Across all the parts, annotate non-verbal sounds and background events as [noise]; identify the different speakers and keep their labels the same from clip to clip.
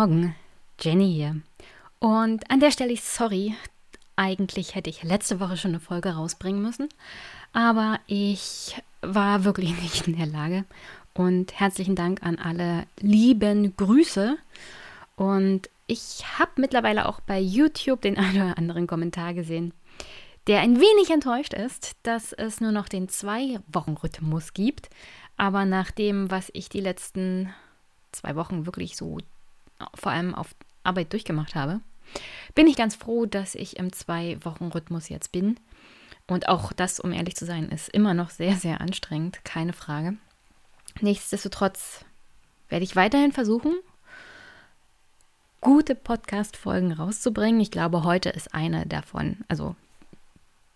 Speaker 1: Morgen, Jenny hier. Und an der Stelle sorry, eigentlich hätte ich letzte Woche schon eine Folge rausbringen müssen, aber ich war wirklich [laughs] nicht in der Lage. Und herzlichen Dank an alle lieben Grüße. Und ich habe mittlerweile auch bei YouTube den [laughs] einen oder anderen Kommentar gesehen, der ein wenig enttäuscht ist, dass es nur noch den Zwei-Wochen-Rhythmus gibt. Aber nach dem, was ich die letzten zwei Wochen wirklich so vor allem auf Arbeit durchgemacht habe, bin ich ganz froh, dass ich im Zwei-Wochen-Rhythmus jetzt bin. Und auch das, um ehrlich zu sein, ist immer noch sehr, sehr anstrengend, keine Frage. Nichtsdestotrotz werde ich weiterhin versuchen, gute Podcast-Folgen rauszubringen. Ich glaube, heute ist eine davon. Also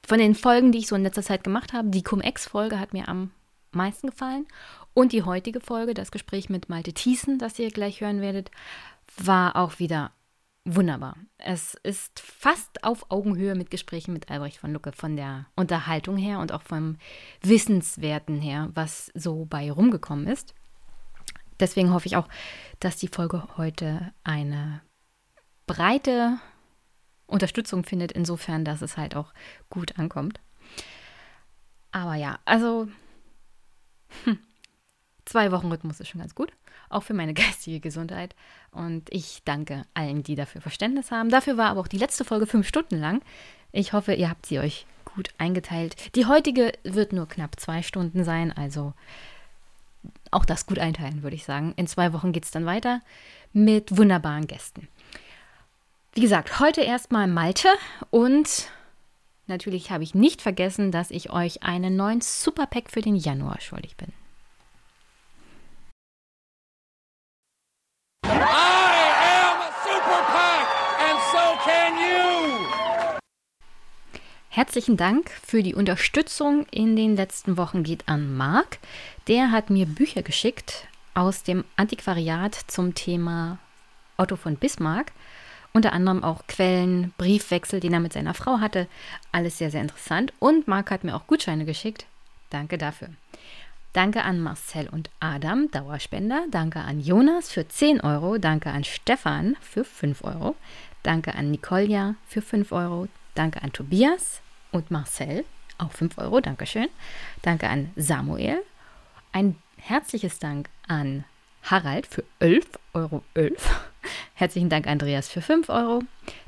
Speaker 1: von den Folgen, die ich so in letzter Zeit gemacht habe, die Cum-Ex-Folge hat mir am meisten gefallen. Und die heutige Folge, das Gespräch mit Malte Thiessen, das ihr gleich hören werdet, war auch wieder wunderbar. Es ist fast auf Augenhöhe mit Gesprächen mit Albrecht von Lucke von der Unterhaltung her und auch vom Wissenswerten her, was so bei rumgekommen ist. Deswegen hoffe ich auch, dass die Folge heute eine breite Unterstützung findet, insofern, dass es halt auch gut ankommt. Aber ja, also hm, zwei Wochen Rhythmus ist schon ganz gut, auch für meine [laughs] geistige Gesundheit. Und ich danke allen, die dafür Verständnis haben. Dafür war aber auch die letzte Folge fünf Stunden lang. Ich hoffe, ihr habt sie euch gut eingeteilt. Die heutige wird nur knapp zwei Stunden sein, also auch das gut einteilen, würde ich sagen. In zwei Wochen geht es dann weiter mit wunderbaren Gästen. Wie gesagt, heute erstmal Malte und natürlich habe ich nicht vergessen, dass ich euch einen neuen Superpack für den Januar schuldig bin. Herzlichen Dank für die Unterstützung in den letzten Wochen geht an Marc. Der hat mir Bücher geschickt aus dem Antiquariat zum Thema Otto von Bismarck. Unter anderem auch Quellen, Briefwechsel, den er mit seiner Frau hatte. Alles sehr, sehr interessant. Und Marc hat mir auch Gutscheine geschickt. Danke dafür. Danke an Marcel und Adam, Dauerspender. Danke an Jonas für 10 Euro. Danke an Stefan für 5 Euro. Danke an Nicolja für 5 Euro. Danke an Tobias und Marcel, auch 5 Euro, Dankeschön. Danke an Samuel. Ein herzliches Dank an Harald für 11,11 Euro. 11. [laughs] Herzlichen Dank, Andreas, für 5 Euro.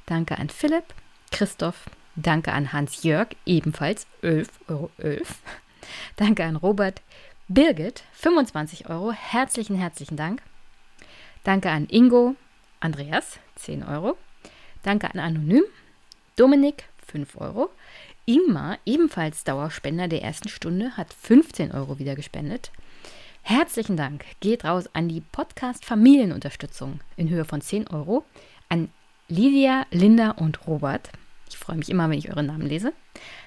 Speaker 1: Danke an Philipp, Christoph. Danke an Hans-Jörg, ebenfalls 11,11 Euro. 11. [laughs] Danke an Robert, Birgit, 25 Euro. Herzlichen, herzlichen Dank. Danke an Ingo, Andreas, 10 Euro. Danke an Anonym, Dominik, 5 Euro. Ingmar, ebenfalls Dauerspender der ersten Stunde, hat 15 Euro wieder gespendet. Herzlichen Dank geht raus an die Podcast Familienunterstützung in Höhe von 10 Euro, an Lydia, Linda und Robert. Ich freue mich immer, wenn ich eure Namen lese.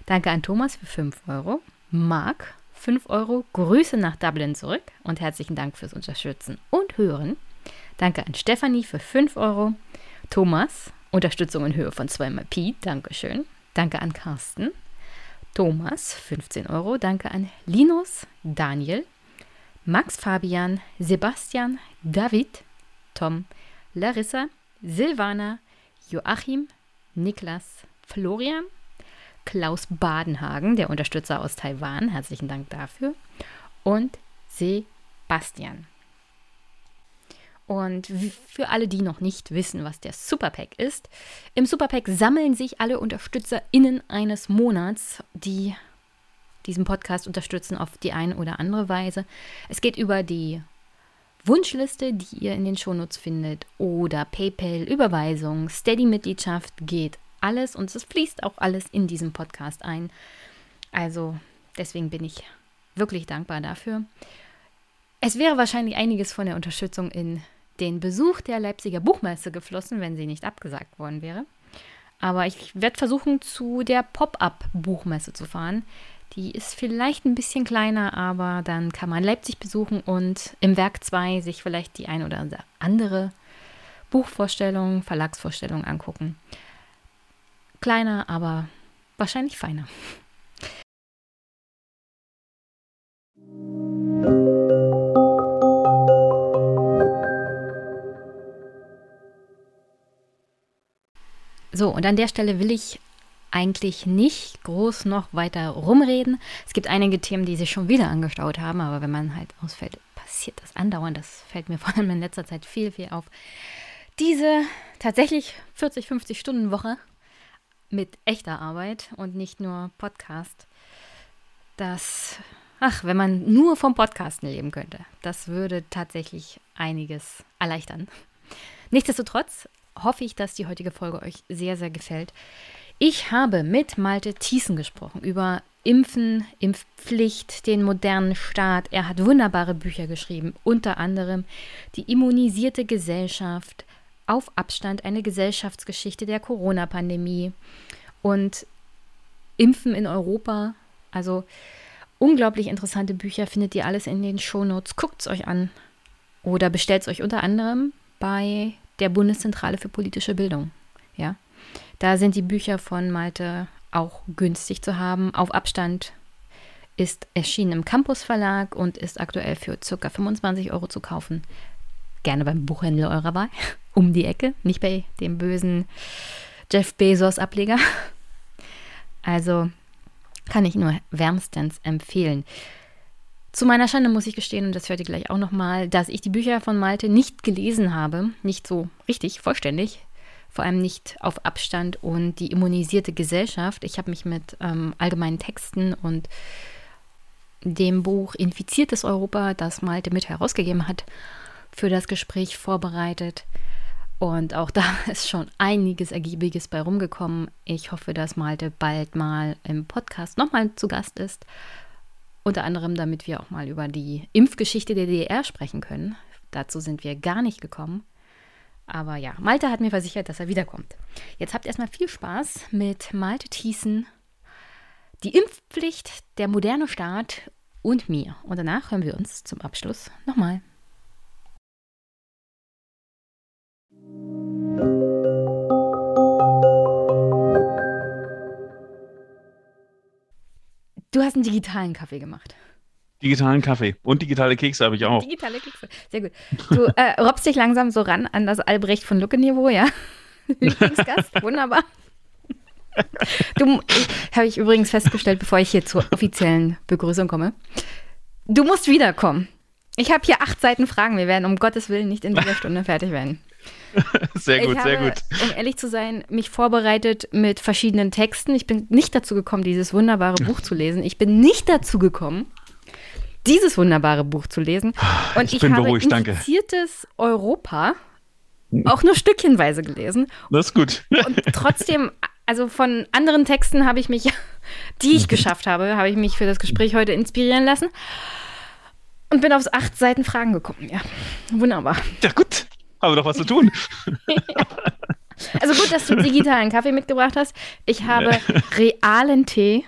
Speaker 1: Danke an Thomas für 5 Euro, Marc 5 Euro, Grüße nach Dublin zurück und herzlichen Dank fürs Unterstützen und Hören. Danke an Stefanie für 5 Euro, Thomas, Unterstützung in Höhe von 2 mal Pi, Dankeschön. Danke an Carsten. Thomas, 15 Euro. Danke an Linus, Daniel, Max Fabian, Sebastian, David, Tom, Larissa, Silvana, Joachim, Niklas, Florian, Klaus Badenhagen, der Unterstützer aus Taiwan. Herzlichen Dank dafür. Und Sebastian. Und für alle, die noch nicht wissen, was der Superpack ist, im Superpack sammeln sich alle UnterstützerInnen eines Monats, die diesen Podcast unterstützen auf die eine oder andere Weise. Es geht über die Wunschliste, die ihr in den Shownotes findet, oder PayPal-Überweisung, Steady-Mitgliedschaft, geht alles und es fließt auch alles in diesen Podcast ein. Also deswegen bin ich wirklich dankbar dafür. Es wäre wahrscheinlich einiges von der Unterstützung in den Besuch der Leipziger Buchmesse geflossen, wenn sie nicht abgesagt worden wäre. Aber ich werde versuchen, zu der Pop-up-Buchmesse zu fahren. Die ist vielleicht ein bisschen kleiner, aber dann kann man Leipzig besuchen und im Werk 2 sich vielleicht die ein oder andere Buchvorstellung, Verlagsvorstellung angucken. Kleiner, aber wahrscheinlich feiner. So, und an der Stelle will ich eigentlich nicht groß noch weiter rumreden. Es gibt einige Themen, die sich schon wieder angestaut haben, aber wenn man halt ausfällt, passiert das andauernd. Das fällt mir [laughs] vor allem in letzter Zeit viel, viel auf. Diese tatsächlich 40, 50 Stunden Woche mit echter Arbeit und nicht nur Podcast, das, ach, wenn man nur vom Podcasten leben könnte, das würde tatsächlich einiges erleichtern. Nichtsdestotrotz hoffe ich, dass die heutige Folge euch sehr, sehr gefällt. Ich habe mit Malte Thiessen gesprochen über Impfen, Impfpflicht, den modernen Staat. Er hat wunderbare Bücher geschrieben, unter anderem Die immunisierte Gesellschaft, auf Abstand eine Gesellschaftsgeschichte der Corona-Pandemie und Impfen in Europa. Also unglaublich interessante Bücher findet ihr alles in den Shownotes. Guckt es euch an oder bestellt es euch unter anderem bei der Bundeszentrale für politische Bildung. Ja, da sind die Bücher von Malte auch günstig zu haben. Auf Abstand ist erschienen im Campus Verlag und ist aktuell für ca. 25 Euro zu kaufen. Gerne beim Buchhändler eurer Wahl, [laughs] um die Ecke, nicht bei dem bösen Jeff Bezos Ableger. [laughs] Also kann ich nur wärmstens empfehlen. Zu meiner Schande muss ich gestehen, und das hört ihr gleich auch nochmal, dass ich die Bücher von Malte nicht gelesen habe. Nicht so richtig, vollständig. Vor allem nicht auf Abstand und die immunisierte Gesellschaft. Ich habe mich mit ähm, allgemeinen Texten und dem Buch Infiziertes Europa, das Malte mit herausgegeben hat, für das Gespräch vorbereitet. Und auch da [laughs] ist schon einiges Ergiebiges bei rumgekommen. Ich hoffe, dass Malte bald mal im Podcast nochmal zu Gast ist unter anderem, damit wir auch mal über die Impfgeschichte der DDR sprechen können. Dazu sind wir gar nicht gekommen. Aber ja, Malte hat mir versichert, dass er wiederkommt. Jetzt habt erstmal viel Spaß mit Malte Thiessen, die Impfpflicht, der moderne Staat und mir. Und danach hören wir uns zum Abschluss nochmal. Du hast einen digitalen Kaffee gemacht.
Speaker 2: Digitalen Kaffee und digitale Kekse habe ich auch.
Speaker 1: Digitale Kekse, sehr gut. Du äh, robbst dich langsam so ran an das Albrecht von Lucke-Niveau, ja? [laughs] Lieblingsgast, wunderbar. Du, habe ich übrigens festgestellt, bevor ich hier zur offiziellen Begrüßung komme. Du musst wiederkommen. Ich habe hier acht Seiten Fragen. Wir werden um Gottes Willen nicht in dieser Stunde fertig werden. [laughs]
Speaker 2: Sehr gut,
Speaker 1: ich
Speaker 2: sehr
Speaker 1: habe,
Speaker 2: gut.
Speaker 1: Um ehrlich zu sein, mich vorbereitet mit verschiedenen Texten. Ich bin nicht dazu gekommen, dieses wunderbare Buch zu lesen. Ich bin nicht dazu gekommen, dieses wunderbare Buch zu lesen. Und
Speaker 2: Ich
Speaker 1: ich,
Speaker 2: bin
Speaker 1: habe
Speaker 2: beruhigt, danke.
Speaker 1: Infiziertes Europa auch nur stückchenweise gelesen.
Speaker 2: Das ist gut.
Speaker 1: Und trotzdem, also von anderen Texten habe ich mich, [laughs] die ich geschafft habe, habe ich mich für das Gespräch heute inspirieren lassen. Und bin aufs acht Seiten Fragen gekommen. Ja, wunderbar.
Speaker 2: Ja, gut. Haben wir doch was zu tun. [laughs]
Speaker 1: Also gut, dass du digitalen Kaffee mitgebracht hast. Ich habe [laughs] realen Tee.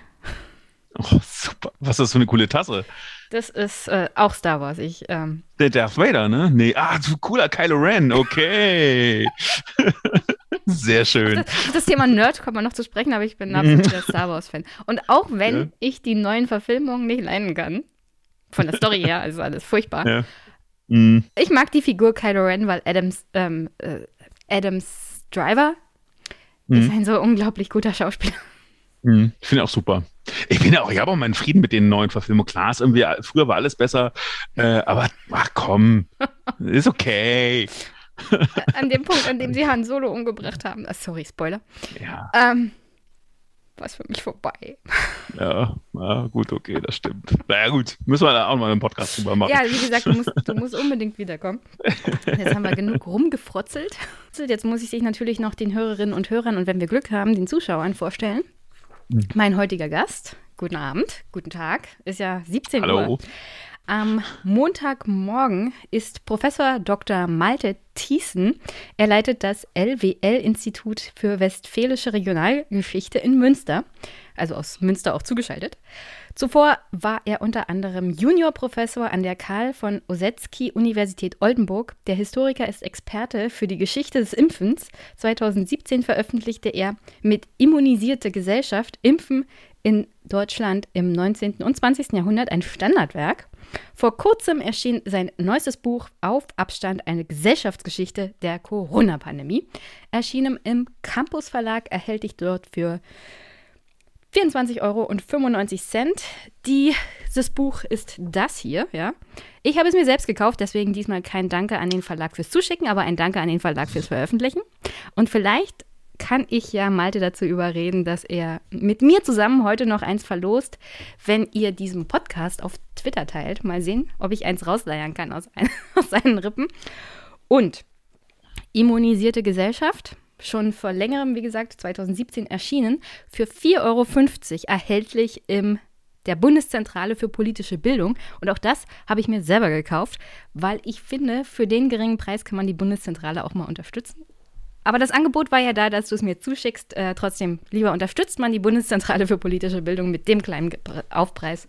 Speaker 2: Oh, super. Was ist das für eine coole Tasse?
Speaker 1: Das ist äh, auch Star Wars. Ich, ähm,
Speaker 2: Der Darth Vader, ne? Nee, ah, so cooler Kylo Ren. Okay. [laughs] Sehr schön.
Speaker 1: auf das Thema Nerd kommt man noch zu sprechen, aber ich bin ein absoluter Star Wars-Fan. Und auch wenn
Speaker 2: Ja.
Speaker 1: ich die neuen Verfilmungen nicht leiden kann, von der Story her, also alles furchtbar.
Speaker 2: Ja. Mm,
Speaker 1: Ich mag die Figur Kylo Ren, weil Adams, ähm, äh, Adams Driver ist
Speaker 2: mm,
Speaker 1: ein so unglaublich guter Schauspieler.
Speaker 2: mm. Ich finde auch super. Ich bin ja auch, ich habe auch meinen Frieden mit den neuen Verfilmungen. Klar, ist irgendwie, früher war alles besser, äh, aber ach komm, [laughs] ist okay.
Speaker 1: An dem Punkt, an dem sie Han Solo umgebracht haben. Ah, sorry, Spoiler.
Speaker 2: Ja,
Speaker 1: Ähm, war es für mich vorbei.
Speaker 2: ja, ja, gut, okay, das stimmt. Na ja, gut, müssen wir da auch mal einen Podcast drüber machen.
Speaker 1: Ja, wie gesagt, du musst, du musst unbedingt wiederkommen. Jetzt haben wir genug rumgefrotzelt. Jetzt muss ich dich natürlich noch den Hörerinnen und Hörern und wenn wir Glück haben, den Zuschauern vorstellen. Mein heutiger Gast, guten Abend, guten Tag, ist ja 17
Speaker 2: Hallo.
Speaker 1: Uhr. Am Montagmorgen ist Professor Dr. Malte Thiessen. Er leitet das LWL-Institut für Westfälische Regionalgeschichte in Münster, also aus Münster auch zugeschaltet. Zuvor war er unter anderem Juniorprofessor an der Karl von Osetzky Universität Oldenburg. Der Historiker ist Experte für die Geschichte des Impfens. 2017 veröffentlichte er mit Immunisierte Gesellschaft Impfen in Deutschland im 19. und 20. Jahrhundert ein Standardwerk. Vor kurzem erschien sein neuestes Buch Auf Abstand eine Wissenschaftsgeschichte der Corona-Pandemie. Erschienen im Campus Verlag, erhältlich dort für 24,95 Euro. Dieses Buch ist das hier, ja. Ich habe es mir selbst gekauft, deswegen diesmal kein Danke an den Verlag fürs Zuschicken, aber ein Danke an den Verlag fürs Veröffentlichen. Und vielleicht kann ich ja Malte dazu überreden, dass er mit mir zusammen heute noch eins verlost, wenn ihr diesen Podcast auf Twitter teilt. Mal sehen, ob ich eins rausleiern kann aus, ein, [laughs] aus seinen Rippen. Und Immunisierte Gesellschaft schon vor längerem, wie gesagt, 2017 erschienen, für 4,50 Euro erhältlich im der Bundeszentrale für politische Bildung. Und auch das habe ich mir selber gekauft, weil ich finde, für den geringen Preis kann man die Bundeszentrale auch mal unterstützen. Aber das Angebot war ja da, dass du es mir zuschickst. Äh, trotzdem, lieber unterstützt man die Bundeszentrale für politische Bildung mit dem kleinen Aufpreis.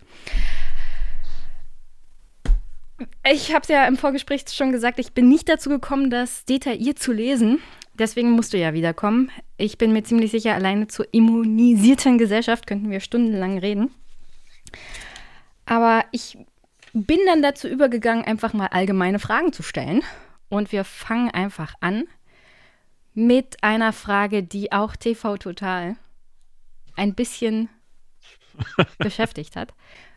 Speaker 1: Ich habe es ja im Vorgespräch schon gesagt, ich bin nicht dazu gekommen, das detailliert zu lesen. Deswegen musst du ja wiederkommen. Ich bin mir ziemlich sicher, alleine zur immunisierten Gesellschaft könnten wir stundenlang reden. Aber ich bin dann dazu übergegangen, einfach mal allgemeine Fragen zu stellen. Und wir fangen einfach an mit einer Frage, die auch TV Total ein bisschen [laughs] beschäftigt hat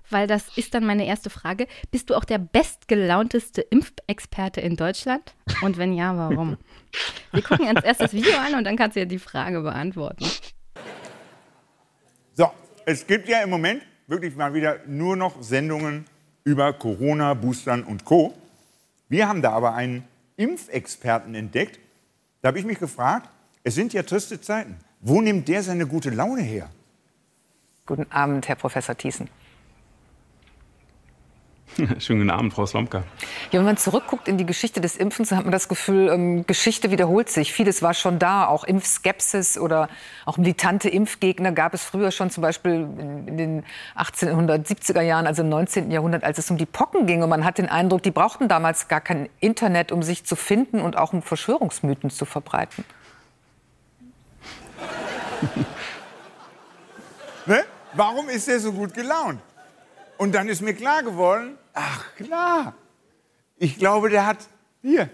Speaker 1: weil das ist dann meine erste Frage. Bist du auch der bestgelaunteste Impfexperte in Deutschland? Und wenn ja, warum? Wir gucken uns erst das Video an und dann kannst du ja die Frage beantworten.
Speaker 3: So, es gibt ja im Moment wirklich mal wieder nur noch Sendungen über Corona, Boostern und Co. Wir haben da aber einen Impfexperten entdeckt. Da habe ich mich gefragt, es sind ja triste Zeiten. Wo nimmt der seine gute Laune her?
Speaker 4: Guten Abend, Herr Professor Thiessen. [laughs]
Speaker 2: Schönen guten Abend, Frau Slomka.
Speaker 4: Ja, wenn man zurückguckt in die Geschichte des Impfens, hat man das Gefühl, ähm, Geschichte wiederholt sich. Vieles war schon da, auch Impfskepsis oder auch militante Impfgegner gab es früher schon, zum Beispiel in, in den 1870er Jahren, also im 19. Jahrhundert, als es um die Pocken ging. Und man hat den Eindruck, die brauchten damals gar kein Internet, um sich zu finden und auch um Verschwörungsmythen zu verbreiten. [laughs]
Speaker 3: ne? Warum ist er so gut gelaunt? Und dann ist mir klar geworden, ach klar, ich glaube, der hat hier.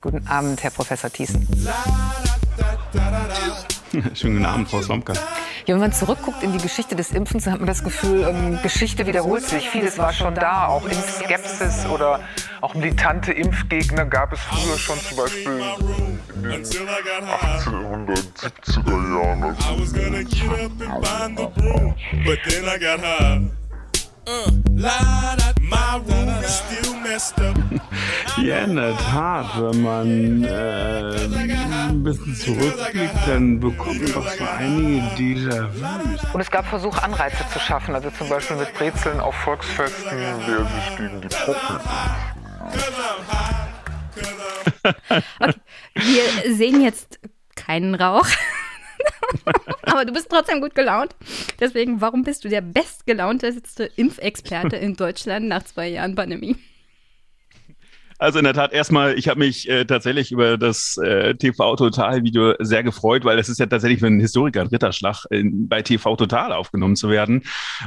Speaker 4: Guten Abend, Herr Professor Thiessen. [laughs]
Speaker 2: Schönen guten Abend, Frau Slomka.
Speaker 4: Ja, wenn man zurückguckt in die Geschichte des Impfens, hat man das Gefühl, ähm, Geschichte wiederholt sich. Vieles war schon da, auch Impfskepsis oder auch militante Impfgegner gab es früher schon, zum Beispiel in den 1870er Jahren.
Speaker 2: Ja, in der Tat, wenn man äh, ein bisschen zurückblickt, dann bekommt man doch so einige déjà
Speaker 4: Und es gab Versuche, Anreize zu schaffen, also zum Beispiel mit Brezeln auf Volksfesten, wer sich gegen die Puppen. [laughs]
Speaker 1: okay. Wir sehen jetzt keinen Rauch. [laughs] Aber du bist trotzdem gut gelaunt. Deswegen, warum bist du der bestgelaunteste Impfexperte in Deutschland nach zwei Jahren Pandemie?
Speaker 2: Also in der Tat, erstmal, ich habe mich äh, tatsächlich über das äh, TV Total Video sehr gefreut, weil es ist ja tatsächlich für einen Historiker ein Ritterschlag, in, bei TV Total aufgenommen zu werden.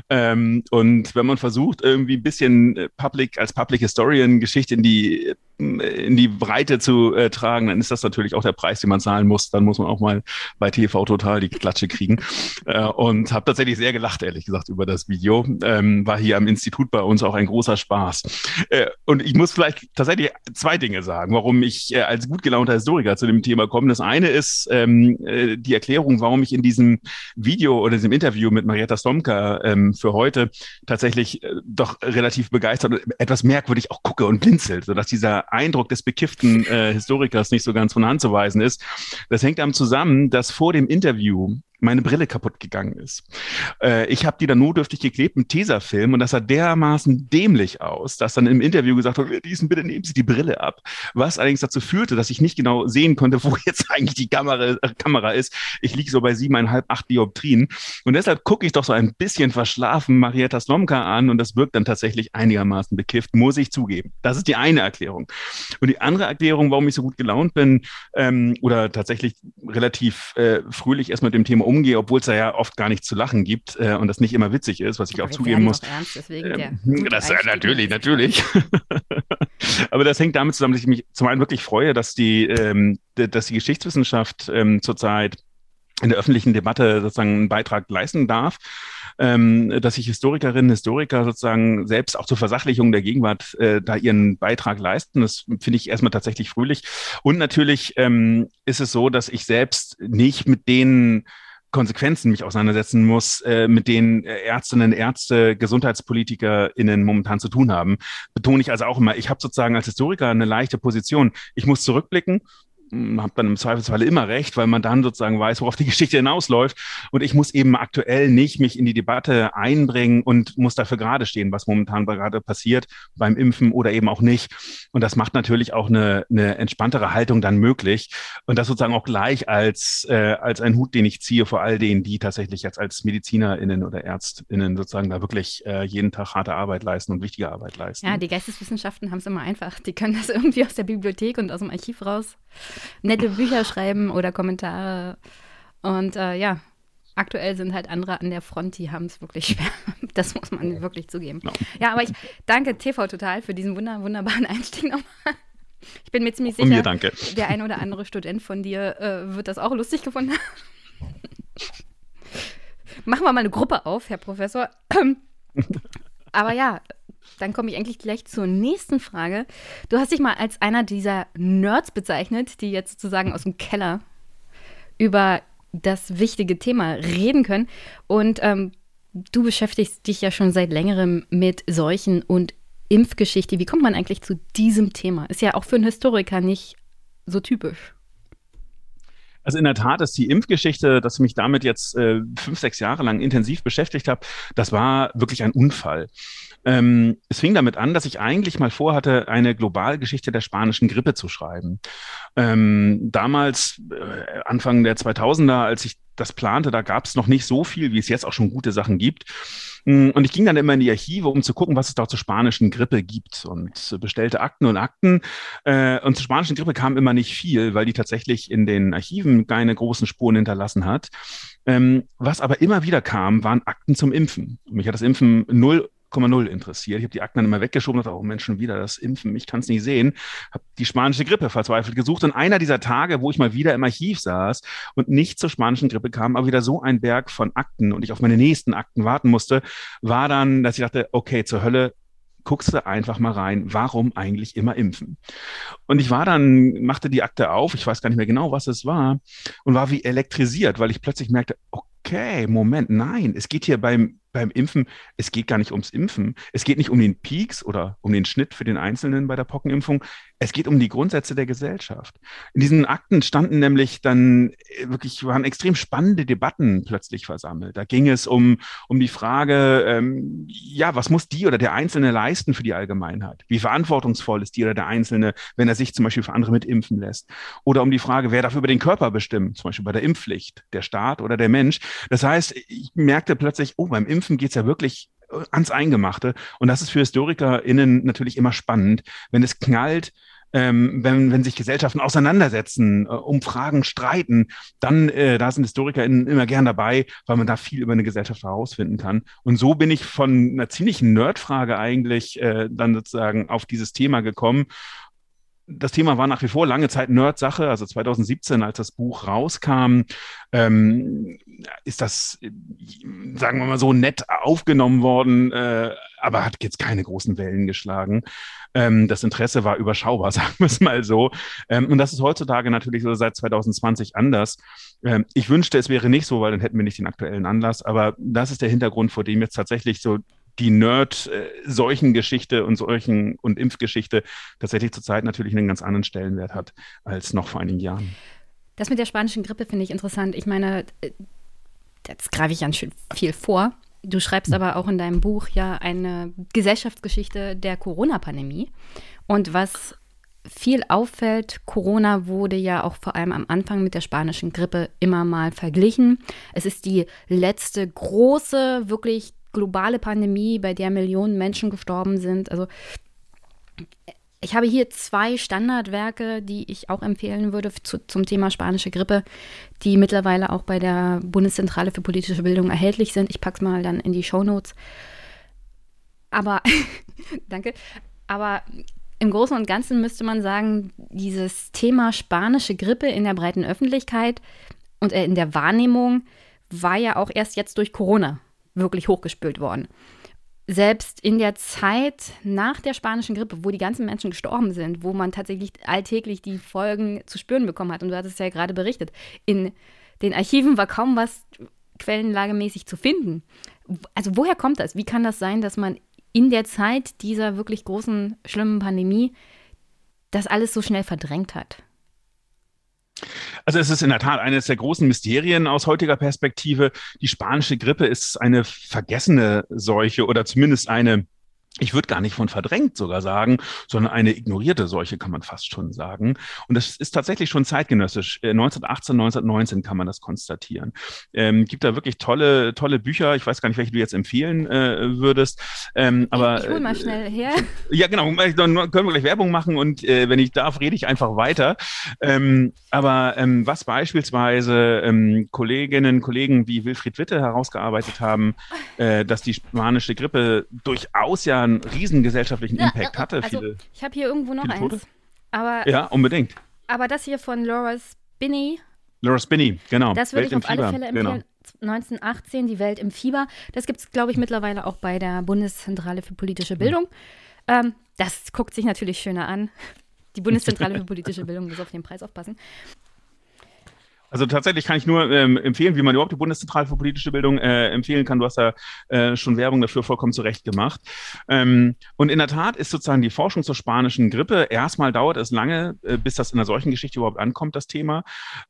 Speaker 2: Ähm, und wenn man versucht, irgendwie ein bisschen äh, Public als Public Historian Geschichte in die in die Breite zu äh, tragen, dann ist das natürlich auch der Preis, den man zahlen muss. Dann muss man auch mal bei TV Total die Klatsche kriegen. Äh, und habe tatsächlich sehr gelacht, ehrlich gesagt, über das Video. Ähm, war hier am Institut bei uns auch ein großer Spaß. Äh, und ich muss vielleicht tatsächlich zwei Dinge sagen, warum ich äh, als gut gelaunter Historiker zu dem Thema komme. Das eine ist ähm, äh, die Erklärung, warum ich in diesem Video oder diesem Interview mit Marietta Stomka ähm, für heute tatsächlich äh, doch relativ begeistert und etwas merkwürdig auch gucke und blinzelt, sodass dieser Eindruck des bekifften äh, Historikers nicht so ganz von Hand zu weisen ist. Das hängt damit zusammen, dass vor dem Interview meine Brille kaputt gegangen ist. Äh, ich habe die dann notdürftig geklebt mit Tesafilm und das sah dermaßen dämlich aus, dass dann im Interview gesagt wurde, diesen bitte nehmen Sie die Brille ab. Was allerdings dazu führte, dass ich nicht genau sehen konnte, [laughs] wo jetzt eigentlich die Kamera, äh, Kamera ist. Ich liege so bei siebeneinhalb, acht Dioptrien und deshalb gucke ich doch so ein bisschen verschlafen Marietta Slomka an und das wirkt dann tatsächlich einigermaßen bekifft, muss ich zugeben. Das ist die eine Erklärung. Und die andere Erklärung, warum ich so gut gelaunt bin ähm, oder tatsächlich relativ äh, fröhlich erst mit dem Thema umgehe, obwohl es da ja oft gar nichts zu lachen gibt äh, und das nicht immer witzig ist, was ich Aber auch zugeben muss.
Speaker 1: Ernst, deswegen
Speaker 2: ähm, [laughs] das äh, natürlich, natürlich. [laughs] Aber das hängt damit zusammen, dass ich mich zum einen wirklich freue, dass die, ähm, dass die Geschichtswissenschaft ähm, zurzeit in der öffentlichen Debatte sozusagen einen Beitrag leisten darf, ähm, dass sich Historikerinnen, Historiker sozusagen selbst auch zur Versachlichung der Gegenwart äh, da ihren Beitrag leisten. Das finde ich erstmal tatsächlich fröhlich. Und natürlich ähm, ist es so, dass ich selbst nicht mit denen Konsequenzen mich auseinandersetzen muss, äh, mit denen Ärztinnen, Ärzte, GesundheitspolitikerInnen momentan zu tun haben. Betone ich also auch immer, ich habe sozusagen als Historiker eine leichte Position. Ich muss zurückblicken habe dann im Zweifelsfall immer recht, weil man dann sozusagen weiß, worauf die Geschichte hinausläuft. Und ich muss eben aktuell nicht mich in die Debatte einbringen und muss dafür gerade stehen, was momentan gerade passiert beim Impfen oder eben auch nicht. Und das macht natürlich auch eine, eine entspanntere Haltung dann möglich. Und das sozusagen auch gleich als, äh, als ein Hut, den ich ziehe vor all denen, die tatsächlich jetzt als MedizinerInnen oder ÄrztInnen sozusagen da wirklich äh, jeden Tag harte Arbeit leisten und wichtige Arbeit leisten.
Speaker 1: Ja, die Geisteswissenschaften haben es immer einfach. Die können das [laughs] irgendwie aus der Bibliothek und aus dem Archiv raus nette Bücher schreiben oder Kommentare. Und äh, ja, aktuell sind halt andere an der Front, die haben es wirklich schwer. [laughs] Das muss man wirklich zugeben. No. Ja, aber ich danke TV total für diesen wunder wunderbaren [laughs] Einstieg nochmal. Ich bin mir ziemlich sicher,
Speaker 2: mir danke.
Speaker 1: der ein oder andere Student von dir äh, wird das auch lustig gefunden haben. [laughs] Machen wir mal eine Gruppe auf, Herr Professor. [clears throat] Aber ja, dann komme ich eigentlich gleich zur nächsten Frage. Du hast dich mal als einer dieser Nerds bezeichnet, die jetzt sozusagen aus dem Keller über das wichtige Thema reden können. Und ähm, du beschäftigst dich ja schon seit längerem mit Seuchen und Impfgeschichte. Wie kommt man eigentlich zu diesem Thema? Ist ja auch für einen Historiker nicht so typisch.
Speaker 2: Also in der Tat ist die Impfgeschichte, dass ich mich damit jetzt äh, fünf, sechs Jahre lang intensiv beschäftigt habe, das war wirklich ein Unfall. Ähm, es fing damit an, dass ich eigentlich mal vorhatte, eine Globalgeschichte der spanischen Grippe zu schreiben. Ähm, damals, äh, Anfang der 2000er, als ich das plante, da gab es noch nicht so viel, wie es jetzt auch schon gute Sachen gibt. Mm, und ich ging dann immer in die Archive, um zu gucken, was es da zur spanischen Grippe gibt und bestellte Akten und Akten. Äh, und zur spanischen Grippe kam immer nicht viel, weil die tatsächlich in den Archiven keine großen Spuren hinterlassen hat. Ähm, was aber immer wieder kam, waren Akten zum Impfen. Mich hat das Impfen null 0,0 interessiert. Ich habe die Akten dann immer weggeschoben und dachte, oh Mensch, wieder das Impfen, ich kann es nicht sehen. Habe die spanische Grippe verzweifelt gesucht. Und einer dieser Tage, wo ich mal wieder im Archiv saß und nicht zur spanischen Grippe kam, aber wieder so ein Berg von Akten und ich auf meine nächsten Akten warten musste, war dann, dass ich dachte, okay, zur Hölle, guckst du einfach mal rein, warum eigentlich immer impfen? Und ich war dann, machte die Akte auf, ich weiß gar nicht mehr genau, was es war, und war wie elektrisiert, weil ich plötzlich merkte, okay, Moment, nein, es geht hier beim beim Impfen, es geht gar nicht ums Impfen. Es geht nicht um den Peaks oder um den Schnitt für den Einzelnen bei der Pockenimpfung. Es geht um die Grundsätze der Gesellschaft. In diesen Akten standen nämlich dann äh, wirklich, waren extrem spannende Debatten plötzlich versammelt. Da ging es um, um die Frage, ähm, ja, was muss die oder der Einzelne leisten für die Allgemeinheit? Wie verantwortungsvoll ist die oder der Einzelne, wenn er sich zum Beispiel für andere mitimpfen lässt? Oder um die Frage, wer darf über den Körper bestimmen? Zum Beispiel bei der Impfpflicht, der Staat oder der Mensch. Das heißt, ich merkte plötzlich, oh, beim Impfen geht es ja wirklich äh, ans Eingemachte. Und das ist für HistorikerInnen natürlich immer spannend, wenn es knallt, ähm, wenn, wenn sich Gesellschaften auseinandersetzen, äh, um Fragen streiten, dann äh, da sind HistorikerInnen immer gern dabei, weil man da viel über eine Gesellschaft herausfinden kann. Und so bin ich von einer ziemlichen Nerdfrage eigentlich äh, dann sozusagen auf dieses Thema gekommen das Thema war nach wie vor lange Zeit Nerd-Sache. Also 2017, als das Buch rauskam, ähm, ist das, sagen wir mal so, nett aufgenommen worden, äh, aber hat jetzt keine großen Wellen geschlagen. Ähm, das Interesse war überschaubar, [laughs] sagen wir es mal so. Ähm, und das ist heutzutage natürlich so seit 2020 anders. Ähm, ich wünschte, es wäre nicht so, weil dann hätten wir nicht den aktuellen Anlass. Aber das ist der Hintergrund, vor dem jetzt tatsächlich so die Nerd-Seuchengeschichte und Seuchen- und Impfgeschichte tatsächlich zurzeit natürlich einen ganz anderen Stellenwert hat als noch vor einigen Jahren.
Speaker 1: Das mit der spanischen Grippe finde ich interessant. Ich meine, äh, jetzt greife ich ganz schön viel vor. Du schreibst aber auch in deinem Buch ja eine Gesellschaftsgeschichte der Corona-Pandemie. Und was viel auffällt, Corona wurde ja auch vor allem am Anfang mit der spanischen Grippe immer mal verglichen. Es ist die letzte große, wirklich globale Pandemie, bei der Millionen Menschen gestorben sind. Also ich habe hier zwei Standardwerke, die ich auch empfehlen würde zu, zum Thema spanische Grippe, die mittlerweile auch bei der Bundeszentrale für politische Bildung erhältlich sind. Ich packe es mal dann in die Show Notes. Aber, [laughs] danke. Aber im Großen und Ganzen müsste man sagen, dieses Thema spanische Grippe in der breiten Öffentlichkeit und äh, in der Wahrnehmung war ja auch erst jetzt durch Corona wirklich hochgespült worden. Selbst in der Zeit nach der spanischen Grippe, wo die ganzen Menschen gestorben sind, wo man tatsächlich alltäglich die Folgen zu spüren bekommen hat, und du hattest es ja gerade berichtet, in den Archiven war kaum was quellenlagemäßig zu finden. Also woher kommt das? Wie kann das sein, dass man in der Zeit dieser wirklich großen, schlimmen Pandemie das alles so schnell verdrängt hat?
Speaker 2: Also es ist in der Tat eines der großen Mysterien aus heutiger Perspektive. Die spanische Grippe ist eine vergessene Seuche oder zumindest eine ich würde gar nicht von verdrängt sogar sagen, sondern eine ignorierte Seuche kann man fast schon sagen. Und das ist tatsächlich schon zeitgenössisch. 1918, äh, 1919 kann man das konstatieren. Ähm, gibt da wirklich tolle, tolle Bücher. Ich weiß gar nicht, welche du jetzt empfehlen äh, würdest. Ähm, aber,
Speaker 1: ich hol mal äh, schnell her. [laughs]
Speaker 2: Ja, genau. Dann können wir gleich Werbung machen und äh, wenn ich darf, rede ich einfach weiter. Ähm, aber ähm, was beispielsweise ähm, Kolleginnen, Kollegen wie Wilfried Witte herausgearbeitet haben, äh, dass die spanische Grippe durchaus ja einen riesen gesellschaftlichen Impact ja, hatte.
Speaker 1: Also, viele, ich habe hier irgendwo noch eins. Aber,
Speaker 2: ja, unbedingt.
Speaker 1: Aber das hier von Laura Spinney.
Speaker 2: Laura Spinney, genau.
Speaker 1: Das würde ich auf alle Fälle empfehlen. Genau. 1918, die Welt im Fieber. Das gibt es, glaube ich, mittlerweile auch bei der Bundeszentrale für politische hm. Bildung. Mhm. Ähm, das guckt sich natürlich schöner an. Die Bundeszentrale für politische [laughs] Bildung muss auf den Preis aufpassen.
Speaker 2: Also tatsächlich kann ich nur ähm, empfehlen, wie man überhaupt die Bundeszentrale für politische Bildung äh, empfehlen kann. Du hast ja äh, schon Werbung dafür vollkommen zurecht gemacht. Ähm, und in der Tat ist sozusagen die Forschung zur spanischen Grippe, erstmal dauert es lange, äh, bis das in der solchen Geschichte überhaupt ankommt, das Thema.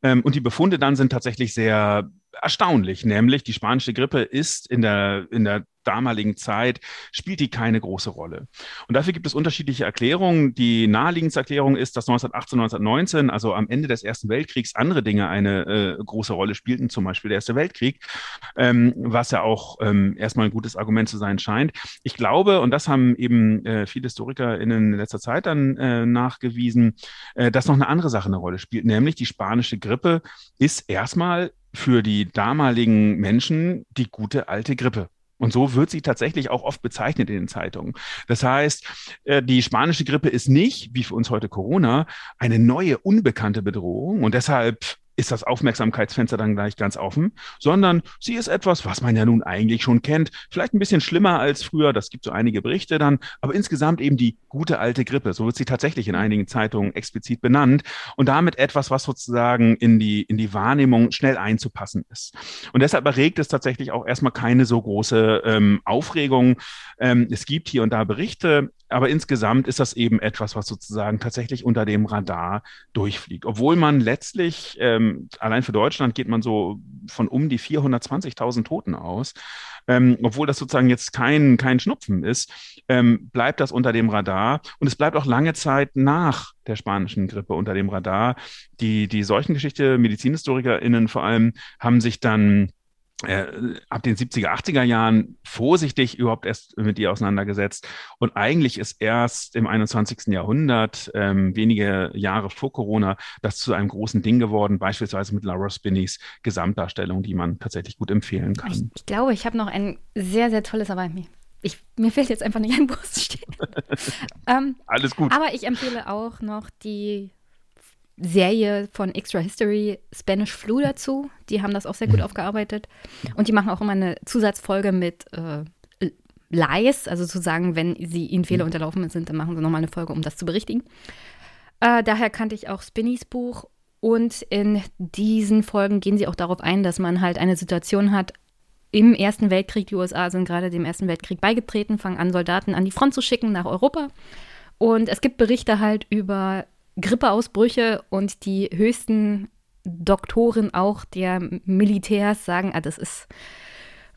Speaker 2: Ähm, und die Befunde dann sind tatsächlich sehr erstaunlich, nämlich die spanische Grippe ist in der, in der damaligen Zeit spielt die keine große Rolle. Und dafür gibt es unterschiedliche Erklärungen. Die naheliegendste Erklärung ist, dass 1918, 1919, also am Ende des Ersten Weltkriegs, andere Dinge eine äh, große Rolle spielten, zum Beispiel der Erste Weltkrieg, ähm, was ja auch ähm, erstmal ein gutes Argument zu sein scheint. Ich glaube, und das haben eben äh, viele HistorikerInnen in letzter Zeit dann äh, nachgewiesen, äh, dass noch eine andere Sache eine Rolle spielt, nämlich die spanische Grippe ist erstmal für die damaligen Menschen die gute alte Grippe. Und so wird sie tatsächlich auch oft bezeichnet in den Zeitungen. Das heißt, äh, die spanische Grippe ist nicht, wie für uns heute Corona, eine neue, unbekannte Bedrohung. Und deshalb ist das Aufmerksamkeitsfenster dann gleich ganz offen, sondern sie ist etwas, was man ja nun eigentlich schon kennt. Vielleicht ein bisschen schlimmer als früher, das gibt so einige Berichte dann, aber insgesamt eben die gute alte Grippe. So wird sie tatsächlich in einigen Zeitungen explizit benannt und damit etwas, was sozusagen in die, in die Wahrnehmung schnell einzupassen ist. Und deshalb erregt es tatsächlich auch erstmal keine so große ähm, Aufregung. Ähm, es gibt hier und da Berichte, aber insgesamt ist das eben etwas, was sozusagen tatsächlich unter dem Radar durchfliegt. Obwohl man letztlich, ähm, allein für Deutschland geht man so von um die 420.000 Toten aus. Ähm, obwohl das sozusagen jetzt kein, kein Schnupfen ist, ähm, bleibt das unter dem Radar. Und es bleibt auch lange Zeit nach der spanischen Grippe unter dem Radar. Die, die Seuchengeschichte, MedizinhistorikerInnen vor allem, haben sich dann äh, ab den 70er, 80er Jahren vorsichtig überhaupt erst mit ihr auseinandergesetzt. Und eigentlich ist erst im 21. Jahrhundert, ähm, wenige Jahre vor Corona, das zu einem großen Ding geworden, beispielsweise mit Laura Spinney's Gesamtdarstellung, die man tatsächlich gut empfehlen kann.
Speaker 1: Ich, ich glaube, ich habe noch ein sehr, sehr tolles, aber mir, ich, mir fällt jetzt einfach nicht ein, wo es steht.
Speaker 2: ähm, Alles gut.
Speaker 1: Aber ich empfehle auch noch die Serie von Extra History Spanish Flu dazu. Die haben das auch sehr gut mhm. aufgearbeitet. Und die machen auch immer eine Zusatzfolge mit äh, Lies, also zu sagen, wenn sie ihnen Fehler mhm. unterlaufen sind, dann machen sie nochmal eine Folge, um das zu berichtigen. Äh, daher kannte ich auch Spinnys Buch. Und in diesen Folgen gehen sie auch darauf ein, dass man halt eine Situation hat, im Ersten Weltkrieg, die USA sind gerade dem Ersten Weltkrieg beigetreten, fangen an, Soldaten an die Front zu schicken nach Europa. Und es gibt Berichte halt über Grippeausbrüche und die höchsten Doktoren auch der Militärs sagen, ah, das ist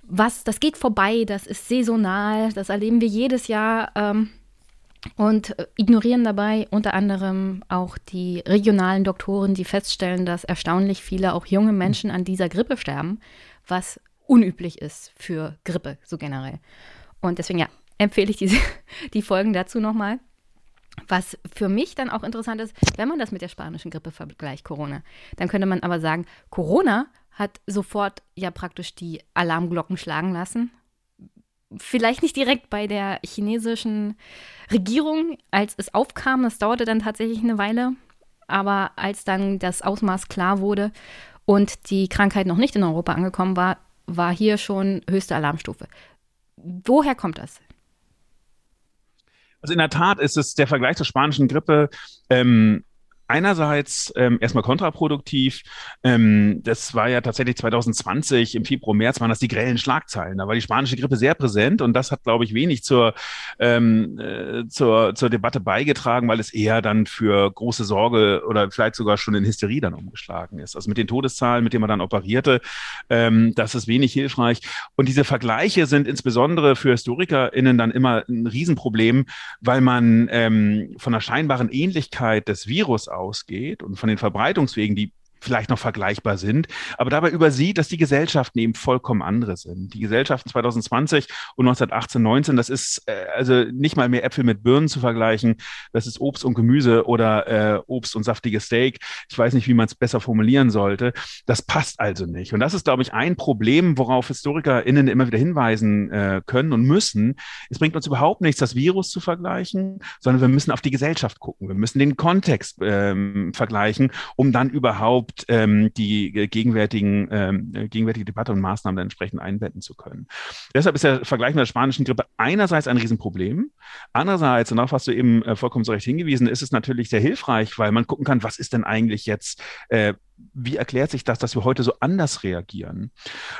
Speaker 1: was, das geht vorbei, das ist saisonal, das erleben wir jedes Jahr ähm, und ignorieren dabei unter anderem auch die regionalen Doktoren, die feststellen, dass erstaunlich viele auch junge Menschen an dieser Grippe sterben, was unüblich ist für Grippe so generell. Und deswegen ja, empfehle ich diese, [laughs] die Folgen dazu nochmal. Was für mich dann auch interessant ist, wenn man das mit der spanischen Grippe vergleicht, Corona, dann könnte man aber sagen, Corona hat sofort ja praktisch die Alarmglocken schlagen lassen. vielleicht nicht direkt bei der chinesischen Regierung, als es aufkam. Das dauerte dann tatsächlich eine Weile. Aber als dann das Ausmaß klar wurde und die Krankheit noch nicht in Europa angekommen war, war hier schon höchste Alarmstufe. Woher kommt das?
Speaker 2: Also in der Tat ist es der Vergleich zur spanischen Grippe ähm, einerseits ähm, erstmal kontraproduktiv. Ähm, das war ja tatsächlich 2020 im Februar, März waren das die grellen Schlagzeilen. Da war die spanische Grippe sehr präsent und das hat, glaube ich, wenig zur, ähm, äh, zur, zur Debatte beigetragen, weil es eher dann für große Sorge oder vielleicht sogar schon in Hysterie dann umgeschlagen ist. Also mit den Todeszahlen, mit denen man dann operierte, ähm, das ist wenig hilfreich. Und diese Vergleiche sind insbesondere für HistorikerInnen dann immer ein Riesenproblem, weil man ähm, von der scheinbaren Ähnlichkeit des Virus ausgeht und von den Verbreitungswegen, die vielleicht noch vergleichbar sind, aber dabei übersieht, dass die Gesellschaften eben vollkommen andere sind. Die Gesellschaften 2020 und 1918, 19, das ist äh, also nicht mal mehr Äpfel mit Birnen zu vergleichen, das ist Obst und Gemüse oder äh, Obst und saftiges Steak. Ich weiß nicht, wie man es besser formulieren sollte. Das passt also nicht. Und das ist, glaube ich, ein Problem, worauf HistorikerInnen immer wieder hinweisen äh, können und müssen. Es bringt uns überhaupt nichts, das Virus zu vergleichen, sondern wir müssen auf die Gesellschaft gucken. Wir müssen den Kontext ähm, vergleichen, um dann überhaupt überhaupt ähm, die äh, gegenwärtigen, ähm, äh, gegenwärtige Debatte und Maßnahmen dann entsprechend einbetten zu können. Deshalb ist der Vergleich mit der spanischen Grippe einerseits ein Riesenproblem, andererseits, und darauf hast du eben äh, vollkommen zu Recht hingewiesen, ist es natürlich sehr hilfreich, weil man gucken kann, was ist denn eigentlich jetzt äh, wie erklärt sich das, dass wir heute so anders reagieren?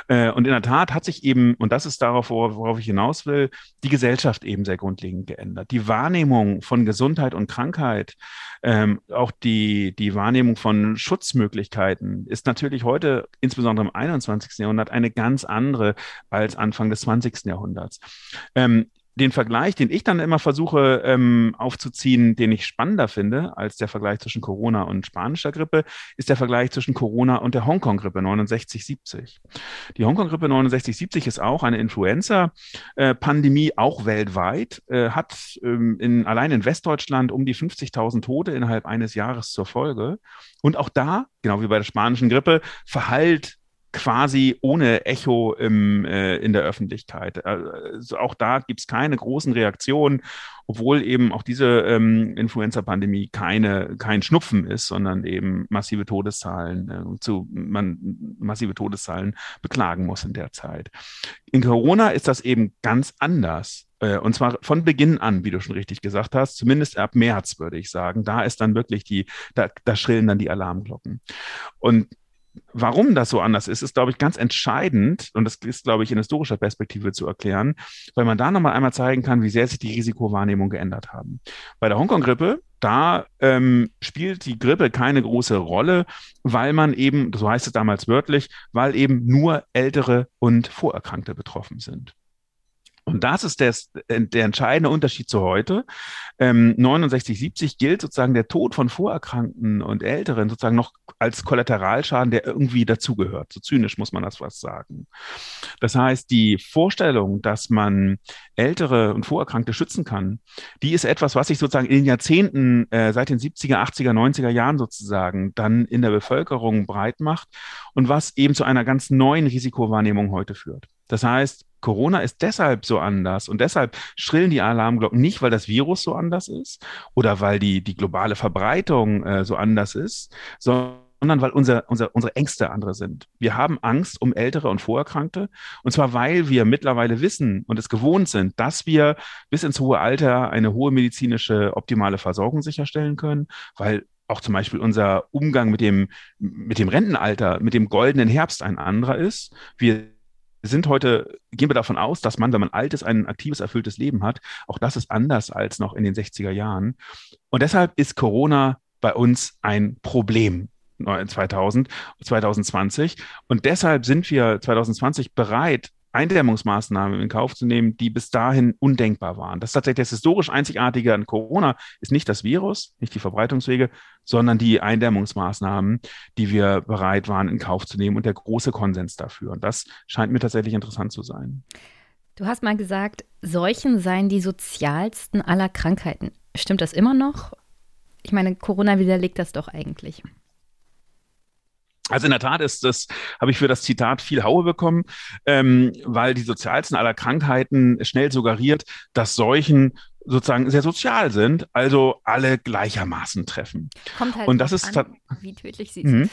Speaker 2: Äh, und in der Tat hat sich eben, und das ist darauf, worauf ich hinaus will, die Gesellschaft eben sehr grundlegend geändert. Die Wahrnehmung von Gesundheit und Krankheit, ähm, auch die, die Wahrnehmung von Schutzmöglichkeiten ist natürlich heute, insbesondere im 21. Jahrhundert, eine ganz andere als Anfang des 20. Jahrhunderts. Ähm, den Vergleich, den ich dann immer versuche ähm, aufzuziehen, den ich spannender finde als der Vergleich zwischen Corona und spanischer Grippe, ist der Vergleich zwischen Corona und der Hongkong-Grippe 69-70. Die Hongkong-Grippe 69-70 ist auch eine Influenza-Pandemie, äh, auch weltweit, äh, hat ähm, in, allein in Westdeutschland um die 50.000 Tote innerhalb eines Jahres zur Folge. Und auch da, genau wie bei der spanischen Grippe, verhallt quasi ohne Echo im, äh, in der Öffentlichkeit. Also auch da gibt es keine großen Reaktionen, obwohl eben auch diese ähm, Influenza-Pandemie keine, kein Schnupfen ist, sondern eben massive Todeszahlen äh, zu man massive Todeszahlen beklagen muss in der Zeit. In Corona ist das eben ganz anders. Äh, und zwar von Beginn an, wie du schon richtig gesagt hast, zumindest ab März, würde ich sagen. Da ist dann wirklich die, da, da schrillen dann die Alarmglocken. Und Warum das so anders ist, ist, glaube ich, ganz entscheidend und das ist, glaube ich, in historischer Perspektive zu erklären, weil man da nochmal einmal zeigen kann, wie sehr sich die Risikowahrnehmung geändert haben. Bei der Hongkong-Grippe, da ähm, spielt die Grippe keine große Rolle, weil man eben, so heißt es damals wörtlich, weil eben nur Ältere und Vorerkrankte betroffen sind. Und das ist der, der entscheidende Unterschied zu heute. Ähm, 69, 70 gilt sozusagen der Tod von Vorerkrankten und Älteren sozusagen noch als Kollateralschaden, der irgendwie dazugehört. So zynisch muss man das was sagen. Das heißt, die Vorstellung, dass man Ältere und Vorerkrankte schützen kann, die ist etwas, was sich sozusagen in den Jahrzehnten, äh, seit den 70er, 80er, 90er Jahren sozusagen dann in der Bevölkerung breit macht und was eben zu einer ganz neuen Risikowahrnehmung heute führt. Das heißt, Corona ist deshalb so anders und deshalb schrillen die Alarmglocken nicht, weil das Virus so anders ist oder weil die, die globale Verbreitung äh, so anders ist, sondern weil unser, unser, unsere Ängste andere sind. Wir haben Angst um Ältere und Vorerkrankte. Und zwar, weil wir mittlerweile wissen und es gewohnt sind, dass wir bis ins hohe Alter eine hohe medizinische optimale Versorgung sicherstellen können, weil auch zum Beispiel unser Umgang mit dem, mit dem Rentenalter, mit dem goldenen Herbst ein anderer ist. Wir sind heute, gehen wir davon aus, dass man, wenn man alt ist, ein aktives, erfülltes Leben hat. Auch das ist anders als noch in den 60er Jahren. Und deshalb ist Corona bei uns ein Problem. 2000, 2020. Und deshalb sind wir 2020 bereit, Eindämmungsmaßnahmen in Kauf zu nehmen, die bis dahin undenkbar waren. Das ist tatsächlich das historisch Einzigartige an Corona, ist nicht das Virus, nicht die Verbreitungswege, sondern die Eindämmungsmaßnahmen, die wir bereit waren in Kauf zu nehmen und der große Konsens dafür. Und das scheint mir tatsächlich interessant zu sein.
Speaker 1: Du hast mal gesagt, Seuchen seien die sozialsten aller Krankheiten. Stimmt das immer noch? Ich meine, Corona widerlegt das doch eigentlich.
Speaker 2: Also in der Tat ist das, habe ich für das Zitat viel Haue bekommen, ähm, weil die sozialsten aller Krankheiten schnell suggeriert, dass Seuchen sozusagen sehr sozial sind, also alle gleichermaßen treffen.
Speaker 1: Kommt halt
Speaker 2: Und das ist
Speaker 1: an, wie tödlich sie
Speaker 2: Mhm.
Speaker 1: sind.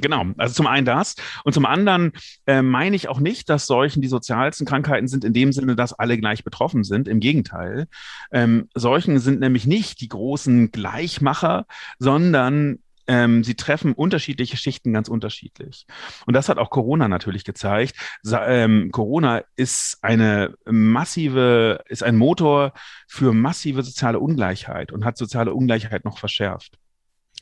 Speaker 2: Genau, also zum einen das und zum anderen äh, meine ich auch nicht, dass Seuchen die sozialsten Krankheiten sind in dem Sinne, dass alle gleich betroffen sind. Im Gegenteil, ähm, Seuchen sind nämlich nicht die großen Gleichmacher, sondern ähm, sie treffen unterschiedliche Schichten ganz unterschiedlich. Und das hat auch Corona natürlich gezeigt. Sa ähm, Corona ist eine massive, ist ein Motor für massive soziale Ungleichheit und hat soziale Ungleichheit noch verschärft.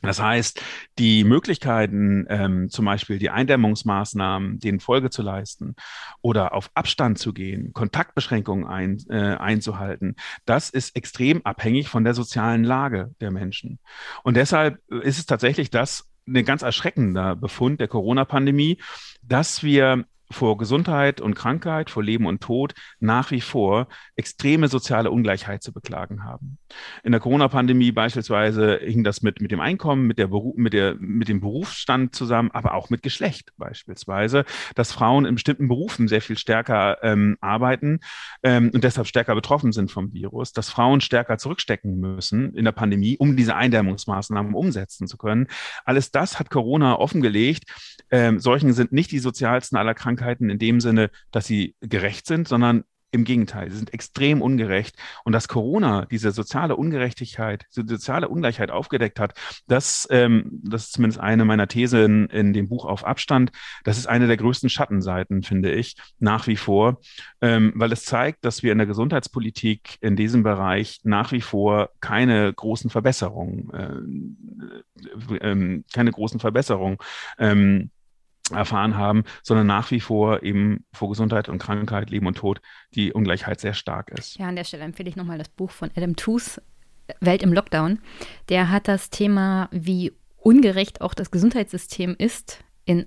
Speaker 2: Das heißt, die Möglichkeiten, ähm, zum Beispiel die Eindämmungsmaßnahmen, denen Folge zu leisten oder auf Abstand zu gehen, Kontaktbeschränkungen ein, äh, einzuhalten, das ist extrem abhängig von der sozialen Lage der Menschen. Und deshalb ist es tatsächlich das, ein ganz erschreckender Befund der Corona-Pandemie, dass wir vor Gesundheit und Krankheit, vor Leben und Tod nach wie vor extreme soziale Ungleichheit zu beklagen haben. In der Corona-Pandemie beispielsweise hing das mit, mit dem Einkommen, mit, der mit, der, mit dem Berufsstand zusammen, aber auch mit Geschlecht beispielsweise, dass Frauen in bestimmten Berufen sehr viel stärker ähm, arbeiten ähm, und deshalb stärker betroffen sind vom Virus, dass Frauen stärker zurückstecken müssen in der Pandemie, um diese Eindämmungsmaßnahmen umsetzen zu können. Alles das hat Corona offengelegt. Ähm, solchen sind nicht die sozialsten aller Krankheiten Krankheiten in dem Sinne, dass sie gerecht sind, sondern im Gegenteil, sie sind extrem ungerecht. Und dass Corona diese soziale Ungerechtigkeit, diese soziale Ungleichheit aufgedeckt hat, das, ähm, das ist zumindest eine meiner Thesen in, in dem Buch auf Abstand. Das ist eine der größten Schattenseiten, finde ich, nach wie vor, ähm, weil es zeigt, dass wir in der Gesundheitspolitik in diesem Bereich nach wie vor keine großen Verbesserungen, äh, äh, keine großen Verbesserungen ähm, erfahren haben, sondern nach wie vor eben vor Gesundheit und Krankheit, Leben und Tod die Ungleichheit sehr stark ist.
Speaker 1: Ja, an der Stelle empfehle ich nochmal das Buch von Adam Tooze, Welt im Lockdown. Der hat das Thema, wie ungerecht auch das Gesundheitssystem ist, in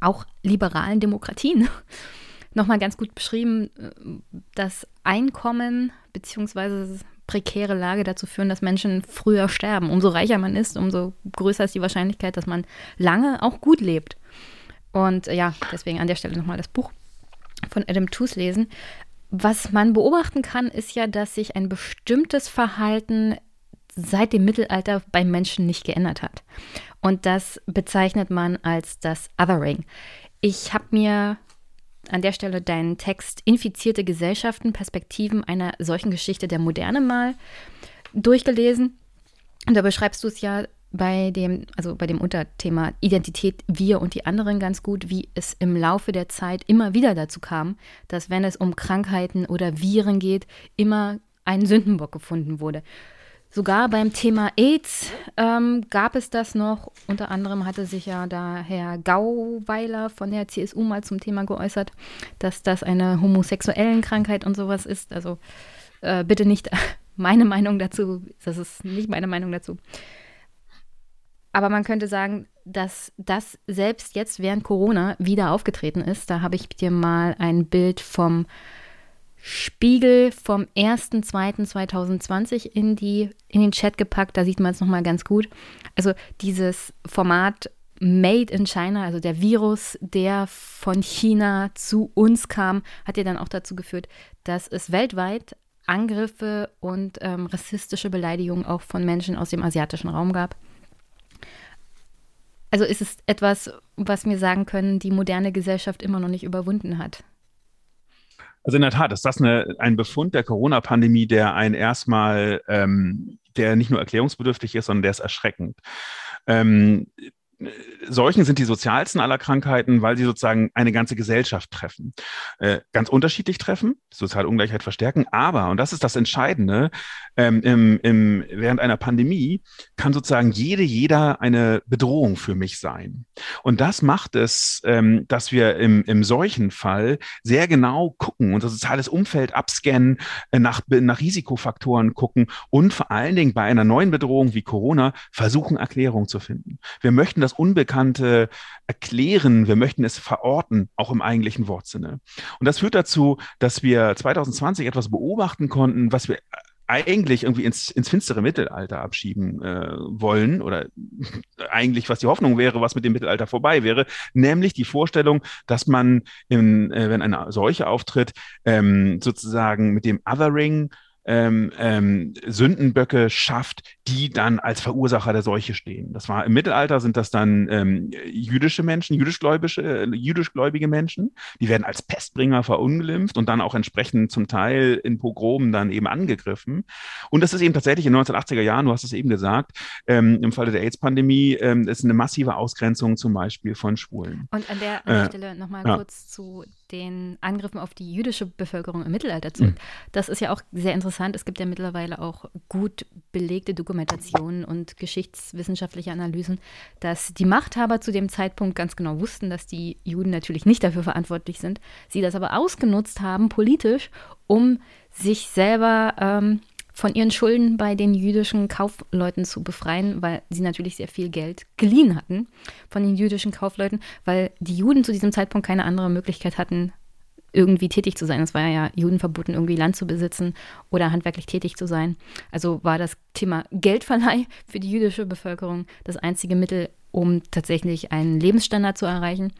Speaker 1: auch liberalen Demokratien [laughs] nochmal ganz gut beschrieben, dass Einkommen bzw. prekäre Lage dazu führen, dass Menschen früher sterben. Umso reicher man ist, umso größer ist die Wahrscheinlichkeit, dass man lange auch gut lebt. Und ja, deswegen an der Stelle nochmal das Buch von Adam Tooze lesen. Was man beobachten kann, ist ja, dass sich ein bestimmtes Verhalten seit dem Mittelalter bei Menschen nicht geändert hat. Und das bezeichnet man als das Othering. Ich habe mir an der Stelle deinen Text Infizierte Gesellschaften, Perspektiven einer solchen Geschichte der Moderne mal durchgelesen. Und da beschreibst du es ja bei dem, also bei dem Unterthema Identität wir und die anderen ganz gut, wie es im Laufe der Zeit immer wieder dazu kam, dass wenn es um Krankheiten oder Viren geht, immer ein Sündenbock gefunden wurde. Sogar beim Thema AIDS ähm, gab es das noch. Unter anderem hatte sich ja da Herr Gauweiler von der CSU mal zum Thema geäußert, dass das eine homosexuellen Krankheit und sowas ist. Also äh, bitte nicht [laughs] meine Meinung dazu. Das ist nicht meine Meinung dazu. Aber man könnte sagen, dass das selbst jetzt während Corona wieder aufgetreten ist. Da habe ich dir mal ein Bild vom Spiegel vom 1.2.2020 in, in den Chat gepackt. Da sieht man es nochmal ganz gut. Also dieses Format Made in China, also der Virus, der von China zu uns kam, hat ja dann auch dazu geführt, dass es weltweit Angriffe und ähm, rassistische Beleidigungen auch von Menschen aus dem asiatischen Raum gab. Also ist es etwas, was wir sagen können, die moderne Gesellschaft immer noch nicht überwunden hat.
Speaker 2: Also in der Tat ist das eine, ein Befund der Corona-Pandemie, der ein erstmal, ähm, der nicht nur erklärungsbedürftig ist, sondern der ist erschreckend. Ähm, Seuchen sind die sozialsten aller Krankheiten, weil sie sozusagen eine ganze Gesellschaft treffen. Äh, ganz unterschiedlich treffen, soziale Ungleichheit verstärken, aber, und das ist das Entscheidende, ähm, im, im, während einer Pandemie kann sozusagen jede, jeder eine Bedrohung für mich sein. Und das macht es, ähm, dass wir im, im Seuchenfall sehr genau gucken, unser soziales Umfeld abscannen, äh, nach, nach Risikofaktoren gucken und vor allen Dingen bei einer neuen Bedrohung wie Corona versuchen, Erklärung zu finden. Wir möchten das das Unbekannte erklären, wir möchten es verorten, auch im eigentlichen Wortsinne. Und das führt dazu, dass wir 2020 etwas beobachten konnten, was wir eigentlich irgendwie ins, ins finstere Mittelalter abschieben äh, wollen oder [laughs] eigentlich was die Hoffnung wäre, was mit dem Mittelalter vorbei wäre, nämlich die Vorstellung, dass man, in, äh, wenn eine Seuche auftritt, ähm, sozusagen mit dem Othering ähm, ähm, Sündenböcke schafft, die dann als Verursacher der Seuche stehen. Das war im Mittelalter sind das dann ähm, jüdische Menschen, jüdischgläubische, äh, jüdischgläubige Menschen, die werden als Pestbringer verunglimpft und dann auch entsprechend zum Teil in Pogromen dann eben angegriffen. Und das ist eben tatsächlich in den 1980er Jahren, du hast es eben gesagt, ähm, im Falle der AIDS-Pandemie ähm, ist eine massive Ausgrenzung zum Beispiel von Schwulen.
Speaker 1: Und an der, an der äh, Stelle nochmal ja. kurz zu den Angriffen auf die jüdische Bevölkerung im Mittelalter zurück. Mhm. Das ist ja auch sehr interessant. Es gibt ja mittlerweile auch gut belegte Dokumentationen und geschichtswissenschaftliche Analysen, dass die Machthaber zu dem Zeitpunkt ganz genau wussten, dass die Juden natürlich nicht dafür verantwortlich sind, sie das aber ausgenutzt haben politisch, um sich selber ähm, von ihren Schulden bei den jüdischen Kaufleuten zu befreien, weil sie natürlich sehr viel Geld geliehen hatten von den jüdischen Kaufleuten, weil die Juden zu diesem Zeitpunkt keine andere Möglichkeit hatten, irgendwie tätig zu sein. Es war ja Juden verboten, irgendwie Land zu besitzen oder handwerklich tätig zu sein. Also war das Thema Geldverleih für die jüdische Bevölkerung das einzige Mittel, um tatsächlich einen Lebensstandard zu erreichen.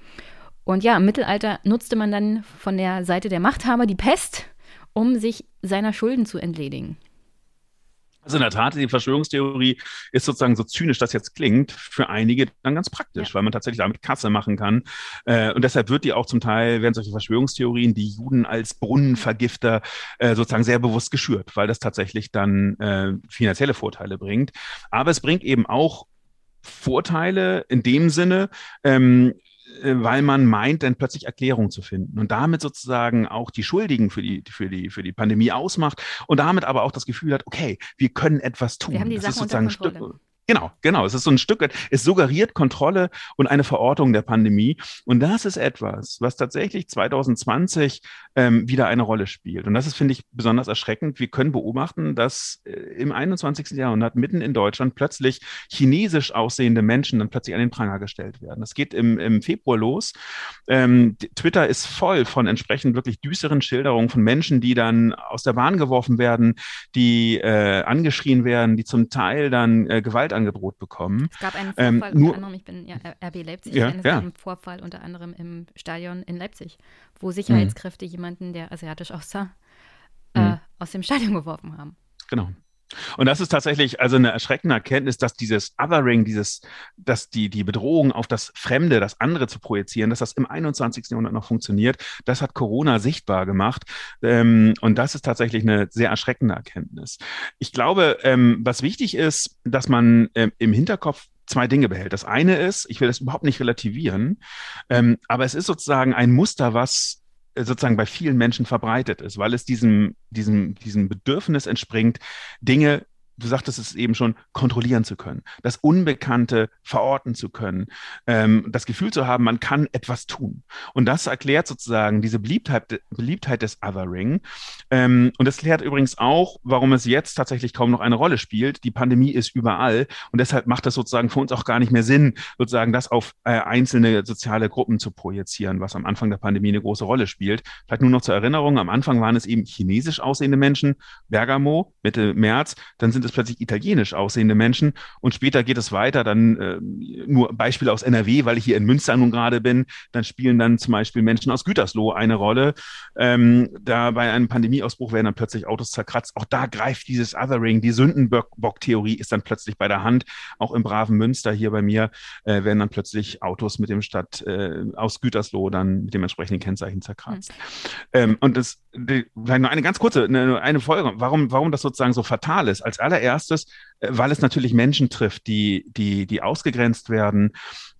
Speaker 1: Und ja, im Mittelalter nutzte man dann von der Seite der Machthaber die Pest, um sich seiner Schulden zu entledigen.
Speaker 2: Also in der Tat, die Verschwörungstheorie ist sozusagen so zynisch, das jetzt klingt, für einige dann ganz praktisch, ja. weil man tatsächlich damit Kasse machen kann. Äh, und deshalb wird die auch zum Teil, werden solche Verschwörungstheorien, die Juden als Brunnenvergifter äh, sozusagen sehr bewusst geschürt, weil das tatsächlich dann äh, finanzielle Vorteile bringt. Aber es bringt eben auch Vorteile in dem Sinne, ähm, äh, weil man meint, dann plötzlich Erklärungen zu finden und damit sozusagen auch die Schuldigen für die, für die, für die Pandemie ausmacht und damit aber auch das Gefühl hat, okay, wir können etwas tun.
Speaker 1: Wir haben die das Sachen ist sozusagen unter Kontrolle. Stück,
Speaker 2: Genau, genau. Es ist so ein Stück, es suggeriert Kontrolle und eine Verortung der Pandemie. Und das ist etwas, was tatsächlich 2020 ähm, wieder eine Rolle spielt. Und das ist, finde ich, besonders erschreckend. Wir können beobachten, dass äh, im 21. Jahrhundert mitten in Deutschland plötzlich chinesisch aussehende Menschen dann plötzlich an den Pranger gestellt werden. Das geht im, im Februar los. Ähm, Twitter ist voll von entsprechend wirklich düsteren Schilderungen von Menschen, die dann aus der Bahn geworfen werden, die äh, angeschrien werden, die zum Teil dann äh, Gewalt Angedroht bekommen.
Speaker 1: Es gab einen ähm, Vorfall, ähm, nur, unter anderem, ich bin ja RB Leipzig, ja, es ja. gab einen Vorfall unter anderem im Stadion in Leipzig, wo Sicherheitskräfte mhm. jemanden, der asiatisch aussah, äh, mhm. aus dem Stadion geworfen haben.
Speaker 2: Genau. Und das ist tatsächlich also eine erschreckende Erkenntnis, dass dieses Othering, dieses, dass die, die Bedrohung auf das Fremde, das andere zu projizieren, dass das im 21. Jahrhundert noch funktioniert, das hat Corona sichtbar gemacht. Ähm, und das ist tatsächlich eine sehr erschreckende Erkenntnis. Ich glaube, ähm, was wichtig ist, dass man ähm, im Hinterkopf zwei Dinge behält. Das eine ist, ich will das überhaupt nicht relativieren, ähm, aber es ist sozusagen ein Muster, was sozusagen bei vielen Menschen verbreitet ist, weil es diesem, diesem, diesem Bedürfnis entspringt, Dinge du sagtest es eben schon, kontrollieren zu können, das Unbekannte verorten zu können, ähm, das Gefühl zu haben, man kann etwas tun. Und das erklärt sozusagen diese Beliebtheit, Beliebtheit des Othering. Ähm, und das erklärt übrigens auch, warum es jetzt tatsächlich kaum noch eine Rolle spielt. Die Pandemie ist überall und deshalb macht es sozusagen für uns auch gar nicht mehr Sinn, sozusagen das auf äh, einzelne soziale Gruppen zu projizieren, was am Anfang der Pandemie eine große Rolle spielt. Vielleicht nur noch zur Erinnerung, am Anfang waren es eben chinesisch aussehende Menschen, Bergamo, Mitte März, dann sind es plötzlich italienisch aussehende Menschen. Und später geht es weiter, dann äh, nur Beispiele aus NRW, weil ich hier in Münster nun gerade bin, dann spielen dann zum Beispiel Menschen aus Gütersloh eine Rolle. Ähm, da bei einem Pandemieausbruch werden dann plötzlich Autos zerkratzt. Auch da greift dieses Othering, die Sündenbock-Theorie ist dann plötzlich bei der Hand. Auch im braven Münster hier bei mir äh, werden dann plötzlich Autos mit dem Stadt äh, aus Gütersloh dann mit dem entsprechenden Kennzeichen zerkratzt. Mhm. Ähm, und das, die, vielleicht noch eine ganz kurze, eine, eine Folge, warum, warum das sozusagen so fatal ist. Als aller allererstes, weil es natürlich Menschen trifft, die, die, die ausgegrenzt werden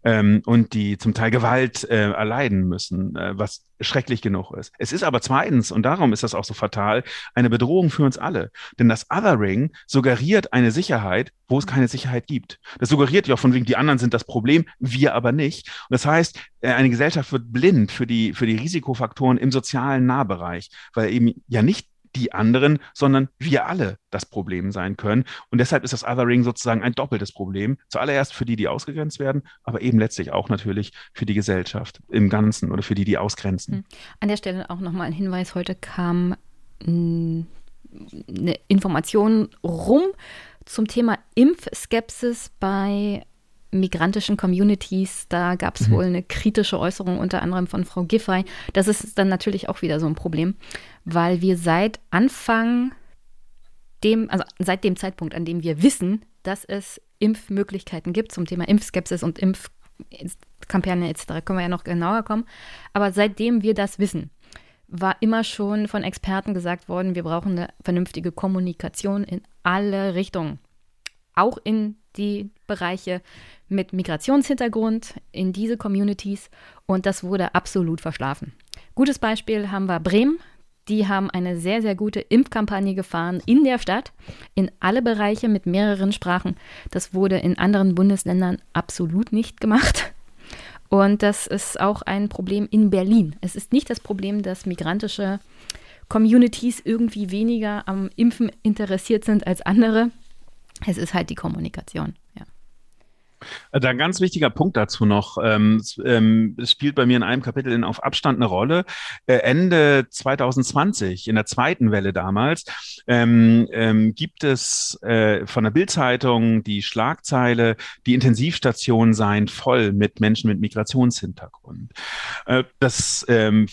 Speaker 2: ähm, und die zum Teil Gewalt äh, erleiden müssen, äh, was schrecklich genug ist. Es ist aber zweitens, und darum ist das auch so fatal, eine Bedrohung für uns alle. Denn das Othering suggeriert eine Sicherheit, wo es keine Sicherheit gibt. Das suggeriert ja auch von wegen, die anderen sind das Problem, wir aber nicht. Und das heißt, äh, eine Gesellschaft wird blind für die, für die Risikofaktoren im sozialen Nahbereich, weil eben ja nicht die anderen, sondern wir alle das Problem sein können. Und deshalb ist das Othering sozusagen ein doppeltes Problem. Zuallererst für die, die ausgegrenzt werden, aber eben letztlich auch natürlich für die Gesellschaft im Ganzen oder für die, die ausgrenzen. Hm.
Speaker 1: An der Stelle auch nochmal ein Hinweis. Heute kam hm, eine Information rum zum Thema Impfskepsis bei migrantischen Communities. Da gab es mhm. wohl eine kritische Äußerung unter anderem von Frau Giffey. Das ist dann natürlich auch wieder so ein Problem, weil wir seit Anfang dem, also seit dem Zeitpunkt, an dem wir wissen, dass es Impfmöglichkeiten gibt zum Thema Impfskepsis und Impfkampagne etc., können wir ja noch genauer kommen. Aber seitdem wir das wissen, war immer schon von Experten gesagt worden, wir brauchen eine vernünftige Kommunikation in alle Richtungen. Auch in die Bereiche mit Migrationshintergrund, in diese Communities. Und das wurde absolut verschlafen. Gutes Beispiel haben wir Bremen. Die haben eine sehr, sehr gute Impfkampagne gefahren in der Stadt, in alle Bereiche mit mehreren Sprachen. Das wurde in anderen Bundesländern absolut nicht gemacht. Und das ist auch ein Problem in Berlin. Es ist nicht das Problem, dass migrantische Communities irgendwie weniger am Impfen interessiert sind als andere. Es ist halt die Kommunikation. Ja.
Speaker 2: Da ein ganz wichtiger Punkt dazu noch. Ähm, es, ähm, es, spielt bei mir in einem Kapitel in Auf Abstand eine Rolle. Äh, Ende 2020, in der zweiten Welle damals, ähm, ähm, gibt es äh, von der Bildzeitung die Schlagzeile, die Intensivstationen seien voll mit Menschen mit Migrationshintergrund. Äh, das ähm,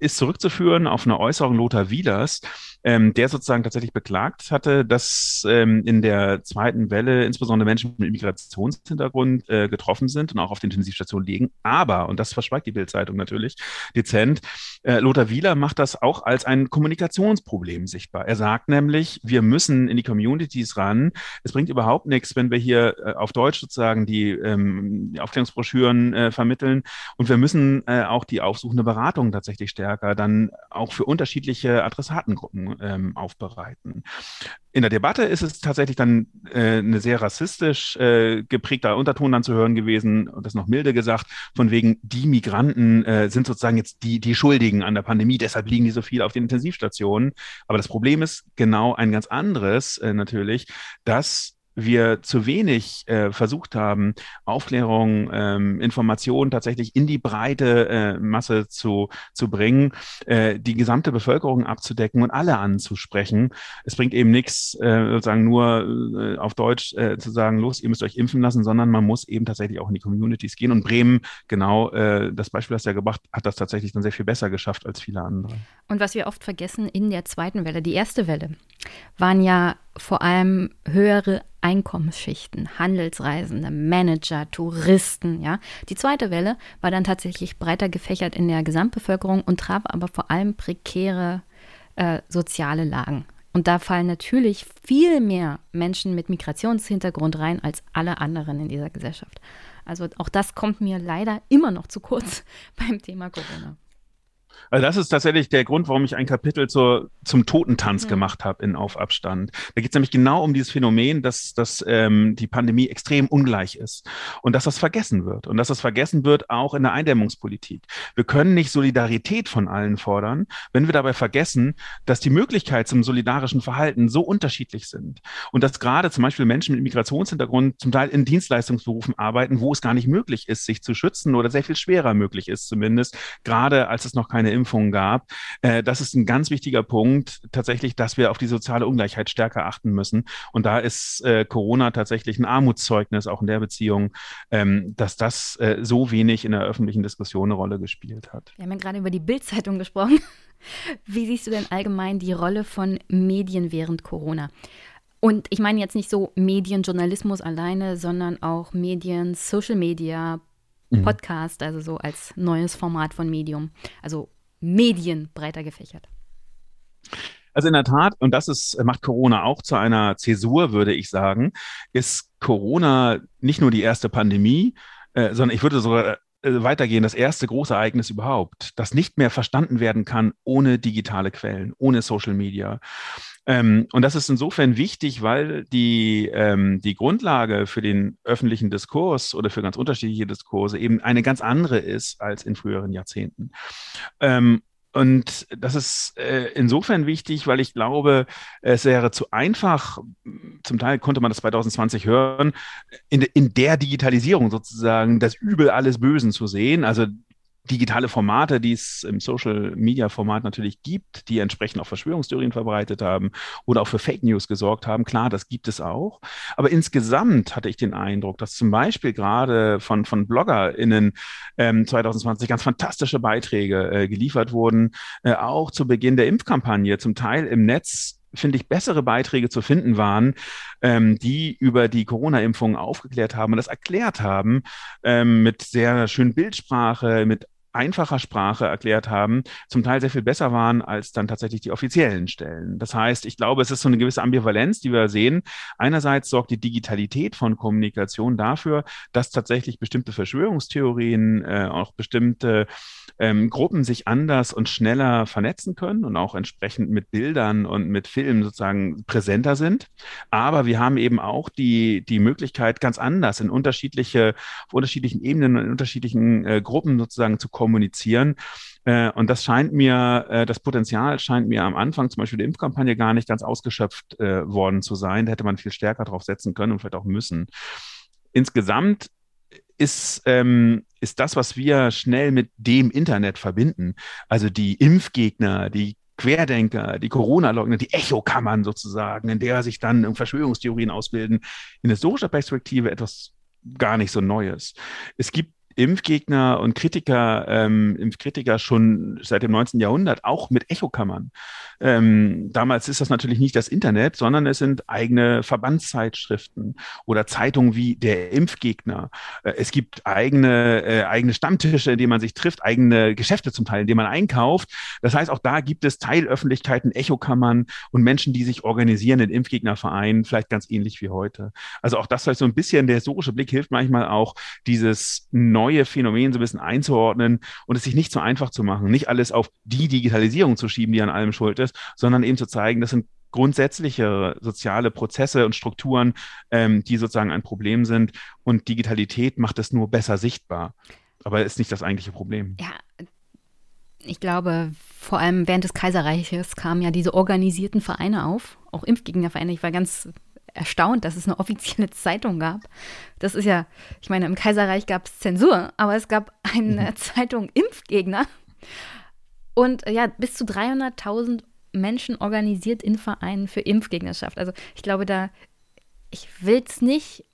Speaker 2: ist zurückzuführen auf eine Äußerung Lothar Wielers, ähm, der sozusagen tatsächlich beklagt hatte, dass ähm, in der zweiten Welle insbesondere Menschen mit Migrationshintergrund äh, getroffen sind und auch auf den Intensivstationen liegen. Aber, und das verschweigt die Bildzeitung natürlich dezent, äh, Lothar Wieler macht das auch als ein Kommunikationsproblem sichtbar. Er sagt nämlich, wir müssen in die Communities ran. Es bringt überhaupt nichts, wenn wir hier äh, auf Deutsch sozusagen die, ähm, Aufklärungsbroschüren äh, vermitteln. Und wir müssen äh, auch die aufsuchende Beratung tatsächlich stärker dann auch für unterschiedliche Adressatengruppen ähm, aufbereiten. In der Debatte ist es tatsächlich dann äh, eine sehr rassistisch äh, geprägter Unterton dann zu hören gewesen, und das noch milde gesagt, von wegen, die Migranten äh, sind sozusagen jetzt die, die Schuldigen an der Pandemie, deshalb liegen die so viel auf den Intensivstationen. Aber das Problem ist genau ein ganz anderes äh, natürlich, dass wir zu wenig äh, versucht haben, Aufklärung, ähm, Informationen tatsächlich in die breite äh, Masse zu, zu bringen, äh, die gesamte Bevölkerung abzudecken und alle anzusprechen. Es bringt eben nichts, äh, sozusagen nur äh, auf Deutsch äh, zu sagen, los, ihr müsst euch impfen lassen, sondern man muss eben tatsächlich auch in die Communities gehen. Und Bremen, genau, äh, das Beispiel, das er gebracht hat, das tatsächlich dann sehr viel besser geschafft als viele andere.
Speaker 1: Und was wir oft vergessen in der zweiten Welle, die erste Welle, waren ja vor allem höhere Einkommensschichten, Handelsreisende, Manager, Touristen, ja. Die zweite Welle war dann tatsächlich breiter gefächert in der Gesamtbevölkerung und traf aber vor allem prekäre äh, soziale Lagen. Und da fallen natürlich viel mehr Menschen mit Migrationshintergrund rein als alle anderen in dieser Gesellschaft. Also auch das kommt mir leider immer noch zu kurz [laughs] beim Thema Corona.
Speaker 2: Also das ist tatsächlich der Grund, warum ich ein Kapitel zur, zum Totentanz mhm. gemacht habe in Auf Abstand. Da geht es nämlich genau um dieses Phänomen, dass, dass ähm, die Pandemie extrem ungleich ist und dass das vergessen wird und dass das vergessen wird auch in der Eindämmungspolitik. Wir können nicht Solidarität von allen fordern, wenn wir dabei vergessen, dass die Möglichkeit zum solidarischen Verhalten so unterschiedlich sind und dass gerade zum Beispiel Menschen mit Migrationshintergrund zum Teil in Dienstleistungsberufen arbeiten, wo es gar nicht möglich ist, sich zu schützen oder sehr viel schwerer möglich ist zumindest, gerade als es noch keine Impfungen gab. Äh, das ist ein ganz wichtiger Punkt, tatsächlich, dass wir auf die soziale Ungleichheit stärker achten müssen. Und da ist äh, Corona tatsächlich ein Armutszeugnis, auch in der Beziehung, ähm, dass das äh, so wenig in der öffentlichen Diskussion eine Rolle gespielt hat.
Speaker 1: Wir haben ja gerade über die Bildzeitung gesprochen. [laughs] Wie siehst du denn allgemein die Rolle von Medien während Corona? Und ich meine jetzt nicht so Medienjournalismus alleine, sondern auch Medien, Social Media, mhm. Podcast, also so als neues Format von Medium. Also Medien breiter gefächert.
Speaker 2: Also in der Tat, und das ist, macht Corona auch zu einer Zäsur, würde ich sagen, ist Corona nicht nur die erste Pandemie, äh, sondern ich würde sogar weitergehen, das erste große Ereignis überhaupt, das nicht mehr verstanden werden kann ohne digitale Quellen, ohne Social Media. Ähm, und das ist insofern wichtig, weil die, ähm, die Grundlage für den öffentlichen Diskurs oder für ganz unterschiedliche Diskurse eben eine ganz andere ist als in früheren Jahrzehnten. Ähm, und das ist äh, insofern wichtig, weil ich glaube, es wäre zu einfach, zum Teil konnte man das 2020 hören, in, in der Digitalisierung sozusagen das Übel alles Bösen zu sehen. Also digitale Formate, die es im Social-Media-Format natürlich gibt, die entsprechend auch Verschwörungstheorien verbreitet haben oder auch für Fake News gesorgt haben. Klar, das gibt es auch. Aber insgesamt hatte ich den Eindruck, dass zum Beispiel gerade von, von BloggerInnen ähm, 2020 ganz fantastische Beiträge äh, geliefert wurden, äh, auch zu Beginn der Impfkampagne, zum Teil im Netz finde ich, bessere Beiträge zu finden waren, ähm, die über die Corona-Impfung aufgeklärt haben und das erklärt haben ähm, mit sehr schön Bildsprache, mit einfacher Sprache erklärt haben, zum Teil sehr viel besser waren als dann tatsächlich die offiziellen Stellen. Das heißt, ich glaube, es ist so eine gewisse Ambivalenz, die wir sehen. Einerseits sorgt die Digitalität von Kommunikation dafür, dass tatsächlich bestimmte Verschwörungstheorien, äh, auch bestimmte ähm, Gruppen sich anders und schneller vernetzen können und auch entsprechend mit Bildern und mit Filmen sozusagen präsenter sind. Aber wir haben eben auch die, die Möglichkeit, ganz anders in unterschiedliche, auf unterschiedlichen Ebenen und in unterschiedlichen äh, Gruppen sozusagen zu kommen kommunizieren. Äh, und das scheint mir, äh, das Potenzial scheint mir am Anfang zum Beispiel der Impfkampagne gar nicht ganz ausgeschöpft äh, worden zu sein. Da hätte man viel stärker drauf setzen können und vielleicht auch müssen. Insgesamt ist, ähm, ist das, was wir schnell mit dem Internet verbinden, also die Impfgegner, die Querdenker, die Corona-Leugner, die Echokammern sozusagen, in der sich dann Verschwörungstheorien ausbilden, in historischer Perspektive etwas gar nicht so Neues. Es gibt Impfgegner und Kritiker, ähm, Impfkritiker schon seit dem 19. Jahrhundert, auch mit Echokammern. Ähm, damals ist das natürlich nicht das Internet, sondern es sind eigene Verbandszeitschriften oder Zeitungen wie der Impfgegner. Äh, es gibt eigene, äh, eigene Stammtische, in denen man sich trifft, eigene Geschäfte zum Teil, in denen man einkauft. Das heißt, auch da gibt es Teilöffentlichkeiten, Echokammern und Menschen, die sich organisieren in Impfgegnervereinen, vielleicht ganz ähnlich wie heute. Also auch das vielleicht so ein bisschen der historische Blick hilft manchmal auch, dieses neue neue Phänomen so ein bisschen einzuordnen und es sich nicht so einfach zu machen, nicht alles auf die Digitalisierung zu schieben, die an allem schuld ist, sondern eben zu zeigen, das sind grundsätzliche soziale Prozesse und Strukturen, ähm, die sozusagen ein Problem sind. Und Digitalität macht es nur besser sichtbar. Aber ist nicht das eigentliche Problem.
Speaker 1: Ja, ich glaube, vor allem während des Kaiserreiches kamen ja diese organisierten Vereine auf, auch Impfgegnervereine. Ich war ganz erstaunt, dass es eine offizielle [laughs] Zeitung gab. Das ist ja, ich meine, im Kaiserreich gab es Zensur, aber es gab eine mhm. [laughs] Zeitung Impfgegner. Und ja, bis zu 300.000 Menschen organisiert in Vereinen für Impfgegnerschaft. Also ich glaube, da, ich will es nicht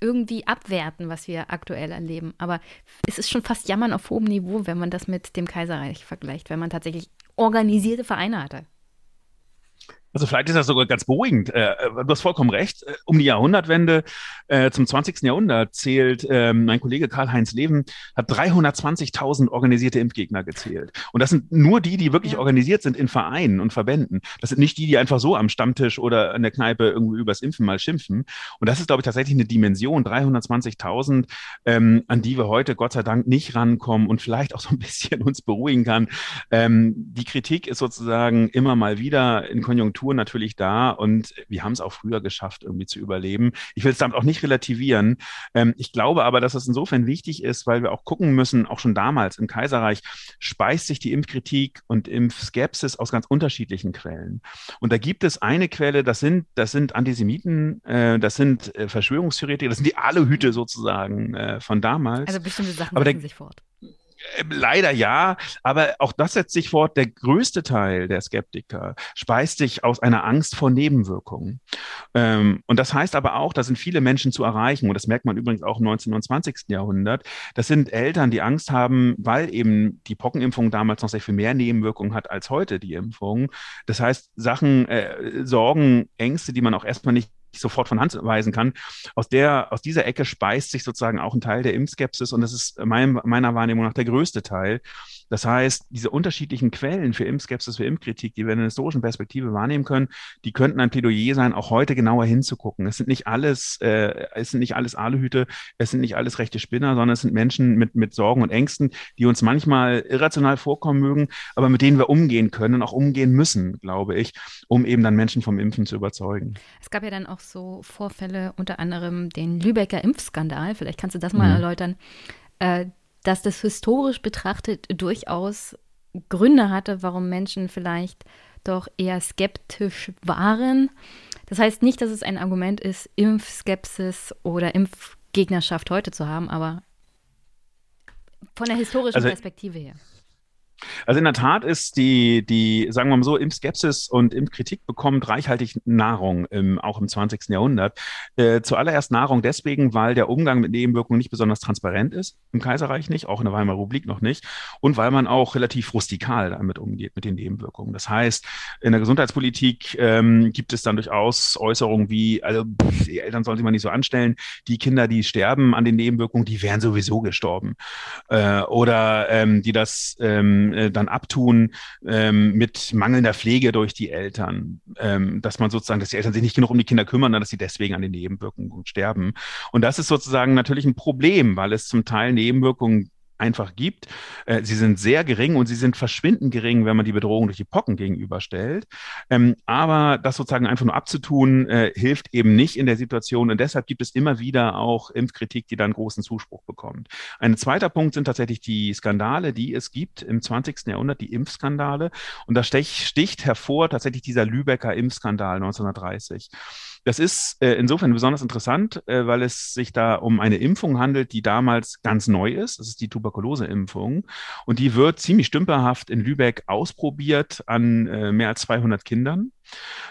Speaker 1: irgendwie abwerten, was wir aktuell erleben. Aber es ist schon fast Jammern auf hohem Niveau, wenn man das mit dem Kaiserreich vergleicht, wenn man tatsächlich organisierte Vereine hatte.
Speaker 2: Also vielleicht ist das sogar ganz beruhigend. Äh, äh, du hast vollkommen recht. Äh, um die Jahrhundertwende zum 20. Jahrhundert zählt ähm, mein Kollege Karl-Heinz Leven, hat 320.000 organisierte Impfgegner gezählt. Und das sind nur die, die wirklich ja. organisiert sind in Vereinen und Verbänden. Das sind nicht die, die einfach so am Stammtisch oder in der Kneipe irgendwie übers Impfen mal schimpfen. Und das ist, glaube ich, tatsächlich eine Dimension, 320.000, ähm, an die wir heute Gott sei Dank nicht rankommen und vielleicht auch so ein [laughs] bisschen uns beruhigen kann. Ähm, die Kritik ist sozusagen immer mal wieder in Konjunktur Struktur natürlich da und wir haben es auch früher geschafft, irgendwie zu überleben. Ich will es damit auch nicht relativieren. Ähm, ich glaube aber, dass es insofern wichtig ist, weil wir auch gucken müssen, auch schon damals im Kaiserreich speist sich die Impfkritik und Impfskepsis aus ganz unterschiedlichen Quellen. Und da gibt es eine Quelle, das sind, das sind Antisemiten, äh, das sind äh, Verschwörungstheoretiker, das sind die Aluhüte sozusagen äh, von damals.
Speaker 1: Also bestimmte Sachen setzen sich fort.
Speaker 2: Ähm, leider ja, aber auch das setzt sich fort. Der größte Teil der Skeptiker speist sich aus einer Angst vor Nebenwirkungen. Ähm, und das heißt aber auch, da sind viele Menschen zu erreichen. Und das merkt man übrigens auch im 19. und 20. Jahrhundert. Das sind Eltern, die Angst haben, weil eben die Pockenimpfung damals noch sehr viel mehr Nebenwirkungen hat als heute die Impfung. Das heißt, Sachen, äh, Sorgen, Ängste, die man auch erstmal nicht sofort von Hand weisen kann. Aus der, aus dieser Ecke speist sich sozusagen auch ein Teil der Impfskepsis und das ist mein, meiner Wahrnehmung nach der größte Teil. Das heißt, diese unterschiedlichen Quellen für Impfskepsis, für Impfkritik, die wir in der historischen Perspektive wahrnehmen können, die könnten ein Plädoyer sein, auch heute genauer hinzugucken. Es sind nicht alles, äh, es sind nicht alles Aluhüte, es sind nicht alles rechte Spinner, sondern es sind Menschen mit, mit Sorgen und Ängsten, die uns manchmal irrational vorkommen mögen, aber mit denen wir umgehen können und auch umgehen müssen, glaube ich, um eben dann Menschen vom Impfen zu überzeugen.
Speaker 1: Es gab ja dann auch so Vorfälle, unter anderem den Lübecker Impfskandal, vielleicht kannst du das mal mhm. erläutern. Äh, dass das historisch betrachtet durchaus Gründe hatte, warum Menschen vielleicht doch eher skeptisch waren. Das heißt nicht, dass es ein Argument ist, Impfskepsis oder Impfgegnerschaft heute zu haben, aber Von der historischen also, Perspektive her.
Speaker 2: Also in der Tat ist die, die, sagen wir mal so, Impfskepsis und Impfkritik bekommt reichhaltig Nahrung, im, auch im 20. Jahrhundert. Äh, zuallererst Nahrung deswegen, weil der Umgang mit Nebenwirkungen nicht besonders transparent ist, im Kaiserreich nicht, auch in der Weimarer Republik noch nicht, und weil man auch relativ rustikal damit umgeht, mit den Nebenwirkungen. Das heißt, in der Gesundheitspolitik ähm, gibt es dann durchaus Äußerungen wie, also pff, die Eltern sollen sich mal nicht so anstellen, die Kinder, die sterben an den Nebenwirkungen, die wären sowieso gestorben. Äh, oder ähm, die das ähm, äh, dann abtun ähm, mit mangelnder Pflege durch die Eltern, ähm, dass man sozusagen, dass die Eltern sich nicht genug um die Kinder kümmern, dass sie deswegen an den Nebenwirkungen sterben. Und das ist sozusagen natürlich ein Problem, weil es zum Teil Nebenwirkungen einfach gibt. Äh, sie sind sehr gering und sie sind verschwindend gering, wenn man die Bedrohung durch die Pocken gegenüberstellt. Ähm, aber das sozusagen einfach nur abzutun, äh, hilft eben nicht in der Situation. Und deshalb gibt es immer wieder auch Impfkritik, die dann großen Zuspruch bekommt. Ein zweiter Punkt sind tatsächlich die Skandale, die es gibt im 20. Jahrhundert, die Impfskandale. Und da sticht hervor tatsächlich dieser Lübecker Impfskandal 1930. Das ist äh, insofern besonders interessant, äh, weil es sich da um eine Impfung handelt, die damals ganz neu ist. Das ist die Tuberkuloseimpfung. Und die wird ziemlich stümperhaft in Lübeck ausprobiert an äh, mehr als 200 Kindern.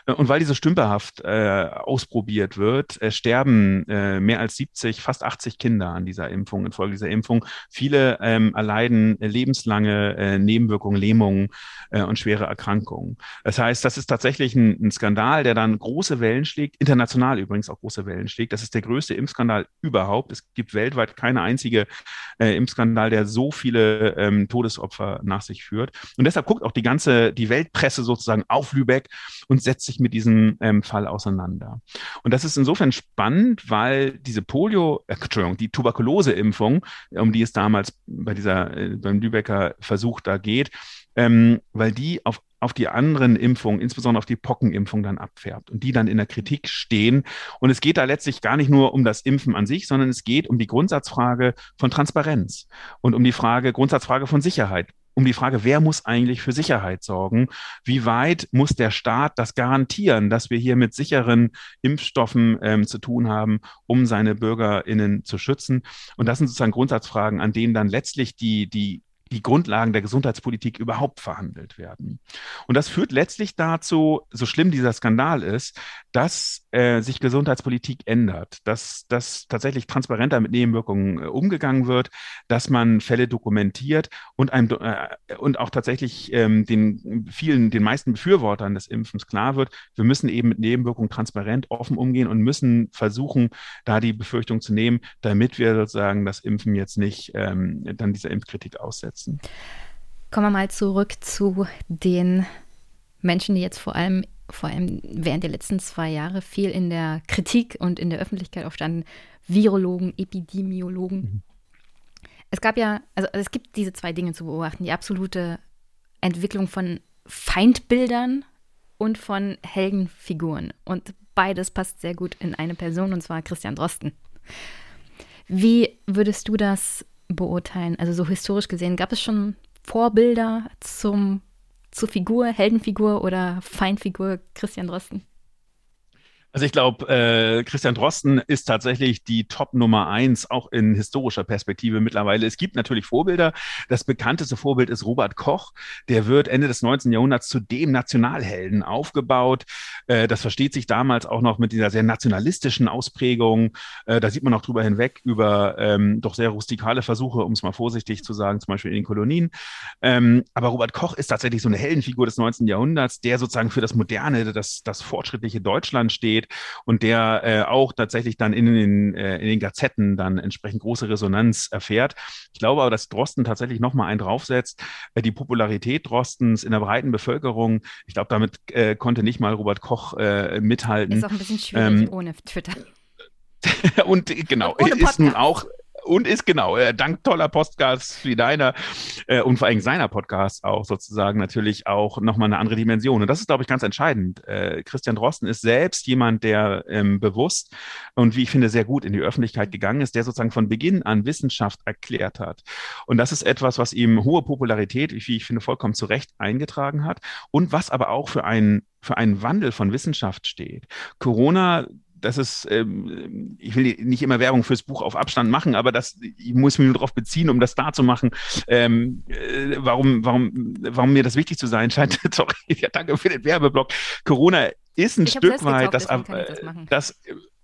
Speaker 2: Äh, und weil diese stümperhaft äh, ausprobiert wird, äh, sterben äh, mehr als 70, fast 80 Kinder an dieser Impfung, infolge dieser Impfung. Viele ähm, erleiden lebenslange äh, Nebenwirkungen, Lähmungen äh, und schwere Erkrankungen. Das heißt, das ist tatsächlich ein, ein, Skandal, der dann große Wellen schlägt, international übrigens auch große Wellen schlägt. Das ist der größte Impfskandal überhaupt. Es gibt weltweit keine einzige Impfskandal, der so viele ähm, Todesopfer nach sich führt. Und deshalb guckt auch die ganze, die Weltpresse sozusagen auf Lübeck und setzt sich mit diesem ähm, Fall auseinander. Und das ist insofern spannend, weil diese Polio, äh, Entschuldigung, die Tuberkuloseimpfung, um die es damals bei dieser, äh, beim Lübecker Versuch da geht, ähm, weil die auf auf die anderen Impfungen, insbesondere auf die Pockenimpfung dann abfärbt und die dann in der Kritik stehen. Und es geht da letztlich gar nicht nur um das Impfen an sich, sondern es geht um die Grundsatzfrage von Transparenz und um die Frage, Grundsatzfrage von Sicherheit um die Frage, wer muss eigentlich für Sicherheit sorgen? Wie weit muss der Staat das garantieren, dass wir hier mit sicheren Impfstoffen ähm, zu tun haben, um seine BürgerInnen zu schützen? Und das sind sozusagen Grundsatzfragen, an denen dann letztlich die, die die Grundlagen der Gesundheitspolitik überhaupt verhandelt werden. Und das führt letztlich dazu, so schlimm dieser Skandal ist, dass äh, sich Gesundheitspolitik ändert, dass, dass tatsächlich transparenter mit Nebenwirkungen äh, umgegangen wird, dass man Fälle dokumentiert und, einem, äh, und auch tatsächlich ähm, den vielen, den meisten Befürwortern des Impfens klar wird, wir müssen eben mit Nebenwirkungen transparent, offen umgehen und müssen versuchen, da die Befürchtung zu nehmen, damit wir sozusagen das Impfen jetzt nicht ähm, dann dieser Impfkritik aussetzen nutzen.
Speaker 1: Kommen wir mal zurück zu den Menschen, die jetzt vor allem, vor allem während der letzten zwei Jahre viel in der Kritik und in der Öffentlichkeit auch standen. Virologen, Epidemiologen. Mhm. Es gab ja, also es gibt diese zwei Dinge zu beobachten. Die absolute Entwicklung von Feindbildern und von Heldenfiguren. Und beides passt sehr gut in eine Person, und zwar Christian Drosten. Wie würdest du das beurteilen? Also so historisch gesehen, gab es schon Vorbilder zum, zur Figur, Heldenfigur oder Feindfigur Christian Drosten?
Speaker 2: Also ich glaube, äh, Christian Drosten ist tatsächlich die Top Nummer eins, auch in historischer Perspektive mittlerweile. Es gibt natürlich Vorbilder. Das bekannteste Vorbild ist Robert Koch. Der wird Ende des 19. Jahrhunderts zu dem Nationalhelden aufgebaut. Äh, das versteht sich damals auch noch mit dieser sehr nationalistischen Ausprägung. Äh, da sieht man auch drüber hinweg über ähm, doch sehr rustikale Versuche, um es mal vorsichtig zu sagen, zum Beispiel in den Kolonien. Ähm, aber Robert Koch ist tatsächlich so eine Heldenfigur des 19. Jahrhunderts, der sozusagen für das moderne, das, das fortschrittliche Deutschland steht steht und der äh, auch tatsächlich dann in den, äh, in den Gazetten dann entsprechend große Resonanz erfährt. Ich glaube aber, dass Drosten tatsächlich nochmal einen draufsetzt. Äh, die Popularität Drostens in der breiten Bevölkerung, ich glaube, damit äh, konnte nicht mal Robert Koch äh, mithalten.
Speaker 1: Ist auch ein bisschen schwierig ähm, ohne Twitter. [laughs]
Speaker 2: und genau, ist nun auch und ist genau, äh, dank toller Podcasts wie deiner äh, und vor allem seiner Podcasts auch sozusagen natürlich auch nochmal eine andere Dimension. Und das ist, glaube ich, ganz entscheidend. Äh, Christian Drosten ist selbst jemand, der ähm, bewusst und wie ich finde, sehr gut in die Öffentlichkeit gegangen ist, der sozusagen von Beginn an Wissenschaft erklärt hat. Und das ist etwas, was ihm hohe Popularität, wie ich finde, vollkommen zu Recht eingetragen hat und was aber auch für einen für einen Wandel von Wissenschaft steht. Corona das ist, ähm, ich will nicht immer Werbung fürs Buch auf Abstand machen, aber das, ich muss mich nur darauf beziehen, um das da zu machen, ähm, äh, warum, warum, warum mir das wichtig zu sein scheint. [laughs] Sorry, ja, danke für den Werbeblock. Corona ist ein Stück weit das, das, das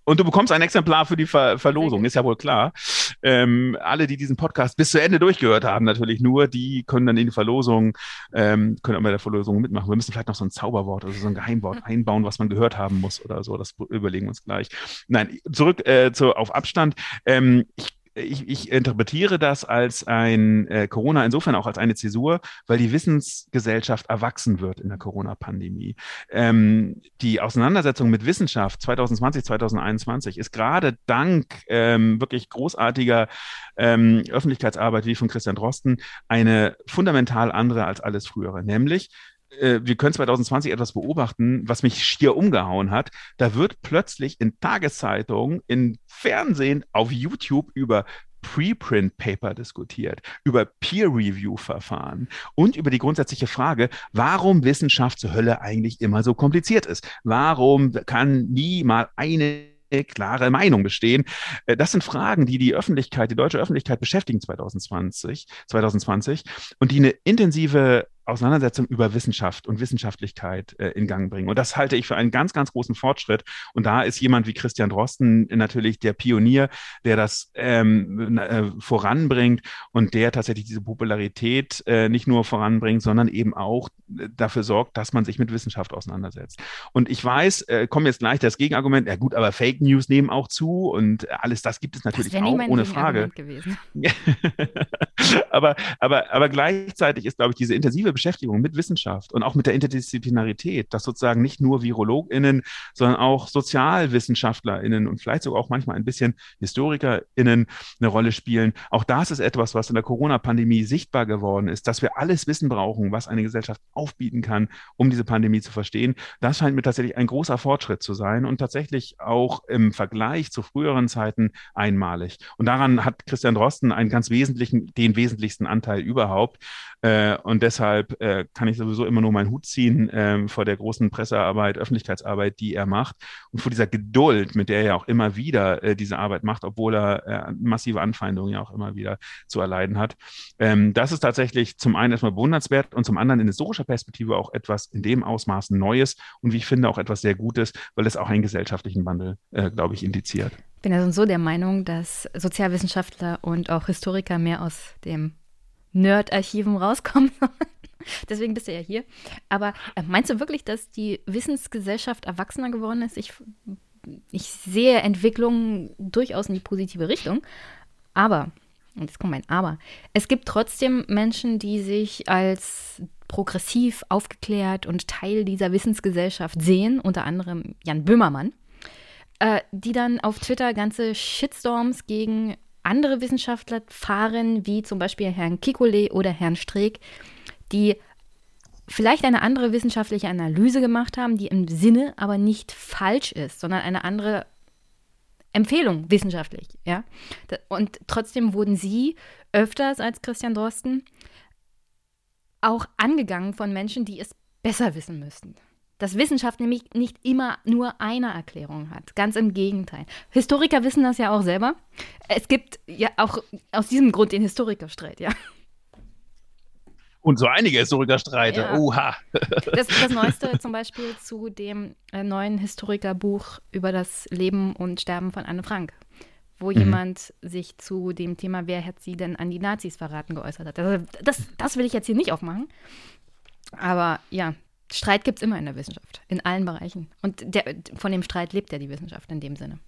Speaker 2: und du bekommst ein Exemplar für die Ver Verlosung, ist ja wohl klar. Ähm, alle, die diesen Podcast bis zu Ende durchgehört haben, natürlich nur, die können dann in die Verlosung, ähm, können auch bei der Verlosung mitmachen. Wir müssen vielleicht noch so ein Zauberwort, also so ein Geheimwort einbauen, was man gehört haben muss oder so. Das überlegen wir uns gleich. Nein, zurück äh, zu, auf Abstand. Ähm, ich ich, ich interpretiere das als ein äh, Corona insofern auch als eine Zäsur, weil die Wissensgesellschaft erwachsen wird in der Corona-Pandemie. Ähm, die Auseinandersetzung mit Wissenschaft 2020, 2021 ist gerade dank ähm, wirklich großartiger ähm, Öffentlichkeitsarbeit wie von Christian Drosten eine fundamental andere als alles frühere, nämlich äh, wir können 2020 etwas beobachten, was mich schier umgehauen hat. Da wird plötzlich in Tageszeitungen, in Fernsehen, auf YouTube über Preprint-Paper diskutiert, über Peer-Review-Verfahren und über die grundsätzliche Frage, warum Wissenschaft zur Hölle eigentlich immer so kompliziert ist. Warum kann nie mal eine klare Meinung bestehen. Äh, das sind Fragen, die die Öffentlichkeit, die deutsche Öffentlichkeit beschäftigen 2020, 2020 und die eine intensive Auseinandersetzung über Wissenschaft und Wissenschaftlichkeit äh, in Gang bringen. Und das halte ich für einen ganz, ganz großen Fortschritt. Und da ist jemand wie Christian Drosten natürlich der Pionier, der das ähm, äh, voranbringt und der tatsächlich diese Popularität äh, nicht nur voranbringt, sondern eben auch äh, dafür sorgt, dass man sich mit Wissenschaft auseinandersetzt. Und ich weiß, äh, kommt jetzt gleich das Gegenargument, ja gut, aber Fake News nehmen auch zu und alles das gibt es natürlich auch ohne Frage. [laughs] aber, aber, aber gleichzeitig ist, glaube ich, diese intensive Beschäftigung mit Wissenschaft und auch mit der Interdisziplinarität, dass sozusagen nicht nur VirologInnen, sondern auch SozialwissenschaftlerInnen und vielleicht sogar auch manchmal ein bisschen HistorikerInnen eine Rolle spielen. Auch das ist etwas, was in der Corona-Pandemie sichtbar geworden ist, dass wir alles Wissen brauchen, was eine Gesellschaft aufbieten kann, um diese Pandemie zu verstehen. Das scheint mir tatsächlich ein großer Fortschritt zu sein und tatsächlich auch im Vergleich zu früheren Zeiten einmalig. Und daran hat Christian Drosten einen ganz wesentlichen, den wesentlichsten Anteil überhaupt. Äh, und deshalb äh, kann ich sowieso immer nur meinen Hut ziehen äh, vor der großen Pressearbeit, Öffentlichkeitsarbeit, die er macht und vor dieser Geduld, mit der er auch immer wieder äh, diese Arbeit macht, obwohl er äh, massive Anfeindungen ja auch immer wieder zu erleiden hat. Ähm, das ist tatsächlich zum einen erstmal bewundernswert und zum anderen in historischer Perspektive auch etwas in dem Ausmaß Neues und wie ich finde auch etwas sehr Gutes, weil es auch einen gesellschaftlichen Wandel, äh, glaube ich, indiziert.
Speaker 1: Ich bin also so der Meinung, dass Sozialwissenschaftler und auch Historiker mehr aus dem Nerd-Archiven rauskommen sollen. [laughs] Deswegen bist du ja hier. Aber äh, meinst du wirklich, dass die Wissensgesellschaft erwachsener geworden ist? Ich, ich sehe Entwicklungen durchaus in die positive Richtung. Aber, und jetzt kommt mein Aber, es gibt trotzdem Menschen, die sich als progressiv, aufgeklärt und Teil dieser Wissensgesellschaft sehen, unter anderem Jan Böhmermann, äh, die dann auf Twitter ganze Shitstorms gegen andere Wissenschaftler fahren, wie zum Beispiel Herrn Kikole oder Herrn Streeck, die vielleicht eine andere wissenschaftliche Analyse gemacht haben, die im Sinne aber nicht falsch ist, sondern eine andere Empfehlung wissenschaftlich, ja. Und trotzdem wurden sie öfters als Christian Drosten auch angegangen von Menschen, die es besser wissen müssten dass Wissenschaft nämlich nicht immer nur eine Erklärung hat. Ganz im Gegenteil. Historiker wissen das ja auch selber. Es gibt ja auch aus diesem Grund den Historikerstreit, ja.
Speaker 2: Und so einige Historikerstreite. Ja. Oha. [laughs]
Speaker 1: Das, das Neueste zum Beispiel zu dem äh, neuen Historikerbuch über das Leben und Sterben von Anne Frank, wo mhm. jemand sich zu dem Thema, wer hat sie denn an die Nazis verraten, geäußert hat. Also das, das will ich jetzt hier nicht aufmachen. Aber ja, Streit gibt es immer in der Wissenschaft, in allen Bereichen. Und der, von dem Streit lebt ja die Wissenschaft in dem Sinne.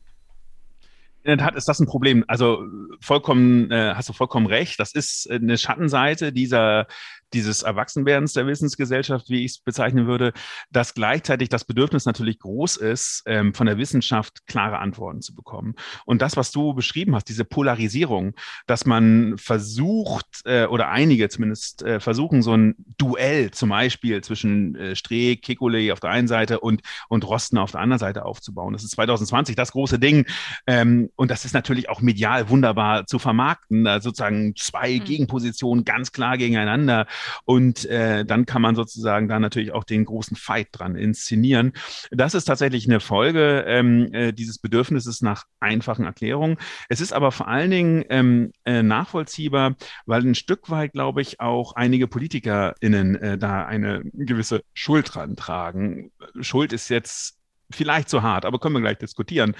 Speaker 2: In der Tat ist das ein Problem. Also vollkommen, äh, hast du vollkommen recht. Das ist eine Schattenseite dieser dieses Erwachsenwerdens der Wissensgesellschaft, wie ich es bezeichnen würde, dass gleichzeitig das Bedürfnis natürlich groß ist, ähm, von der Wissenschaft klare Antworten zu bekommen. Und das, was du beschrieben hast, diese Polarisierung, dass man versucht, äh, oder einige zumindest äh, versuchen, so ein Duell zum Beispiel zwischen äh, Streeck, Kekulé auf der einen Seite und, und Rosten auf der anderen Seite aufzubauen. Das ist 2020 das große Ding. Ähm, und das ist natürlich auch medial wunderbar zu vermarkten, da sozusagen zwei mhm. Gegenpositionen ganz klar gegeneinander Und äh, dann kann man sozusagen da natürlich auch den großen Fight dran inszenieren. Das ist tatsächlich eine Folge ähm, äh, dieses Bedürfnisses nach einfachen Erklärungen. Es ist aber vor allen Dingen ähm, äh, nachvollziehbar, weil ein Stück weit, glaube ich, auch einige PolitikerInnen äh, da eine gewisse Schuld dran tragen. Schuld ist jetzt vielleicht zu hart, aber können wir gleich diskutieren.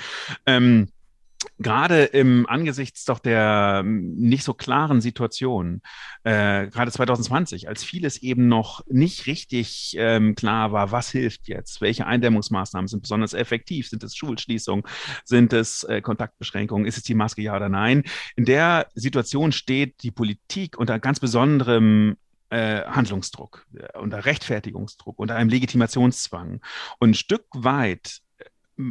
Speaker 2: Ähm, gerade im angesichts doch der hm, nicht so klaren Situation, äh, gerade 2020, als vieles eben noch nicht richtig ähm, klar war, was hilft jetzt, welche Eindämmungsmaßnahmen sind besonders effektiv, sind es Schulschließungen, sind es äh, Kontaktbeschränkungen, ist es die Maske ja oder nein? In der Situation steht die Politik unter ganz besonderem äh, Handlungsdruck, äh, unter Rechtfertigungsdruck, unter einem Legitimationszwang. Und ein Stück weit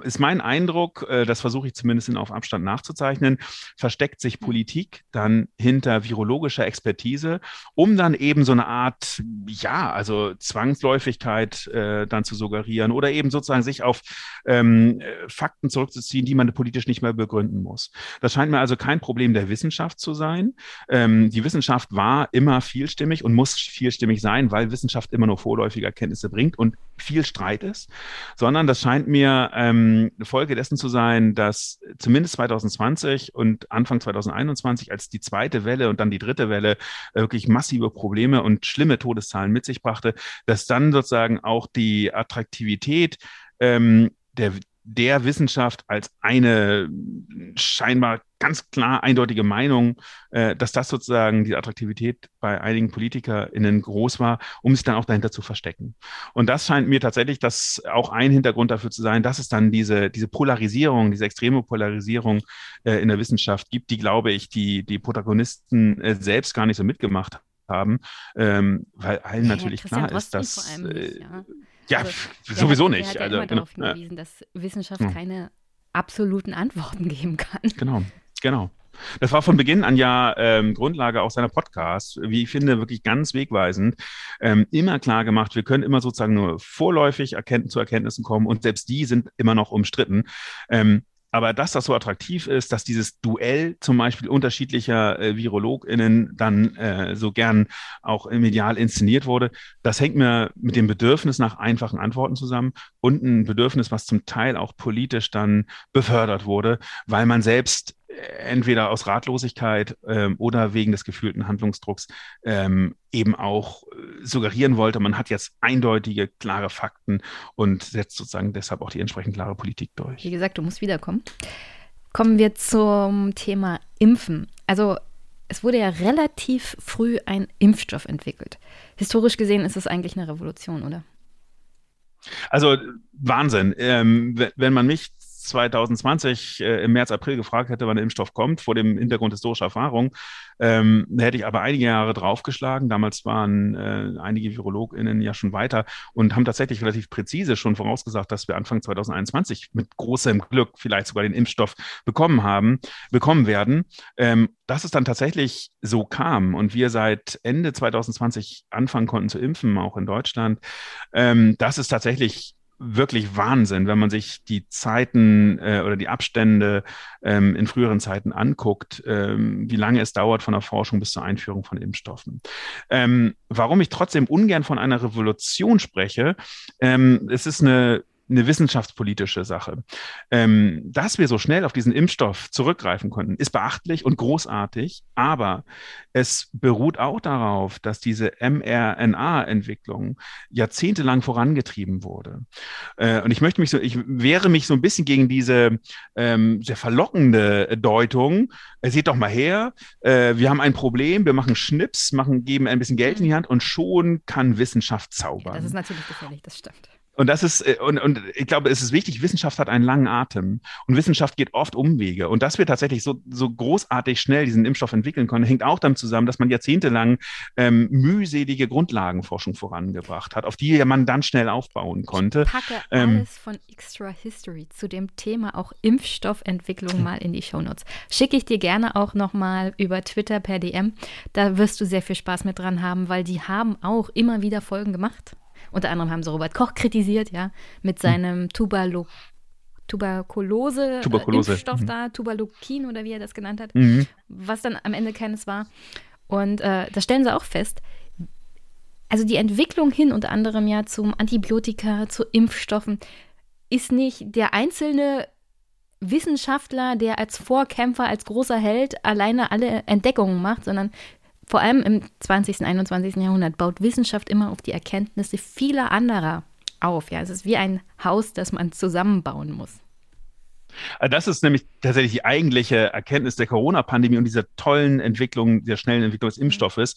Speaker 2: ist mein Eindruck, äh, das versuche ich zumindest auf Abstand nachzuzeichnen, versteckt sich Politik dann hinter virologischer Expertise, um dann eben so eine Art, ja, also Zwangsläufigkeit äh, dann zu suggerieren oder eben sozusagen sich auf ähm, Fakten zurückzuziehen, die man politisch nicht mehr begründen muss. Das scheint mir also kein Problem der Wissenschaft zu sein. Ähm, die Wissenschaft war immer vielstimmig und muss vielstimmig sein, weil Wissenschaft immer nur vorläufige Erkenntnisse bringt und viel Streit ist, sondern das scheint mir ähm, ähm, Folge dessen zu sein, dass zumindest 2020 und Anfang 2021, als die zweite Welle und dann die dritte Welle äh, wirklich massive Probleme und schlimme Todeszahlen mit sich brachte, dass dann sozusagen auch die Attraktivität ähm, der, der Wissenschaft als eine scheinbar ganz klar eindeutige Meinung, äh, dass das sozusagen die Attraktivität bei einigen PolitikerInnen groß war, um sich dann auch dahinter zu verstecken. Und das scheint mir tatsächlich das auch ein Hintergrund dafür zu sein, dass es dann diese, diese Polarisierung, diese extreme Polarisierung äh, in der Wissenschaft gibt, die, glaube ich, die, die Protagonisten äh, selbst gar nicht so mitgemacht haben, ähm, weil allen ja, natürlich klar ist, dass äh, ja. Ja, also, [laughs] sowieso nicht.
Speaker 1: Der hat ja also, immer genau, darauf hingewiesen, dass Wissenschaft ja. keine absoluten Antworten [laughs] geben kann.
Speaker 2: Genau, genau. Das war von Beginn an ja ähm, Grundlage auch seiner Podcasts, wie ich finde, wirklich ganz wegweisend. Ähm, immer klar gemacht, wir können immer sozusagen nur vorläufig erkennt, zu Erkenntnissen kommen und selbst die sind immer noch umstritten. Ähm, aber dass das so attraktiv ist, dass dieses Duell zum Beispiel unterschiedlicher äh, VirologInnen dann äh, so gern auch medial inszeniert wurde, das hängt mir mit dem Bedürfnis nach einfachen Antworten zusammen und ein Bedürfnis, was zum Teil auch politisch dann befördert wurde, weil man selbst entweder aus Ratlosigkeit ähm, oder wegen des gefühlten Handlungsdrucks ähm, eben auch äh, suggerieren wollte, man hat jetzt eindeutige, klare Fakten und setzt sozusagen deshalb auch die entsprechend klare Politik durch.
Speaker 1: Wie gesagt, du musst wiederkommen. Kommen wir zum Thema Impfen. Also es wurde ja relativ früh ein Impfstoff entwickelt. Historisch gesehen ist es eigentlich eine Revolution, oder?
Speaker 2: Also Wahnsinn. Ähm, wenn man mich 2020 äh, im März, April gefragt hätte, wann der Impfstoff kommt, vor dem Hintergrund historischer Erfahrung, ähm, hätte ich aber einige Jahre draufgeschlagen. Damals waren äh, einige VirologInnen ja schon weiter und haben tatsächlich relativ präzise schon vorausgesagt, dass wir Anfang 2021 mit großem Glück vielleicht sogar den Impfstoff bekommen haben, bekommen werden. Ähm, dass es dann tatsächlich so kam und wir seit Ende 2020 anfangen konnten zu impfen, auch in Deutschland, ähm, das ist tatsächlich wirklich Wahnsinn, wenn man sich die Zeiten äh, oder die Abstände ähm, in früheren Zeiten anguckt, ähm, wie lange es dauert von der Forschung bis zur Einführung von Impfstoffen. Ähm, warum ich trotzdem ungern von einer Revolution spreche, ähm, es ist eine eine wissenschaftspolitische Sache. Ähm, dass wir so schnell auf diesen Impfstoff zurückgreifen konnten, ist beachtlich und großartig, aber es beruht auch darauf, dass diese mRNA-Entwicklung jahrzehntelang vorangetrieben wurde. Äh, und ich möchte mich so, ich wehre mich so ein bisschen gegen diese ähm, sehr verlockende Deutung. Äh, seht doch mal her, äh, wir haben ein Problem, wir machen Schnips, machen, geben ein bisschen Geld in die Hand und schon kann Wissenschaft zaubern.
Speaker 1: Das ist natürlich gefährlich, das stimmt.
Speaker 2: Und das ist, äh, und, und ich glaube, es ist wichtig, Wissenschaft hat einen langen Atem und Wissenschaft geht oft Umwege. Und dass wir tatsächlich so, so großartig schnell diesen Impfstoff entwickeln können, hängt auch damit zusammen, dass man jahrzehntelang ähm, mühselige Grundlagenforschung vorangebracht hat, auf die man dann schnell aufbauen konnte.
Speaker 1: Ich packe ähm, alles von Extra History zu dem Thema auch Impfstoffentwicklung mal in die Shownotes. Schicke ich dir gerne auch nochmal über Twitter per DM. Da wirst du sehr viel Spaß mit dran haben, weil die haben auch immer wieder Folgen gemacht. Unter anderem haben sie Robert Koch kritisiert, ja, mit hm. seinem Tuberlo Tuberkulose,
Speaker 2: Tuberkulose.
Speaker 1: Äh, Impfstoff mhm. da, Tuberlukin oder wie er das genannt hat, mhm. was dann am Ende keines war. Und äh, da stellen sie auch fest, also die Entwicklung hin unter anderem ja zum Antibiotika, zu Impfstoffen, ist nicht der einzelne Wissenschaftler, der als Vorkämpfer, als großer Held alleine alle Entdeckungen macht, sondern vor allem im 20., 21. Jahrhundert baut Wissenschaft immer auf die Erkenntnisse vieler anderer auf. Ja, es ist wie ein Haus, das man zusammenbauen muss.
Speaker 2: Also das ist nämlich tatsächlich die eigentliche Erkenntnis der Corona-Pandemie und dieser tollen Entwicklung, der schnellen Entwicklung des Impfstoffes,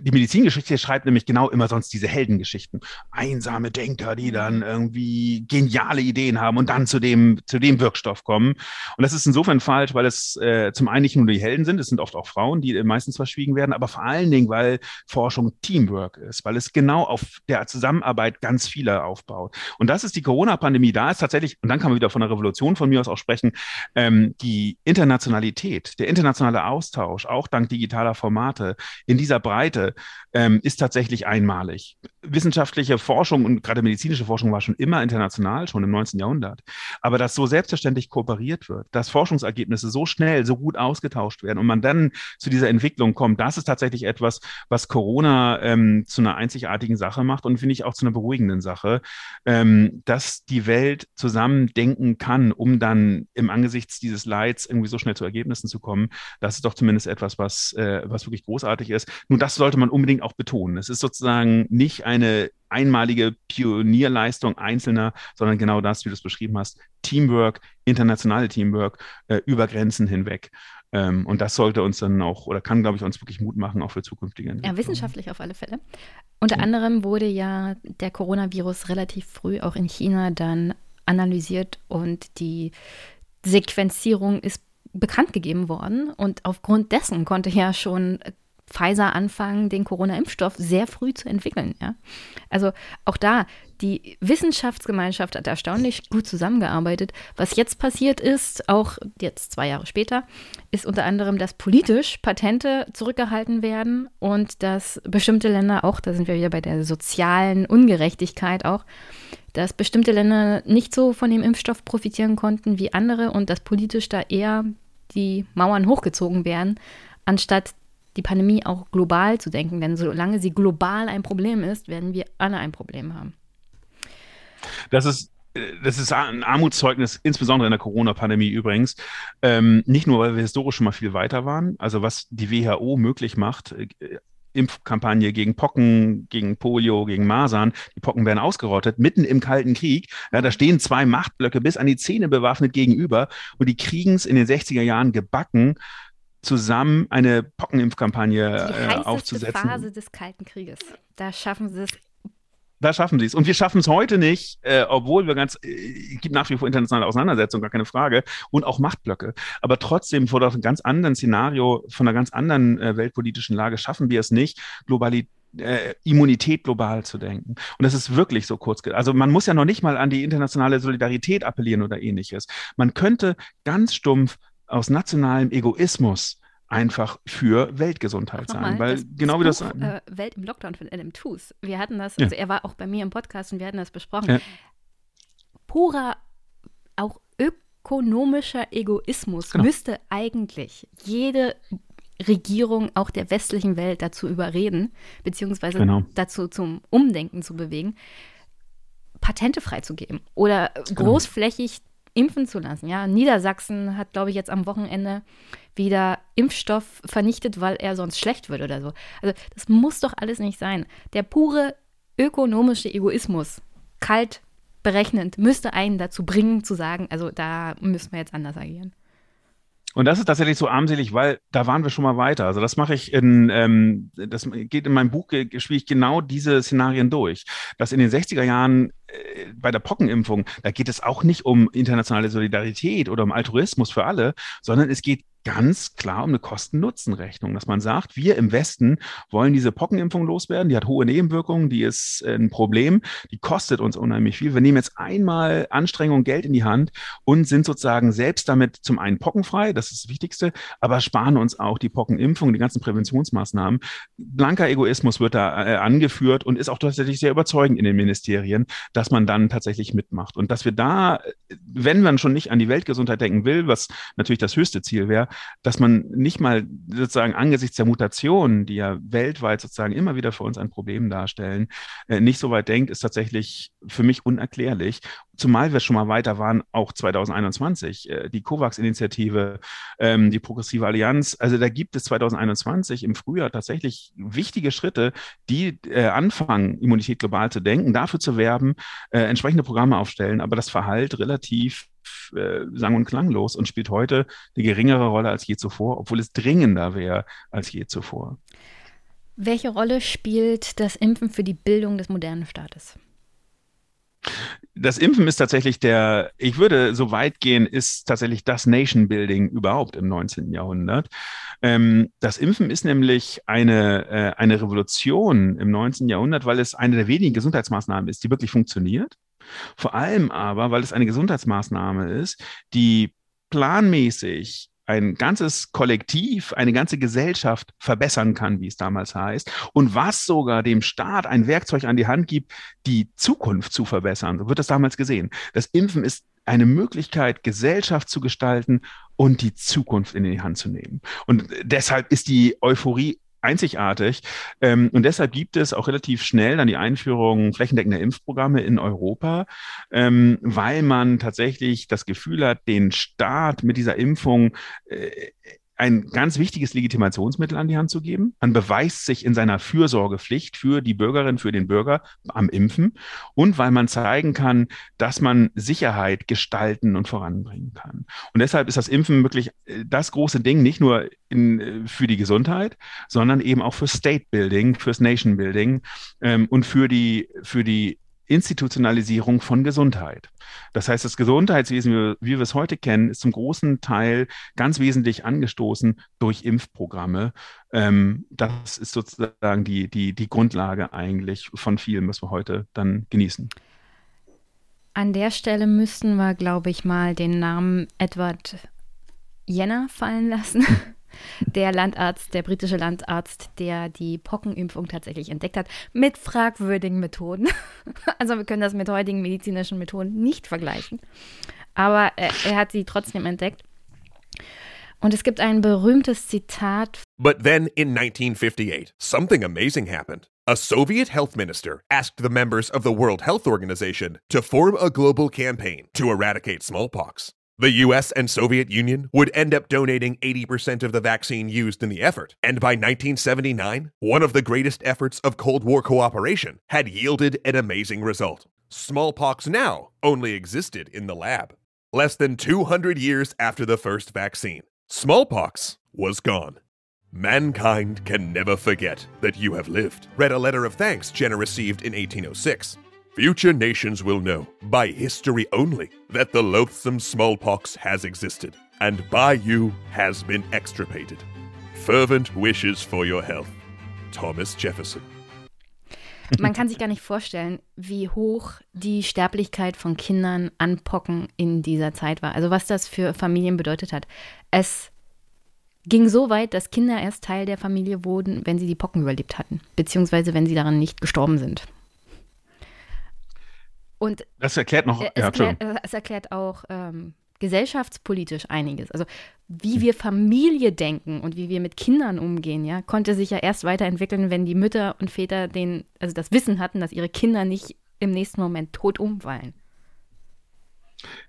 Speaker 2: die Medizingeschichte schreibt nämlich genau immer sonst diese Heldengeschichten. Einsame Denker, die dann irgendwie geniale Ideen haben und dann zu dem, zu dem Wirkstoff kommen. Und das ist insofern falsch, weil es äh, zum einen nicht nur die Helden sind, es sind oft auch Frauen, die meistens verschwiegen werden, aber vor allen Dingen, weil Forschung Teamwork ist, weil es genau auf der Zusammenarbeit ganz vieler aufbaut. Und das ist die Corona-Pandemie. Da ist tatsächlich, und dann kann man wieder von einer Revolution von mir aus auch sprechen, ähm, die Internationalität, der internationale Austausch, auch dank digitaler Formate in dieser Breite ähm, ist tatsächlich einmalig. Wissenschaftliche Forschung und gerade medizinische Forschung war schon immer international, schon im 19. Jahrhundert. Aber dass so selbstverständlich kooperiert wird, dass Forschungsergebnisse so schnell, so gut ausgetauscht werden und man dann zu dieser Entwicklung kommt, das ist tatsächlich etwas, was Corona ähm, zu einer einzigartigen Sache macht und finde ich auch zu einer beruhigenden Sache, ähm, dass die Welt zusammen denken kann, um dann im Angesichts dieses Leids irgendwie so schnell zu Ergebnissen zu kommen. Das ist doch zumindest etwas, was, äh, was wirklich großartig ist. Nun, das sollte man unbedingt auch betonen. Es ist sozusagen nicht eine einmalige Pionierleistung Einzelner, sondern genau das, wie du es beschrieben hast, Teamwork, internationale Teamwork äh, über Grenzen hinweg. Ähm, und das sollte uns dann auch oder kann, glaube ich, uns wirklich Mut machen, auch für zukünftige
Speaker 1: Entwicklungen. Ja, wissenschaftlich auf alle Fälle. Unter ja. anderem wurde ja der Coronavirus relativ früh auch in China dann analysiert und die Sequenzierung ist bekannt gegeben worden. Und aufgrund dessen konnte ja schon Pfizer anfangen, den Corona-Impfstoff sehr früh zu entwickeln. Ja? Also auch da, die Wissenschaftsgemeinschaft hat erstaunlich gut zusammengearbeitet. Was jetzt passiert ist, auch jetzt zwei Jahre später, ist unter anderem, dass politisch Patente zurückgehalten werden und dass bestimmte Länder auch, da sind wir wieder bei der sozialen Ungerechtigkeit auch, dass bestimmte Länder nicht so von dem Impfstoff profitieren konnten wie andere und dass politisch da eher die Mauern hochgezogen werden, anstatt die Pandemie auch global zu denken, denn solange sie global ein Problem ist, werden wir alle ein Problem haben.
Speaker 2: Das ist das ist ein Armutszeugnis, insbesondere in der Corona-Pandemie übrigens. Ähm, nicht nur, weil wir historisch schon mal viel weiter waren, also was die WHO möglich macht, äh, Impfkampagne gegen Pocken, gegen Polio, gegen Masern. Die Pocken werden ausgerottet, mitten im Kalten Krieg. Ja, da stehen zwei Machtblöcke bis an die Zähne bewaffnet gegenüber und die kriegen es in den 60er Jahren gebacken, zusammen eine Pockenimpfkampagne
Speaker 1: äh, aufzusetzen. Die Phase des Kalten Krieges. Da schaffen sie es.
Speaker 2: Da schaffen sie es. Und wir schaffen es heute nicht, äh, obwohl wir ganz, äh, gibt nach wie vor internationale Auseinandersetzungen, gar keine Frage, und auch Machtblöcke. Aber trotzdem vor einem ganz anderen Szenario, von einer ganz anderen äh, weltpolitischen Lage schaffen wir es nicht, Globalität äh, Immunität global zu denken. Und das ist wirklich so kurz. Also man muss ja noch nicht mal an die internationale Solidarität appellieren oder ähnliches. Man könnte ganz stumpf aus nationalem Egoismus einfach für Weltgesundheit sein. Weil
Speaker 1: das,
Speaker 2: genau
Speaker 1: das
Speaker 2: wie das.
Speaker 1: Buch, äh, Welt im Lockdown von Adam Tooze. Wir hatten das, also ja. er war auch bei mir im Podcast und wir hatten das besprochen. Ja. Purer, auch ökonomischer Egoismus genau. müsste eigentlich jede Regierung auch der westlichen Welt dazu überreden, beziehungsweise genau. dazu zum Umdenken zu bewegen, Patente freizugeben oder genau. großflächig impfen zu lassen. Ja, Niedersachsen hat, glaube ich, jetzt am Wochenende wieder Impfstoff vernichtet, weil er sonst schlecht wird oder so. Also das muss doch alles nicht sein. Der pure ökonomische Egoismus, kalt berechnend, müsste einen dazu bringen zu sagen, also da müssen wir jetzt anders agieren.
Speaker 2: Und das ist tatsächlich so armselig, weil da waren wir schon mal weiter. Also das mache ich in, ähm, das geht in meinem Buch, spiele ich genau diese Szenarien durch. Dass in den 60er Jahren äh, bei der Pockenimpfung, da geht es auch nicht um internationale Solidarität oder um Altruismus für alle, sondern es geht ganz klar um eine Kosten-Nutzen-Rechnung, dass man sagt, wir im Westen wollen diese Pockenimpfung loswerden, die hat hohe Nebenwirkungen, die ist äh, ein Problem, die kostet uns unheimlich viel. Wir nehmen jetzt einmal Anstrengung, Geld in die Hand und sind sozusagen selbst damit zum einen pockenfrei, das ist das Wichtigste, aber sparen uns auch die Pockenimpfung, die ganzen Präventionsmaßnahmen. Blanker Egoismus wird da äh, angeführt und ist auch tatsächlich sehr überzeugend in den Ministerien, dass man dann tatsächlich mitmacht und dass wir da, wenn man schon nicht an die Weltgesundheit denken will, was natürlich das höchste Ziel wäre, dass man nicht mal sozusagen angesichts der Mutationen, die ja weltweit sozusagen immer wieder für uns ein Problem darstellen, äh, nicht so weit denkt, ist tatsächlich für mich unerklärlich. Zumal wir schon mal weiter waren, auch 2021, äh, die COVAX-Initiative, ähm, die Progressive Allianz. Also da gibt es 2021 im Frühjahr tatsächlich wichtige Schritte, die äh, anfangen, Immunität global zu denken, dafür zu werben, entsprechende Programme aufstellen, aber das Verhalt relativ äh, sang- und klanglos und spielt heute eine geringere Rolle als je zuvor, obwohl es dringender wäre als je zuvor.
Speaker 1: Welche Rolle spielt das Impfen für die Bildung des modernen Staates?
Speaker 2: Das Impfen ist tatsächlich der, ich würde so weit gehen, ist tatsächlich das Nation Building überhaupt im 19. Jahrhundert. Ähm, das Impfen ist nämlich eine, äh, eine Revolution im 19. Jahrhundert, weil es eine der wenigen Gesundheitsmaßnahmen ist, die wirklich funktioniert. Vor allem aber, weil es eine Gesundheitsmaßnahme ist, die planmäßig ein ganzes Kollektiv, eine ganze Gesellschaft verbessern kann, wie es damals heißt, und was sogar dem Staat ein Werkzeug an die Hand gibt, die Zukunft zu verbessern. So wird das damals gesehen. Das Impfen ist eine Möglichkeit, Gesellschaft zu gestalten und die Zukunft in die Hand zu nehmen. Und deshalb ist die Euphorie einzigartig. Ähm, und deshalb gibt es auch relativ schnell dann die Einführung flächendeckender Impfprogramme in Europa, ähm, weil man tatsächlich das Gefühl hat, den Staat mit dieser Impfung äh, ein ganz wichtiges Legitimationsmittel an die Hand zu geben. Man beweist sich in seiner Fürsorgepflicht für die Bürgerin, für den Bürger am Impfen und weil man zeigen kann, dass man Sicherheit gestalten und voranbringen kann. Und deshalb ist das Impfen wirklich äh, das große Ding, nicht nur in, äh, für die Gesundheit, sondern eben auch für State Building, fürs Nation Building ähm, und für die, für die Institutionalisierung von Gesundheit. Das heißt, das Gesundheitswesen, wie, wir es heute kennen, ist zum großen Teil ganz wesentlich angestoßen durch Impfprogramme. Ähm, das ist sozusagen die, die, die Grundlage eigentlich von vielem, was wir heute dann genießen.
Speaker 1: An der Stelle müssten wir, glaube ich, mal den Namen Edward Jenner fallen lassen. [laughs] der Landarzt, der britische Landarzt, der die Pockenimpfung tatsächlich entdeckt hat, mit fragwürdigen Methoden. [laughs] Also wir können das mit heutigen medizinischen Methoden nicht vergleichen. Aber er, er hat sie trotzdem entdeckt. Und es gibt ein berühmtes Zitat.
Speaker 5: But then in 1958, something amazing happened. A Soviet health minister asked the members of the World Health Organization to form a global campaign to eradicate smallpox. The US and Soviet Union would end up donating 80% of the vaccine used in the effort, and by 1979, one of the greatest efforts of Cold War cooperation had yielded an amazing result. Smallpox now only existed in the lab. Less than 200 years after the first vaccine, smallpox was gone. Mankind can never forget that you have lived, read a letter of thanks Jenner received in 1806. Future nations will know, by history only, that the loathsome smallpox has existed, and by you has been extirpated. Fervent wishes for your health. Thomas Jefferson.
Speaker 1: Man kann sich gar nicht vorstellen, wie hoch die Sterblichkeit von Kindern an Pocken in dieser Zeit war. Also was das für Familien bedeutet hat. Es ging so weit, dass Kinder erst Teil der Familie wurden, wenn sie die Pocken überlebt hatten, beziehungsweise wenn sie daran nicht gestorben sind. Und
Speaker 2: das erklärt noch,
Speaker 1: es, ja, erklärt, es erklärt auch ähm, gesellschaftspolitisch einiges. Also wie wir Familie denken und wie wir mit Kindern umgehen, ja, konnte sich ja erst weiterentwickeln, wenn die Mütter und Väter den, also das Wissen hatten, dass ihre Kinder nicht im nächsten Moment tot umfallen.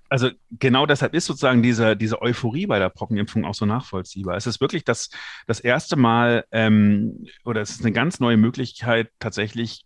Speaker 2: Also genau deshalb ist sozusagen diese, diese Euphorie bei der Pockenimpfung auch so nachvollziehbar. Es ist wirklich das, das erste Mal ähm, oder es ist eine ganz neue Möglichkeit, tatsächlich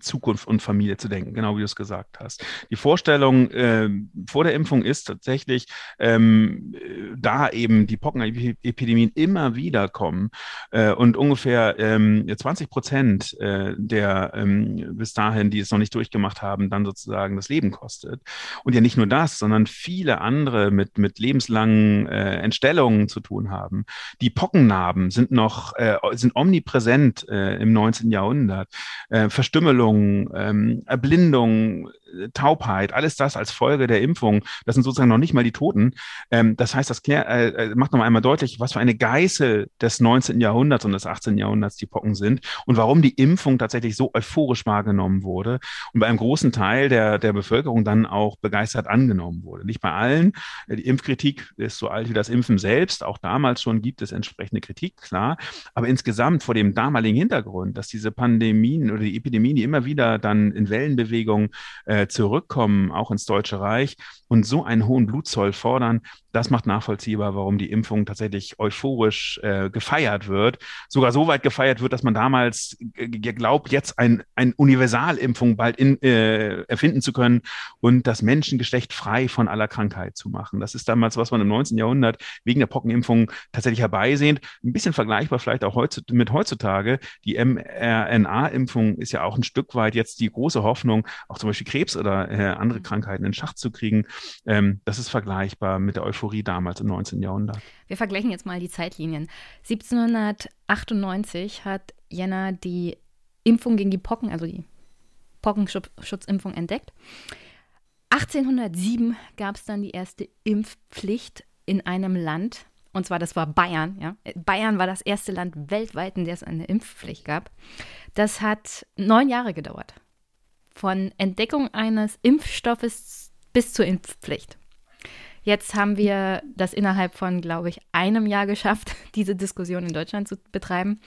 Speaker 2: Zukunft und Familie zu denken, genau wie du es gesagt hast. Die Vorstellung äh, vor der Impfung ist tatsächlich, ähm, da eben die Pockenepidemien immer wieder kommen äh, und ungefähr ähm, 20 Prozent äh, der ähm, bis dahin, die es noch nicht durchgemacht haben, dann sozusagen das Leben kostet. Und ja nicht nur das, sondern viele andere mit, mit lebenslangen äh, Entstellungen zu tun haben. Die Pockennarben sind noch, äh, sind omnipräsent äh, im 19. Jahrhundert. Äh, Verstümmelung Verstümmelung, ähm, Erblindung Taubheit, alles das als Folge der Impfung, das sind sozusagen noch nicht mal die Toten. Ähm, das heißt, das klär, äh, äh macht noch einmal deutlich, was für eine Geißel des 19. Jahrhunderts und des 18. Jahrhunderts die Pocken sind und warum die Impfung tatsächlich so euphorisch wahrgenommen wurde und bei einem großen Teil der, der Bevölkerung dann auch begeistert angenommen wurde. Nicht bei allen. Die Impfkritik ist so alt wie das Impfen selbst. Auch damals schon gibt es entsprechende Kritik, klar. Aber insgesamt vor dem damaligen Hintergrund, dass diese Pandemien oder die Epidemien, die immer wieder dann in Wellenbewegung äh, zurückkommen, auch ins Deutsche Reich und so einen hohen Blutzoll fordern, das macht nachvollziehbar, warum die Impfung tatsächlich euphorisch äh, gefeiert wird. Sogar so weit gefeiert wird, dass man damals glaubt, jetzt ein, ein Universalimpfung bald in, äh, erfinden zu können und das Menschengeschlecht frei von aller Krankheit zu machen. Das ist damals, was man im 19. Jahrhundert wegen der Pockenimpfung tatsächlich herbeisehnt. Ein bisschen vergleichbar vielleicht auch heutzutage, mit heutzutage. Die mRNA-Impfung ist ja auch ein Stück weit jetzt die große Hoffnung, auch zum Beispiel Krebs oder äh, andere Krankheiten in Schach zu kriegen. Ähm, das ist vergleichbar mit der Euphorie damals im 19. Jahrhundert.
Speaker 1: Wir vergleichen jetzt mal die Zeitlinien. 1798 hat Jenner die Impfung gegen die Pocken, also die Pockenschutzimpfung entdeckt. 1807 gab es dann die erste Impfpflicht in einem Land, und zwar das war Bayern. Ja? Bayern war das erste Land weltweit, in dem es eine Impfpflicht gab. Das hat neun Jahre gedauert. Von Entdeckung eines Impfstoffes bis zur Impfpflicht. Jetzt haben wir das innerhalb von, glaube ich, einem Jahr geschafft, [laughs] diese Diskussion in Deutschland zu betreiben.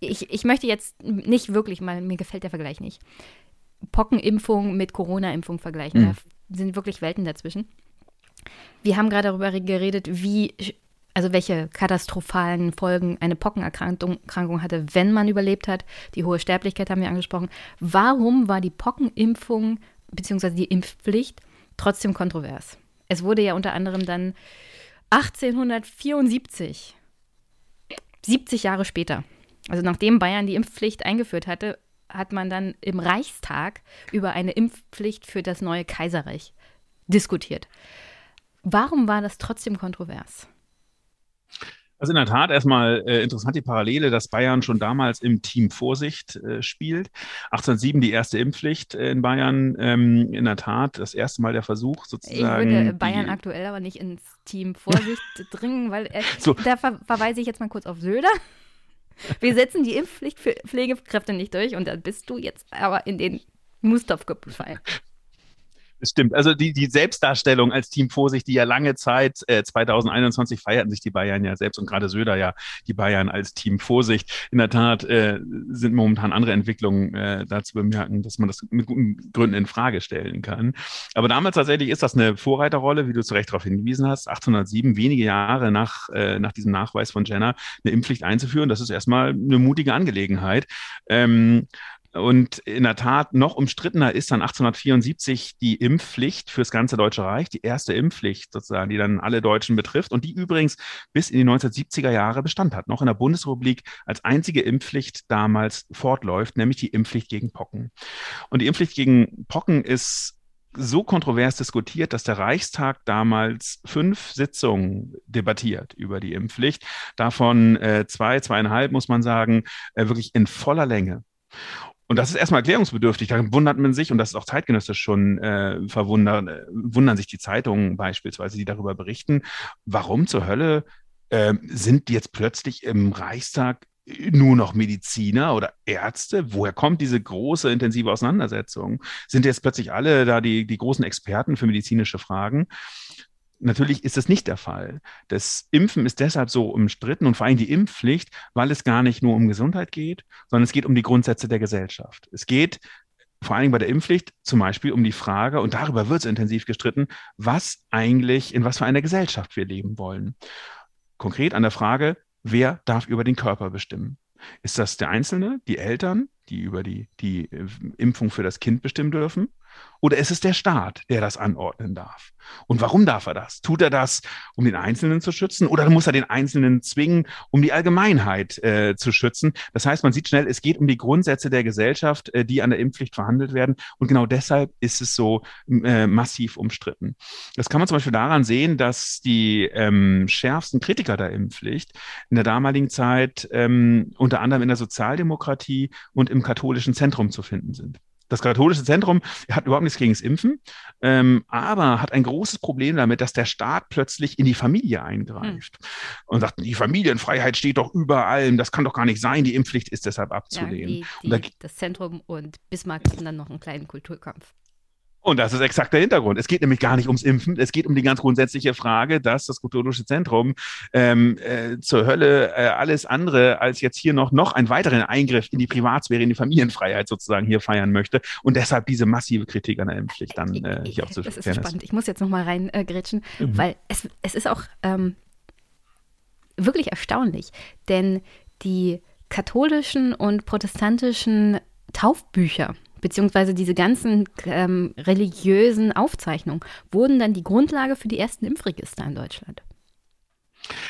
Speaker 1: Ich, ich möchte jetzt nicht wirklich mal, mir gefällt der Vergleich nicht, Pockenimpfung mit Corona-Impfung vergleichen. Mhm. Da sind wirklich Welten dazwischen. Wir haben gerade darüber geredet, wie, also welche katastrophalen Folgen eine Pockenerkrankung hatte, wenn man überlebt hat. Die hohe Sterblichkeit haben wir angesprochen. Warum war die Pockenimpfung bzw. die Impfpflicht trotzdem kontrovers? Es wurde ja unter anderem dann 1874, 70 Jahre später, also nachdem Bayern die Impfpflicht eingeführt hatte, hat man dann im Reichstag über eine Impfpflicht für das neue Kaiserreich diskutiert. Warum war das trotzdem kontrovers?
Speaker 2: Also in der Tat erstmal äh, interessant die Parallele, dass Bayern schon damals im Team Vorsicht äh, spielt. 1807 die erste Impfpflicht äh, in Bayern. Ähm, in der Tat das erste Mal der Versuch sozusagen.
Speaker 1: Ich würde Bayern aktuell aber nicht ins Team Vorsicht [laughs] dringen, weil äh, so. da ver verweise ich jetzt mal kurz auf Söder. [laughs] Wir setzen die Impfpflicht für Pflegekräfte nicht durch und da bist du jetzt aber in den Mustopf gefallen.
Speaker 2: Es stimmt. Also die, die Selbstdarstellung als Team Vorsicht, die ja lange Zeit, äh, 2021 feierten sich die Bayern ja selbst und gerade Söder ja die Bayern als Team Vorsicht. In der Tat äh, sind momentan andere Entwicklungen äh, da zu bemerken, dass man das mit guten Gründen in Frage stellen kann. Aber damals tatsächlich ist das eine Vorreiterrolle, wie du zu Recht darauf hingewiesen hast. 1807, wenige Jahre nach, äh, nach diesem Nachweis von Jenner, eine Impfpflicht einzuführen. Das ist erstmal eine mutige Angelegenheit. Ähm, und in der Tat noch umstrittener ist dann 1874 die Impfpflicht fürs ganze Deutsche Reich, die erste Impfpflicht sozusagen, die dann alle Deutschen betrifft und die übrigens bis in die 1970er Jahre Bestand hat, noch in der Bundesrepublik als einzige Impfpflicht damals fortläuft, nämlich die Impfpflicht gegen Pocken. Und die Impfpflicht gegen Pocken ist so kontrovers diskutiert, dass der Reichstag damals fünf Sitzungen debattiert über die Impfpflicht. Davon äh, zwei, zweieinhalb, muss man sagen, äh, wirklich in voller Länge. Und das ist erstmal erklärungsbedürftig. Da wundert man sich, und das ist auch zeitgenössisch schon äh, verwundern, äh, wundern sich die Zeitungen beispielsweise, die darüber berichten, warum zur Hölle äh, sind jetzt plötzlich im Reichstag nur noch Mediziner oder Ärzte? Woher kommt diese große intensive Auseinandersetzung? Sind jetzt plötzlich alle da die, die großen Experten für medizinische Fragen? Natürlich ist das nicht der Fall. Das Impfen ist deshalb so umstritten und vor allem die Impfpflicht, weil es gar nicht nur um Gesundheit geht, sondern es geht um die Grundsätze der Gesellschaft. Es geht vor allem bei der Impfpflicht zum Beispiel um die Frage, und darüber wird es intensiv gestritten, was eigentlich, in was für einer Gesellschaft wir leben wollen. Konkret an der Frage, wer darf über den Körper bestimmen? Ist das der Einzelne, die Eltern, die über die, die Impfung für das Kind bestimmen dürfen? Oder ist es der Staat, der das anordnen darf? Und warum darf er das? Tut er das, um den Einzelnen zu schützen oder muss er den Einzelnen zwingen, um die Allgemeinheit äh, zu schützen? Das heißt, man sieht schnell, es geht um die Grundsätze der Gesellschaft, äh, die an der Impfpflicht verhandelt werden. Und genau deshalb ist es so äh, massiv umstritten. Das kann man zum Beispiel daran sehen, dass die ähm, schärfsten Kritiker der Impfpflicht in der damaligen Zeit ähm, unter anderem in der Sozialdemokratie und im katholischen Zentrum zu finden sind. Das katholische Zentrum hat überhaupt nichts gegen das Impfen, ähm, aber hat ein großes Problem damit, dass der Staat plötzlich in die Familie eingreift hm. und sagt, die Familienfreiheit steht doch über allem, das kann doch gar nicht sein, die Impfpflicht ist deshalb abzulehnen.
Speaker 1: Ja, die, die, das Zentrum und Bismarck hatten dann noch einen kleinen Kulturkampf.
Speaker 2: Und das ist exakt der Hintergrund. Es geht nämlich gar nicht ums Impfen. Es geht um die ganz grundsätzliche Frage, dass das Kulturologische Zentrum ähm, äh, zur Hölle äh, alles andere als jetzt hier noch, noch einen weiteren Eingriff in die Privatsphäre, in die Familienfreiheit sozusagen hier feiern möchte. Und deshalb diese massive Kritik an der Impfpflicht dann äh, hier auch zu
Speaker 1: Das ist spannend. Ich muss jetzt noch mal reingrätschen, äh, mhm. weil es, es ist auch ähm, wirklich erstaunlich. Denn die katholischen und protestantischen Taufbücher, beziehungsweise diese ganzen ähm, religiösen Aufzeichnungen wurden dann die Grundlage für die ersten Impfregister in Deutschland.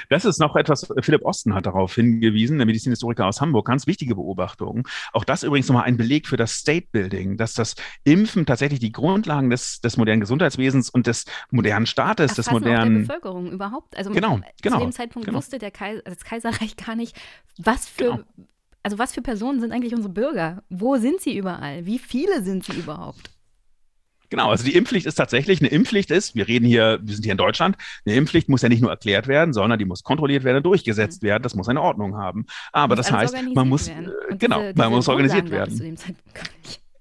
Speaker 2: Das ist noch etwas, Philipp Osten hat darauf hingewiesen, der Medizinhistoriker aus Hamburg, ganz wichtige Beobachtung. Auch das übrigens nochmal ein Beleg für das State Building, dass das Impfen tatsächlich die Grundlagen des, des modernen Gesundheitswesens und des modernen Staates, des modernen.
Speaker 1: der Bevölkerung überhaupt. Also
Speaker 2: genau, genau,
Speaker 1: zu dem Zeitpunkt genau. wusste der Kaiser, das Kaiserreich gar nicht, was für genau also was für Personen sind eigentlich unsere Bürger? Wo sind sie überall? Wie viele sind sie überhaupt?
Speaker 2: Genau, also die Impfpflicht ist tatsächlich eine Impfpflicht ist, wir reden hier, wir sind hier in Deutschland, eine Impfpflicht muss ja nicht nur erklärt werden, sondern die muss kontrolliert werden, durchgesetzt mhm. werden, das muss eine Ordnung haben. Aber das heißt, man muss, äh, genau, diese, man muss organisiert werden.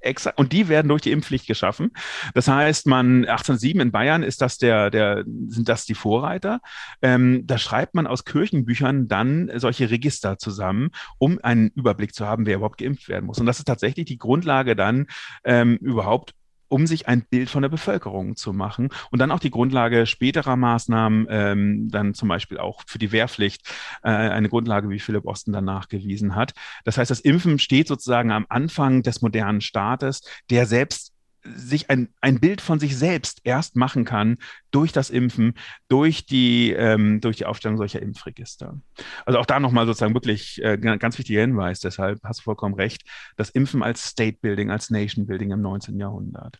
Speaker 2: Exakt. Und die werden durch die Impfpflicht geschaffen. Das heißt, man 1807 in Bayern ist das der, der, sind das die Vorreiter. Ähm, da schreibt man aus Kirchenbüchern dann solche Register zusammen, um einen Überblick zu haben, wer überhaupt geimpft werden muss. Und das ist tatsächlich die Grundlage dann ähm, überhaupt um sich ein Bild von der Bevölkerung zu machen und dann auch die Grundlage späterer Maßnahmen, ähm, dann zum Beispiel auch für die Wehrpflicht, äh, eine Grundlage, wie Philipp Osten dann nachgewiesen hat. Das heißt, das Impfen steht sozusagen am Anfang des modernen Staates, der selbst sich ein, ein Bild von sich selbst erst machen kann durch das Impfen, durch die, ähm, durch die Aufstellung solcher Impfregister. Also auch da nochmal sozusagen wirklich äh, ganz wichtiger Hinweis, deshalb hast du vollkommen recht, das Impfen als State Building, als Nation Building im 19. Jahrhundert.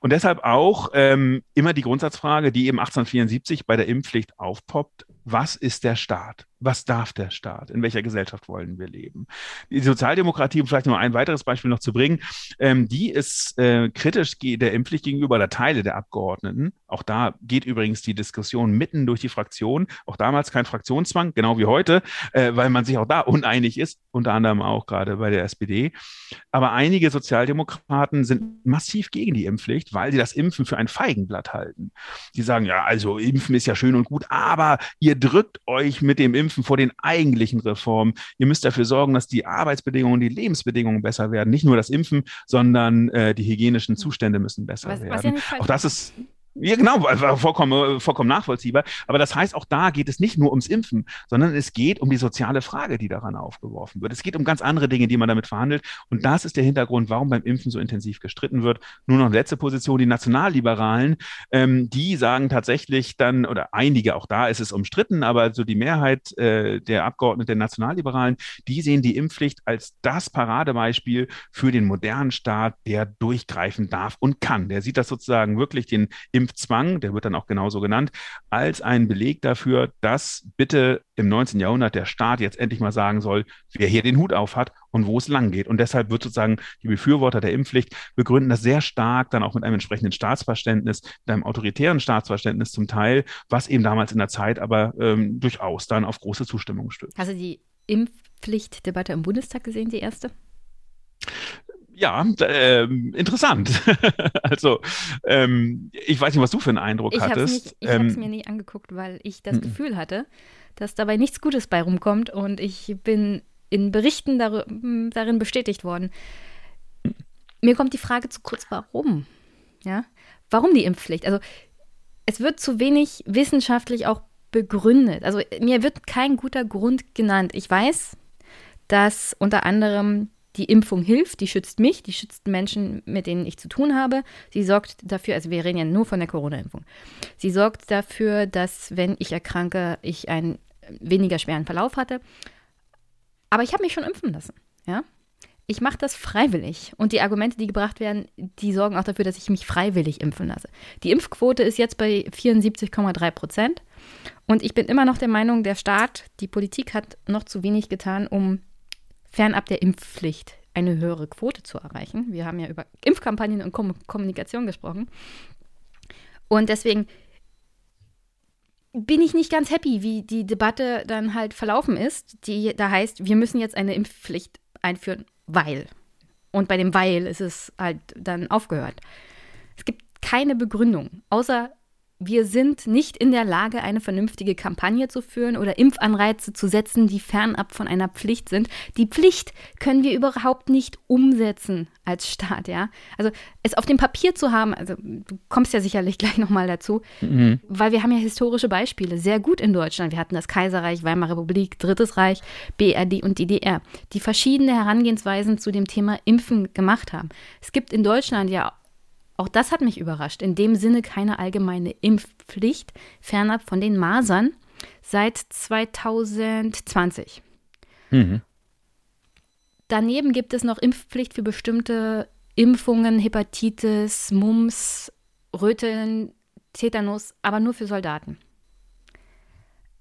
Speaker 2: Und deshalb auch ähm, immer die Grundsatzfrage, die eben 1874 bei der Impfpflicht aufpoppt, was ist der Staat? Was darf der Staat? In welcher Gesellschaft wollen wir leben? Die Sozialdemokratie, um vielleicht noch ein weiteres Beispiel noch zu bringen, ähm, die ist äh, kritisch der Impfpflicht gegenüber oder Teile der Abgeordneten. Auch da geht übrigens die Diskussion mitten durch die Fraktion. Auch damals kein Fraktionszwang, genau wie heute, äh, weil man sich auch da uneinig ist, unter anderem auch gerade bei der SPD. Aber einige Sozialdemokraten sind massiv gegen die Impfpflicht, weil sie das Impfen für ein Feigenblatt halten. Die sagen, ja, also Impfen ist ja schön und gut, aber ihr drückt euch mit dem Impfen vor den eigentlichen Reformen. Ihr müsst dafür sorgen, dass die Arbeitsbedingungen, die Lebensbedingungen besser werden. Nicht nur das Impfen, sondern äh, die hygienischen Zustände müssen besser was, werden. Was ja Auch das ist ja, genau, vollkommen, vollkommen nachvollziehbar. Aber das heißt, auch da geht es nicht nur ums Impfen, sondern es geht um die soziale Frage, die daran aufgeworfen wird. Es geht um ganz andere Dinge, die man damit verhandelt. Und das ist der Hintergrund, warum beim Impfen so intensiv gestritten wird. Nur noch letzte Position, die Nationalliberalen, ähm, die sagen tatsächlich dann, oder einige, auch da ist es umstritten, aber so die Mehrheit äh, der Abgeordneten der Nationalliberalen, die sehen die Impfpflicht als das Paradebeispiel für den modernen Staat, der durchgreifen darf und kann. Der sieht das sozusagen wirklich den Impf Impfzwang, der wird dann auch genauso genannt, als ein Beleg dafür, dass bitte im 19. Jahrhundert der Staat jetzt endlich mal sagen soll, wer hier den Hut auf hat und wo es lang geht. Und deshalb wird sozusagen die Befürworter der Impfpflicht begründen das sehr stark dann auch mit einem entsprechenden Staatsverständnis, mit einem autoritären Staatsverständnis zum Teil, was eben damals in der Zeit aber ähm, durchaus dann auf große Zustimmung stößt.
Speaker 1: Hast du die Impfpflichtdebatte im Bundestag gesehen, die erste?
Speaker 2: Ja, äh, interessant. [laughs] also, ähm, ich weiß nicht, was du für einen Eindruck
Speaker 1: ich
Speaker 2: hattest.
Speaker 1: Nicht, ich ähm, habe es mir nicht angeguckt, weil ich das Gefühl hatte, dass dabei nichts Gutes bei rumkommt und ich bin in Berichten dar darin bestätigt worden. Mir kommt die Frage zu kurz, warum? Ja, warum die Impfpflicht? Also, es wird zu wenig wissenschaftlich auch begründet. Also, mir wird kein guter Grund genannt. Ich weiß, dass unter anderem die Impfung hilft, die schützt mich, die schützt Menschen, mit denen ich zu tun habe. Sie sorgt dafür, also wir reden ja nur von der Corona-Impfung. Sie sorgt dafür, dass, wenn ich erkranke, ich einen weniger schweren Verlauf hatte. Aber ich habe mich schon impfen lassen, ja. Ich mache das freiwillig. Und die Argumente, die gebracht werden, die sorgen auch dafür, dass ich mich freiwillig impfen lasse. Die Impfquote ist jetzt bei 74,3 Prozent. Und ich bin immer noch der Meinung, der Staat, die Politik hat noch zu wenig getan, um fernab der Impfpflicht eine höhere Quote zu erreichen. Wir haben ja über Impfkampagnen und Kom Kommunikation gesprochen. Und deswegen bin ich nicht ganz happy, wie die Debatte dann halt verlaufen ist, die da heißt, wir müssen jetzt eine Impfpflicht einführen, weil. Und bei dem Weil ist es halt dann aufgehört. Es gibt keine Begründung, außer wir sind nicht in der Lage, eine vernünftige Kampagne zu führen oder Impfanreize zu setzen, die fernab von einer Pflicht sind. Die Pflicht können wir überhaupt nicht umsetzen als Staat, ja. Also es auf dem Papier zu haben, also du kommst ja sicherlich [laughs] gleich nochmal dazu, mhm. weil wir haben ja historische Beispiele, sehr gut in Deutschland. Wir hatten das Kaiserreich, Weimarer Republik, Drittes Reich, BRD und DDR, die verschiedene Herangehensweisen zu dem Thema Impfen gemacht haben. Es gibt in Deutschland ja auch das hat mich überrascht. In dem Sinne keine allgemeine Impfpflicht, fernab von den Masern, seit 2020. Mhm. Daneben gibt es noch Impfpflicht für bestimmte Impfungen, Hepatitis, Mumps, Röteln, Tetanus, aber nur für Soldaten.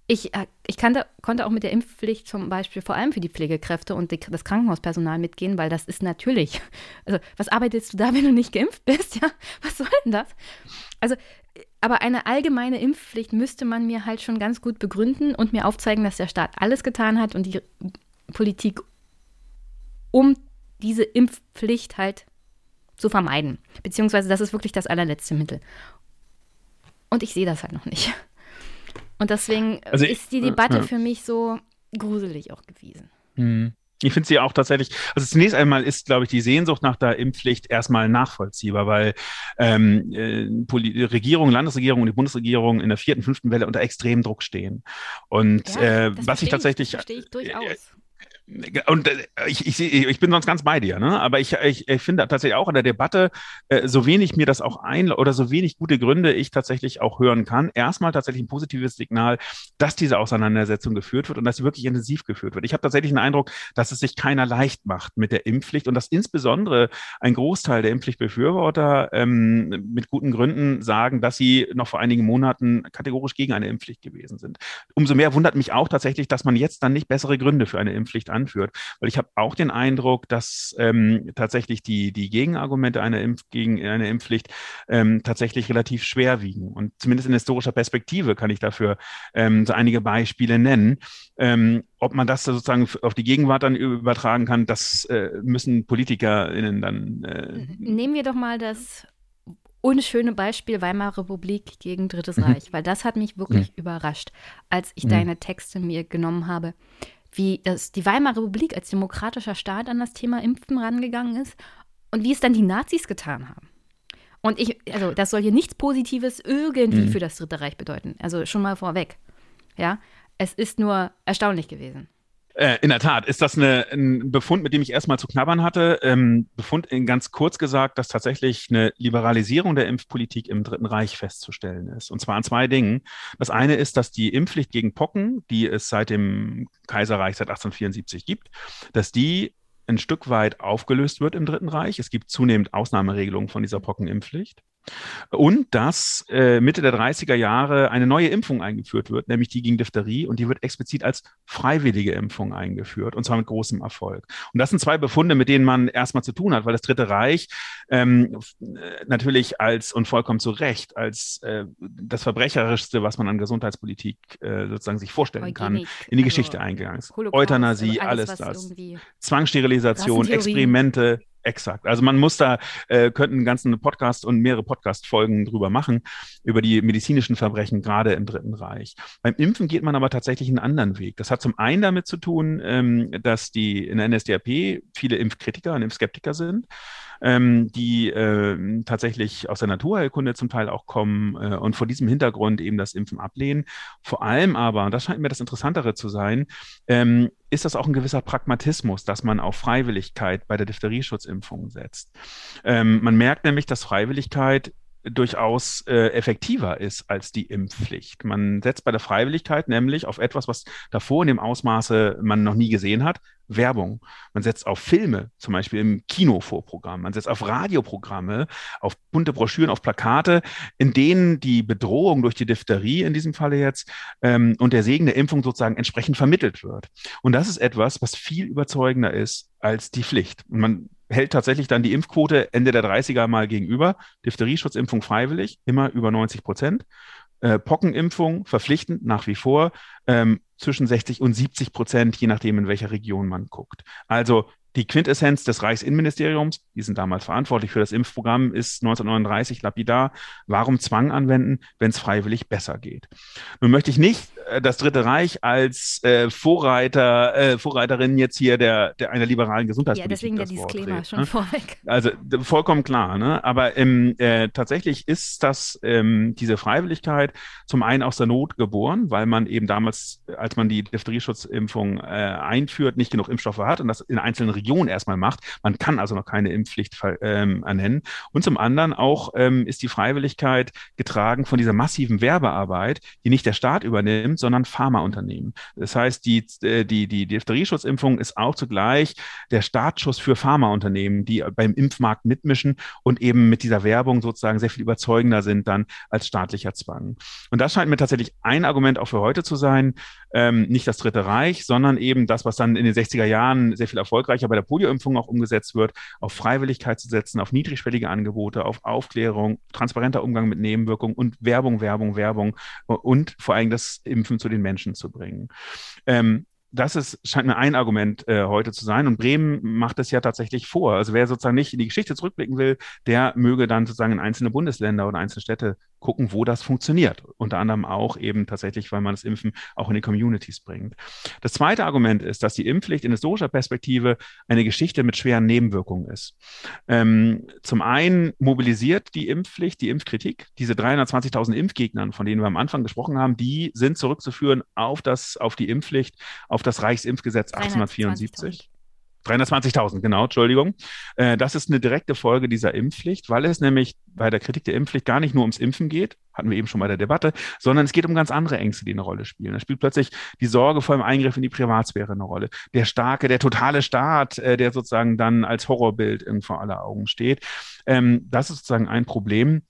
Speaker 1: Ich, äh, ich kannte, konnte auch mit der Impfpflicht zum Beispiel vor allem für die Pflegekräfte und die, das Krankenhauspersonal mitgehen, weil das ist natürlich. [laughs] Also, was arbeitest du da, [laughs] wenn du nicht geimpft bist? Ja, was soll denn das? Also, aber eine allgemeine Impfpflicht müsste man mir halt schon ganz gut begründen und mir aufzeigen, dass der Staat alles getan hat und die Politik, um diese Impfpflicht halt zu vermeiden. Beziehungsweise, das ist wirklich das allerletzte Mittel. Und ich sehe das halt noch nicht. Und deswegen also ich, ist die Debatte ja. für mich so gruselig auch gewesen.
Speaker 2: Mhm. Ich finde sie auch tatsächlich, also zunächst einmal ist, glaube ich, die Sehnsucht nach der Impfpflicht erstmal nachvollziehbar, weil ähm, äh, Regierung, Landesregierung und die Bundesregierung in der vierten, fünften Welle unter extremem Druck stehen. Und ja, äh, was ich tatsächlich.
Speaker 1: Das verstehe ich durchaus.
Speaker 2: Und äh, ich, ich, ich bin sonst ganz bei dir, ne? aber ich, ich, ich finde tatsächlich auch in der Debatte, äh, so wenig mir das auch ein oder so wenig gute Gründe ich tatsächlich auch hören kann, erstmal tatsächlich ein positives Signal, dass diese Auseinandersetzung geführt wird und dass sie wirklich intensiv geführt wird. Ich habe tatsächlich den Eindruck, dass es sich keiner leicht macht mit der Impfpflicht und dass insbesondere ein Großteil der Impfpflichtbefürworter ähm, mit guten Gründen sagen, dass sie noch vor einigen Monaten kategorisch gegen eine Impfpflicht gewesen sind. Umso mehr wundert mich auch tatsächlich, dass man jetzt dann nicht bessere Gründe für eine Impfpflicht anführt. Weil ich habe auch den Eindruck, dass ähm, tatsächlich die, die Gegenargumente einer Impf gegen eine Impfpflicht ähm, tatsächlich relativ schwer wiegen. Und zumindest in historischer Perspektive kann ich dafür ähm, so einige Beispiele nennen. Ähm, ob man das sozusagen auf die Gegenwart dann übertragen kann, das äh, müssen PolitikerInnen dann. Äh,
Speaker 1: Nehmen wir doch mal das unschöne Beispiel Weimarer Republik gegen Drittes mhm. Reich, weil das hat mich wirklich mhm. überrascht, als ich mhm. deine Texte mir genommen habe wie das, die Weimarer Republik als demokratischer Staat an das Thema Impfen rangegangen ist und wie es dann die Nazis getan haben. Und ich, also das soll hier nichts Positives irgendwie mhm. für das Dritte Reich bedeuten. Also schon mal vorweg. Ja, es ist nur erstaunlich gewesen.
Speaker 2: Äh, in der Tat ist das eine, ein Befund, mit dem ich erstmal zu knabbern hatte. Ähm, Befund in ganz kurz gesagt, dass tatsächlich eine Liberalisierung der Impfpolitik im Dritten Reich festzustellen ist. Und zwar an zwei Dingen. Das eine ist, dass die Impfpflicht gegen Pocken, die es seit dem Kaiserreich seit 1874 gibt, dass die ein Stück weit aufgelöst wird im Dritten Reich. Es gibt zunehmend Ausnahmeregelungen von dieser Pockenimpfpflicht. Und dass äh, Mitte der 30er Jahre eine neue Impfung eingeführt wird, nämlich die gegen Diphtherie. Und die wird explizit als freiwillige Impfung eingeführt, und zwar mit großem Erfolg. Und das sind zwei Befunde, mit denen man erstmal zu tun hat, weil das Dritte Reich ähm, natürlich als, und vollkommen zu Recht, als äh, das Verbrecherischste, was man an Gesundheitspolitik äh, sozusagen sich vorstellen Eugenik, kann, in die also Geschichte eingegangen ist. Euthanasie, also alles, alles das. Zwangssterilisation, Experimente, Exakt. Also man muss da, äh, könnten einen ganzen Podcast und mehrere Podcast-Folgen drüber machen, über die medizinischen Verbrechen, gerade im Dritten Reich. Beim Impfen geht man aber tatsächlich einen anderen Weg. Das hat zum einen damit zu tun, ähm, dass die in der NSDAP viele Impfkritiker und Impfskeptiker sind ähm, die äh, tatsächlich aus der Naturheilkunde zum Teil auch kommen äh, und vor diesem Hintergrund eben das Impfen ablehnen. Vor allem aber, und das scheint mir das Interessantere zu sein, ähm, ist das auch ein gewisser Pragmatismus, dass man auf Freiwilligkeit bei der Diphtherieschutzimpfung setzt. Ähm, man merkt nämlich, dass Freiwilligkeit durchaus äh, effektiver ist als die Impfpflicht. Man setzt bei der Freiwilligkeit nämlich auf etwas, was davor in dem Ausmaße man noch nie gesehen hat, Werbung. Man setzt auf Filme, zum Beispiel im Kinovorprogramm. Man setzt auf Radioprogramme, auf bunte Broschüren, auf Plakate, in denen die Bedrohung durch die Diphtherie in diesem Falle jetzt ähm, und der Segen der Impfung sozusagen entsprechend vermittelt wird. Und das ist etwas, was viel überzeugender ist als die Pflicht. Und man hält tatsächlich dann die Impfquote Ende der 30er mal gegenüber. Diphtheriesschutzimpfung freiwillig, immer über 90 Prozent. Äh, Pockenimpfung verpflichtend nach wie vor ähm, zwischen 60 und 70 Prozent, je nachdem, in welcher Region man guckt. Also die Quintessenz des Reichsinnenministeriums, die sind damals verantwortlich für das Impfprogramm, ist 1939 lapidar. Warum Zwang anwenden, wenn es freiwillig besser geht? Nun möchte ich nicht das Dritte Reich als äh, Vorreiter, äh, Vorreiterin jetzt hier der, der einer liberalen Gesundheitspolitik.
Speaker 1: Ja, deswegen der Disclaimer schon ne? vorweg.
Speaker 2: Also vollkommen klar. Ne? Aber ähm, äh, tatsächlich ist das ähm, diese Freiwilligkeit zum einen aus der Not geboren, weil man eben damals, als man die Diphtherie-Schutzimpfung äh, einführt, nicht genug Impfstoffe hat und das in einzelnen Regionen Region erstmal macht. Man kann also noch keine Impfpflicht ähm, ernennen. Und zum anderen auch ähm, ist die Freiwilligkeit getragen von dieser massiven Werbearbeit, die nicht der Staat übernimmt, sondern Pharmaunternehmen. Das heißt, die, äh, die, die Diphtherie-Schutzimpfung ist auch zugleich der Startschuss für Pharmaunternehmen, die beim Impfmarkt mitmischen und eben mit dieser Werbung sozusagen sehr viel überzeugender sind dann als staatlicher Zwang. Und das scheint mir tatsächlich ein Argument auch für heute zu sein, ähm, nicht das Dritte Reich, sondern eben das, was dann in den 60er Jahren sehr viel erfolgreicher bei der Polioimpfung auch umgesetzt wird, auf Freiwilligkeit zu setzen, auf niedrigschwellige Angebote, auf Aufklärung, transparenter Umgang mit Nebenwirkungen und Werbung, Werbung, Werbung und vor allem das Impfen zu den Menschen zu bringen. Ähm, das ist, scheint mir ein Argument äh, heute zu sein. Und Bremen macht es ja tatsächlich vor. Also wer sozusagen nicht in die Geschichte zurückblicken will, der möge dann sozusagen in einzelne Bundesländer oder einzelne Städte gucken, wo das funktioniert. Unter anderem auch eben tatsächlich, weil man das Impfen auch in die Communities bringt. Das zweite Argument ist, dass die Impfpflicht in historischer Perspektive eine Geschichte mit schweren Nebenwirkungen ist. Ähm, zum einen mobilisiert die Impfpflicht, die Impfkritik, diese 320.000 Impfgegnern, von denen wir am Anfang gesprochen haben, die sind zurückzuführen auf das, auf die Impfpflicht, auf das Reichsimpfgesetz 1874. 320.000, genau, Entschuldigung. Äh, das ist eine direkte Folge dieser Impfpflicht, weil es nämlich bei der Kritik der Impfpflicht gar nicht nur ums Impfen geht, hatten wir eben schon bei der Debatte, sondern es geht um ganz andere Ängste, die eine Rolle spielen. Da spielt plötzlich die Sorge vor dem Eingriff in die Privatsphäre eine Rolle. Der starke, der totale Staat, äh, der sozusagen dann als Horrorbild irgendwo aller Augen steht. Ähm, das ist sozusagen ein Problem.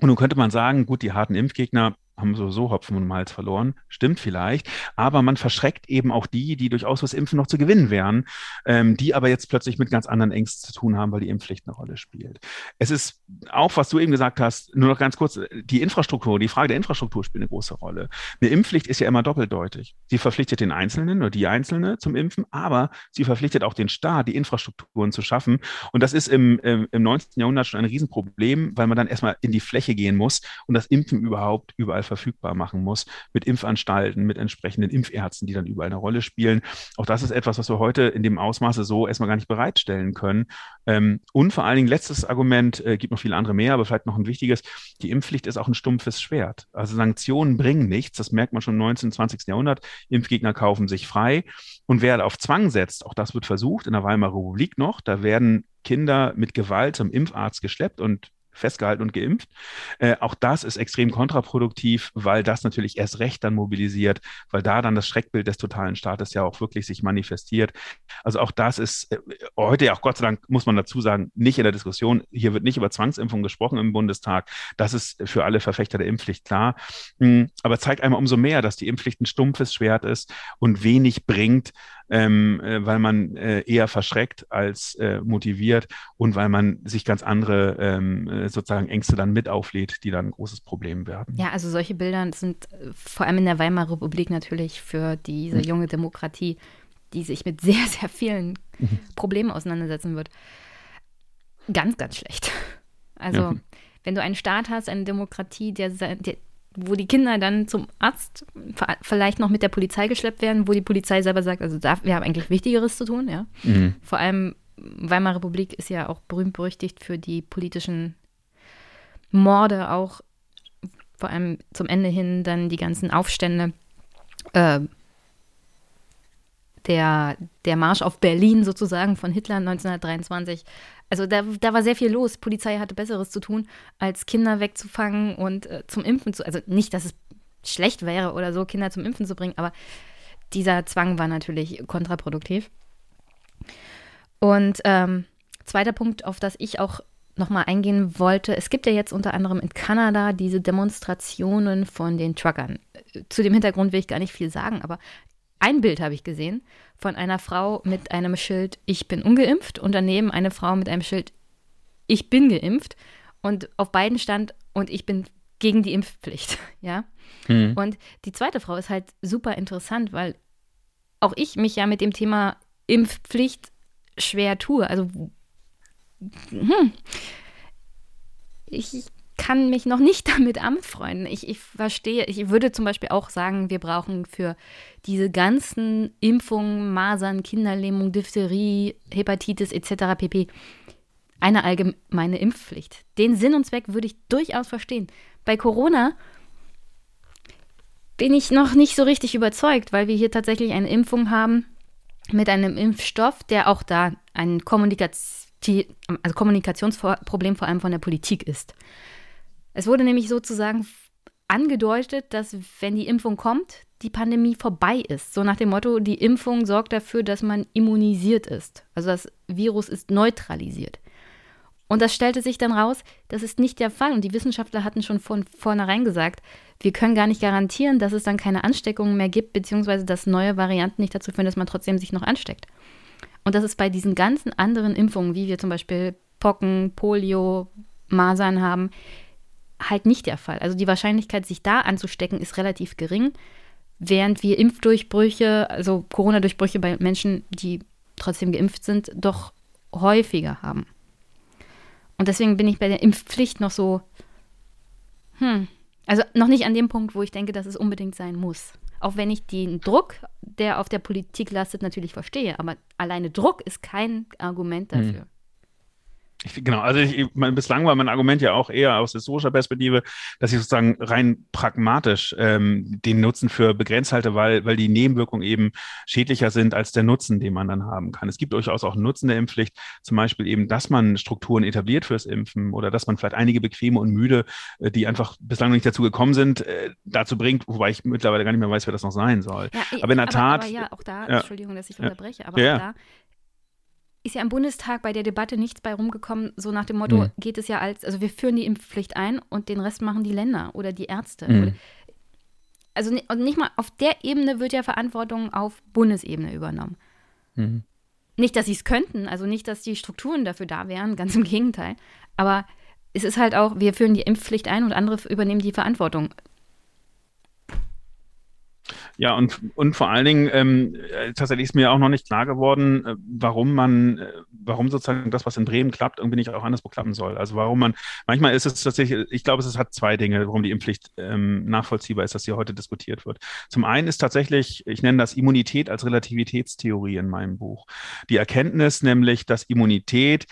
Speaker 2: Und nun könnte man sagen, gut, die harten Impfgegner haben sowieso Hopfen und Malz verloren. Stimmt vielleicht. Aber man verschreckt eben auch die, die durchaus was Impfen noch zu gewinnen wären, ähm, die aber jetzt plötzlich mit ganz anderen Ängsten zu tun haben, weil die Impfpflicht eine Rolle spielt. Es ist auch, was du eben gesagt hast, nur noch ganz kurz, die Infrastruktur, die Frage der Infrastruktur spielt eine große Rolle. Eine Impfpflicht ist ja immer doppeldeutig. Sie verpflichtet den Einzelnen oder die Einzelne zum Impfen, aber sie verpflichtet auch den Staat, die Infrastrukturen zu schaffen. Und das ist im, im, im 19. Jahrhundert schon ein Riesenproblem, weil man dann erstmal in die Fläche gehen muss und das Impfen überhaupt überall verfügbar machen muss, mit Impfanstalten, mit entsprechenden Impfärzten, die dann überall eine Rolle spielen. Auch das ist etwas, was wir heute in dem Ausmaße so erstmal gar nicht bereitstellen können. Ähm, und vor allen Dingen letztes Argument, äh, gibt noch viele andere mehr, aber vielleicht noch ein wichtiges, die Impfpflicht ist auch ein stumpfes Schwert. Also Sanktionen bringen nichts, das merkt man schon im 19., 20. Jahrhundert. Impfgegner kaufen sich frei. Und wer auf Zwang setzt, auch das wird versucht in der Weimarer Republik noch, da werden Kinder mit Gewalt zum Impfarzt geschleppt und festgehalten und geimpft. Äh, auch das ist extrem kontraproduktiv, weil das natürlich erst recht dann mobilisiert, weil da dann das Schreckbild des totalen Staates ja auch wirklich sich manifestiert. Also auch das ist äh, heute ja auch Gott sei Dank, muss man dazu sagen, nicht in der Diskussion. Hier wird nicht über Zwangsimpfung gesprochen im Bundestag. Das ist für alle Verfechter der Impfpflicht klar. Mhm, aber zeigt einmal umso mehr, dass die Impfpflicht ein stumpfes Schwert ist und wenig bringt, ähm, äh, weil man äh, eher verschreckt als äh, motiviert und weil man sich ganz andere ähm, äh, sozusagen Ängste dann mit auflädt, die dann ein großes Problem werden.
Speaker 1: Ja, also solche Bilder sind äh, vor allem in der Weimarer Republik natürlich für diese mhm. junge Demokratie, die sich mit sehr, [laughs] sehr vielen mhm. Problemen auseinandersetzen wird, ganz, ganz schlecht. [laughs] Also ja. wenn du einen Staat hast, eine Demokratie, der, der wo die Kinder dann zum Arzt vielleicht noch mit der Polizei geschleppt werden, wo die Polizei selber sagt, also da, wir haben eigentlich Wichtigeres zu tun, ja. Mhm. Vor allem Weimarer Republik ist ja auch berühmt berüchtigt für die politischen Morde, auch vor allem zum Ende hin dann die ganzen Aufstände. Äh, der, der Marsch auf Berlin sozusagen von Hitler 1923 also da, da war sehr viel los. Polizei hatte Besseres zu tun, als Kinder wegzufangen und äh, zum Impfen zu. Also nicht, dass es schlecht wäre oder so, Kinder zum Impfen zu bringen, aber dieser Zwang war natürlich kontraproduktiv. Und ähm, zweiter Punkt, auf das ich auch nochmal eingehen wollte. Es gibt ja jetzt unter anderem in Kanada diese Demonstrationen von den Truckern. Zu dem Hintergrund will ich gar nicht viel sagen, aber ein Bild habe ich gesehen von einer Frau mit einem Schild, ich bin ungeimpft und daneben eine Frau mit einem Schild, ich bin geimpft. Und auf beiden stand, und ich bin gegen die Impfpflicht, [laughs] ja. Mhm. Und die zweite Frau ist halt super interessant, weil auch ich mich ja mit dem Thema Impfpflicht schwer tue. Also hm, ich kann mich noch nicht [laughs] damit anfreunden. Ich, ich verstehe, ich würde zum Beispiel auch sagen, wir brauchen für diese ganzen Impfungen, Masern, Kinderlähmung, Diphtherie, Hepatitis etc. pp. eine allgemeine Impfpflicht. Den Sinn und Zweck würde ich durchaus verstehen. Bei Corona bin ich noch nicht so richtig überzeugt, weil wir hier tatsächlich eine Impfung haben mit einem Impfstoff, der auch da ein Kommunikation also Kommunikationsproblem vor allem von der Politik ist. Es wurde nämlich sozusagen angedeutet, dass wenn die Impfung kommt, die Pandemie vorbei ist. So nach dem Motto, die Impfung sorgt dafür, dass man immunisiert ist. Also das Virus ist neutralisiert. Und das stellte sich dann raus, das ist nicht der Fall. Und die Wissenschaftler hatten schon von vornherein gesagt, wir können gar nicht garantieren, dass es dann keine Ansteckungen mehr gibt, beziehungsweise dass neue Varianten nicht dazu führen, dass man trotzdem sich noch ansteckt. Und das ist bei diesen ganzen anderen Impfungen, wie wir zum Beispiel Pocken, Polio, Masern haben, halt nicht der Fall. Also die Wahrscheinlichkeit, sich da anzustecken, ist relativ gering, während wir Impfdurchbrüche, also Corona-Durchbrüche bei Menschen, die trotzdem geimpft sind, doch häufiger haben. Und deswegen bin ich bei der Impfpflicht noch so, hm, also noch nicht an dem Punkt, wo ich denke, dass es unbedingt sein muss. Auch wenn ich den Druck, der auf der Politik lastet, natürlich verstehe. Aber alleine Druck ist kein Argument hm. dafür. Hm.
Speaker 2: Ich, genau, also ich, mein, bislang war mein Argument ja auch eher aus historischer Perspektive, dass ich sozusagen rein pragmatisch ähm, den Nutzen für begrenzt halte, weil, weil die Nebenwirkungen eben schädlicher sind als der Nutzen, den man dann haben kann. Es gibt durchaus auch einen Nutzen der Impfpflicht, zum Beispiel eben, dass man Strukturen etabliert fürs Impfen oder dass man vielleicht einige Bequeme und Müde, äh, die einfach bislang noch nicht dazu gekommen sind, äh, dazu bringt, wobei ich mittlerweile gar nicht mehr weiß, wer das noch sein soll.
Speaker 1: Ja, aber in der aber, Tat. Aber ja, auch da, ja, Entschuldigung, dass ich unterbreche, aber ja, auch da ist ja im Bundestag bei der Debatte nichts bei rumgekommen, so nach dem Motto, mhm. geht es ja als, also wir führen die Impfpflicht ein und den Rest machen die Länder oder die Ärzte. Mhm. Also nicht mal auf der Ebene wird ja Verantwortung auf Bundesebene übernommen. Mhm. Nicht, dass sie es könnten, also nicht, dass die Strukturen dafür da wären, [laughs] ganz im Gegenteil. Aber es ist halt auch, wir führen die Impfpflicht ein und andere übernehmen die Verantwortung.
Speaker 2: Ja, und, und vor allen Dingen, ähm, äh, tatsächlich ist mir auch noch nicht klar geworden, äh, warum man, äh, warum sozusagen das, was in Bremen klappt, irgendwie nicht auch anderswo klappen soll. Also warum man, manchmal ist es tatsächlich, ich glaube, es hat zwei Dinge, warum die Impfpflicht ähm, nachvollziehbar ist, dass sie heute diskutiert wird. Zum einen ist tatsächlich, ich nenne das Immunität als Relativitätstheorie in meinem Buch. Die Erkenntnis nämlich, dass Immunität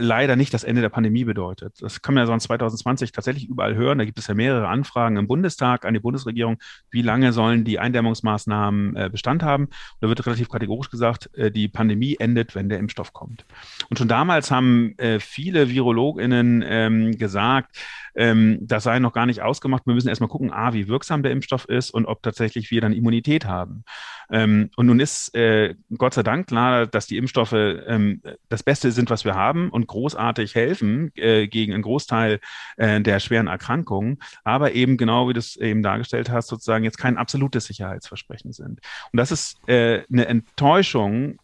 Speaker 2: leider nicht das Ende der Pandemie bedeutet. Das kann man ja so in 2020 tatsächlich überall hören. Da gibt es ja mehrere Anfragen im Bundestag an die Bundesregierung, wie lange sollen die Eindämmungsmaßnahmen äh, Bestand haben. Und da wird relativ kategorisch gesagt, äh, die Pandemie endet, wenn der Impfstoff kommt. Und schon damals haben äh, viele VirologInnen ähm, gesagt, ähm, das sei noch gar nicht ausgemacht. Wir müssen erstmal gucken, A, wie wirksam der Impfstoff ist und ob tatsächlich wir dann Immunität haben. Ähm, und nun ist äh, Gott sei Dank klar, dass die Impfstoffe ähm, das Beste sind, was wir haben und großartig helfen äh, gegen einen Großteil äh, der schweren Erkrankungen, aber eben genau wie du es eben dargestellt hast, sozusagen jetzt kein absolutes Sicherheitsversprechen sind. Und das ist äh, eine Enttäuschung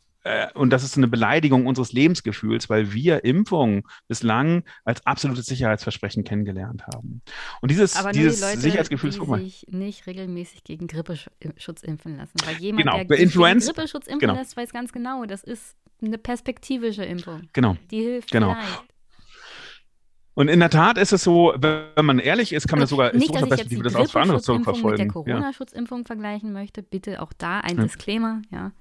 Speaker 2: und das ist eine Beleidigung unseres Lebensgefühls, weil wir Impfungen bislang als absolutes Sicherheitsversprechen kennengelernt haben. Und dieses,
Speaker 1: Aber
Speaker 2: dieses
Speaker 1: die Leute,
Speaker 2: Sicherheitsgefühl
Speaker 1: die sich nicht regelmäßig gegen Grippeschutz impfen lassen. Weil jemand,
Speaker 2: genau,
Speaker 1: der
Speaker 2: bei Influenza,
Speaker 1: gegen Grippeschutz impfen genau. lässt, weiß ganz genau, das ist eine perspektivische Impfung.
Speaker 2: Genau.
Speaker 1: Die hilft
Speaker 2: genau. vielleicht. Und in der Tat ist es so, wenn man ehrlich ist, kann man das sogar
Speaker 1: nicht, dass ich jetzt die das auch für andere zurückverfolgen. mit der Corona-Schutzimpfung ja. vergleichen möchte. Bitte auch da ein ja. Disclaimer, ja.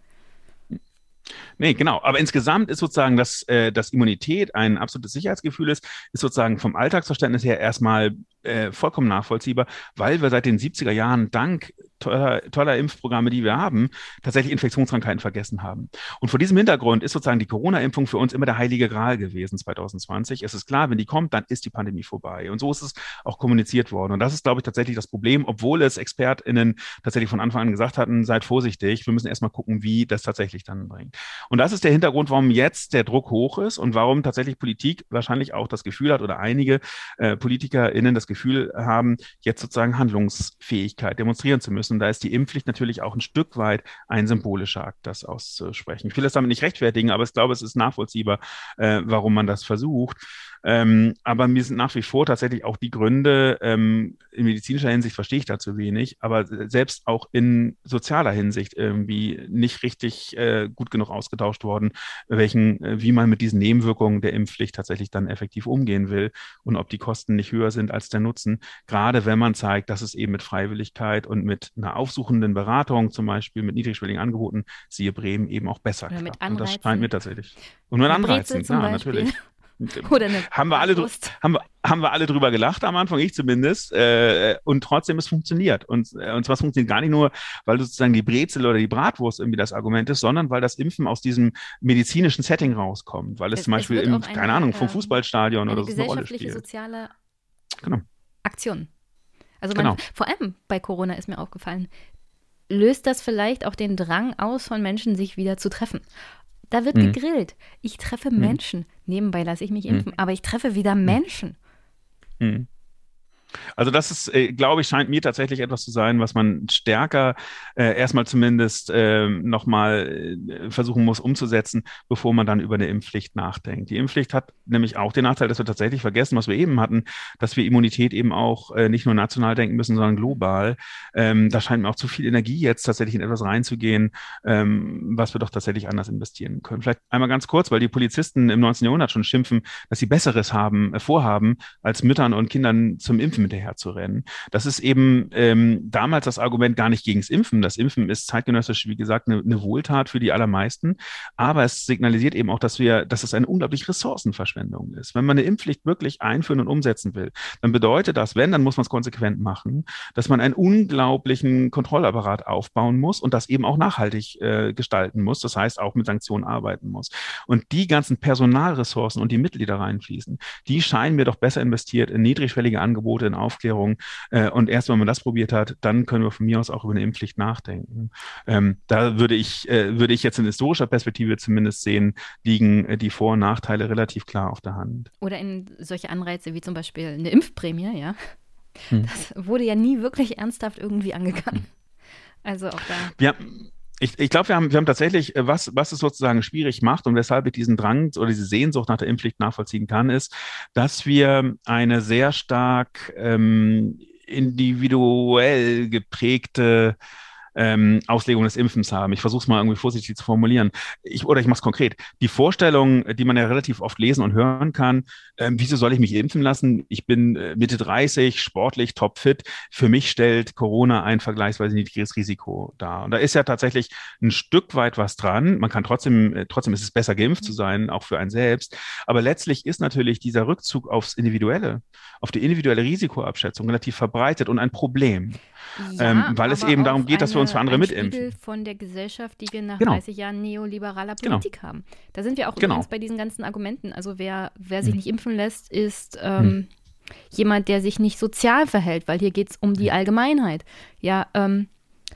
Speaker 2: Nee, genau. Aber insgesamt ist sozusagen, dass, äh, dass Immunität ein absolutes Sicherheitsgefühl ist, ist sozusagen vom Alltagsverständnis her erstmal äh, vollkommen nachvollziehbar, weil wir seit den 70er Jahren dank toller, toller Impfprogramme, die wir haben, tatsächlich Infektionskrankheiten vergessen haben. Und vor diesem Hintergrund ist sozusagen die Corona-Impfung für uns immer der heilige Gral gewesen 2020. Es ist klar, wenn die kommt, dann ist die Pandemie vorbei. Und so ist es auch kommuniziert worden. Und das ist, glaube ich, tatsächlich das Problem, obwohl es ExpertInnen tatsächlich von Anfang an gesagt hatten, seid vorsichtig, wir müssen erstmal gucken, wie das tatsächlich dann bringt. Und das ist der Hintergrund, warum jetzt der Druck hoch ist und warum tatsächlich Politik wahrscheinlich auch das Gefühl hat oder einige äh, PolitikerInnen das Gefühl haben, jetzt sozusagen Handlungsfähigkeit demonstrieren zu müssen. Und da ist die Impfpflicht natürlich auch ein Stück weit ein symbolischer Akt, das auszusprechen. Ich will das damit nicht rechtfertigen, aber ich glaube, es ist nachvollziehbar, äh, warum man das versucht. Ähm, aber mir sind nach wie vor tatsächlich auch die Gründe, ähm, in medizinischer Hinsicht verstehe ich dazu wenig, aber selbst auch in sozialer Hinsicht irgendwie nicht richtig äh, gut genug ausgetauscht worden, welchen, äh, wie man mit diesen Nebenwirkungen der Impfpflicht tatsächlich dann effektiv umgehen will und ob die Kosten nicht höher sind als der Nutzen. Gerade wenn man zeigt, dass es eben mit Freiwilligkeit und mit einer aufsuchenden Beratung, zum Beispiel mit niedrigschwelligen Angeboten, siehe Bremen, eben auch besser
Speaker 1: Oder
Speaker 2: klappt. Und das scheint mir tatsächlich. Und mit Anreizen,
Speaker 1: Beispiel.
Speaker 2: natürlich. [laughs]
Speaker 1: Oder eine
Speaker 2: haben wir alle
Speaker 1: Bratwurst.
Speaker 2: haben wir, haben wir alle drüber gelacht am Anfang, ich zumindest. Äh, und trotzdem, es funktioniert. Und, äh, und zwar es funktioniert gar nicht nur, weil sozusagen die Brezel oder die Bratwurst irgendwie das Argument ist, sondern weil das Impfen aus diesem medizinischen Setting rauskommt. Weil es,
Speaker 1: Es-
Speaker 2: zum
Speaker 1: es
Speaker 2: Beispiel
Speaker 1: wird
Speaker 2: im,
Speaker 1: eine,
Speaker 2: keine Ahnung, vom
Speaker 1: ähm,
Speaker 2: Fußballstadion oder so eine Rolle spielt.
Speaker 1: soziale
Speaker 2: Genau.
Speaker 1: Aktion. Also man,
Speaker 2: Genau.
Speaker 1: vor allem bei Corona ist mir aufgefallen, löst das vielleicht auch den Drang aus von Menschen, sich wieder zu treffen. Da wird
Speaker 2: Mhm.
Speaker 1: gegrillt. Ich treffe Menschen. Nebenbei lasse ich mich impfen, aber ich treffe wieder Menschen.
Speaker 2: Mhm. Also das ist, äh, glaube ich, scheint mir tatsächlich etwas zu sein, was man stärker äh, erstmal zumindest äh, nochmal versuchen muss umzusetzen, bevor man dann über eine Impfpflicht nachdenkt. Die Impfpflicht hat nämlich auch den Nachteil, dass wir tatsächlich vergessen, was wir eben hatten, dass wir Immunität eben auch äh, nicht nur national denken müssen, sondern global. Ähm, da scheint mir auch zu viel Energie jetzt tatsächlich in etwas reinzugehen, ähm, was wir doch tatsächlich anders investieren können. Vielleicht einmal ganz kurz, weil die Polizisten im 19. Jahrhundert schon schimpfen, dass sie Besseres haben, äh, vorhaben, als Müttern und Kindern zum Impfen hinterher zu rennen. Das ist eben ähm, damals das Argument gar nicht gegens Impfen. Das Impfen ist zeitgenössisch, wie gesagt, eine, eine Wohltat für die allermeisten. Aber es signalisiert eben auch, dass wir, dass es eine unglaubliche Ressourcenverschwendung ist. Wenn man eine Impfpflicht wirklich einführen und umsetzen will, dann bedeutet das, wenn, dann muss man es konsequent machen, dass man einen unglaublichen Kontrollapparat aufbauen muss und das eben auch nachhaltig äh, gestalten muss. Das heißt, auch mit Sanktionen arbeiten muss. Und die ganzen Personalressourcen und die Mittel, die da reinfließen, die scheinen mir doch besser investiert in niedrigschwellige Angebote, in Aufklärung. Äh, und erst wenn man das probiert hat, dann können wir von mir aus auch über eine Impfpflicht nachdenken. Ähm, da würde ich, äh, würde ich jetzt in historischer Perspektive zumindest sehen, liegen äh, die Vor- und Nachteile relativ klar auf der Hand.
Speaker 1: Oder in solche Anreize wie zum Beispiel eine Impfprämie, ja.
Speaker 2: Hm.
Speaker 1: Das wurde ja nie wirklich ernsthaft irgendwie angegangen. Also auch da.
Speaker 2: Ja, ich, ich glaube, wir haben, wir haben tatsächlich, äh, was, was es sozusagen schwierig macht und weshalb ich diesen Drang oder diese Sehnsucht nach der Impfpflicht nachvollziehen kann, ist, dass wir eine sehr stark ähm, individuell geprägte ähm, Auslegung des Impfens haben. Ich versuche es mal irgendwie vorsichtig zu formulieren. Ich, oder ich mache es konkret. Die Vorstellung, die man ja relativ oft lesen und hören kann, ähm, wieso soll ich mich impfen lassen? Ich bin äh, Mitte 30, sportlich, topfit. Für mich stellt Corona ein vergleichsweise niedriges Risiko dar. Und da ist ja tatsächlich ein Stück weit was dran. Man kann trotzdem, äh, trotzdem ist es besser, geimpft zu sein, auch für einen selbst. Aber letztlich ist natürlich dieser Rückzug aufs Individuelle, auf die individuelle Risikoabschätzung relativ verbreitet und ein Problem. Ähm, weil es eben darum geht, dass wir uns für andere
Speaker 1: ein
Speaker 2: mitimpfen.
Speaker 1: Spiegel von der Gesellschaft, die wir nach
Speaker 2: Genau.
Speaker 1: 30 Jahren neoliberaler
Speaker 2: Genau.
Speaker 1: Politik haben. Da sind wir auch
Speaker 2: Genau.
Speaker 1: übrigens bei diesen ganzen Argumenten. Also wer, wer sich
Speaker 2: Hm.
Speaker 1: nicht impfen lässt, ist ähm, jemand, der sich nicht sozial verhält, weil hier geht es um
Speaker 2: Hm.
Speaker 1: die Allgemeinheit. Ja, ähm,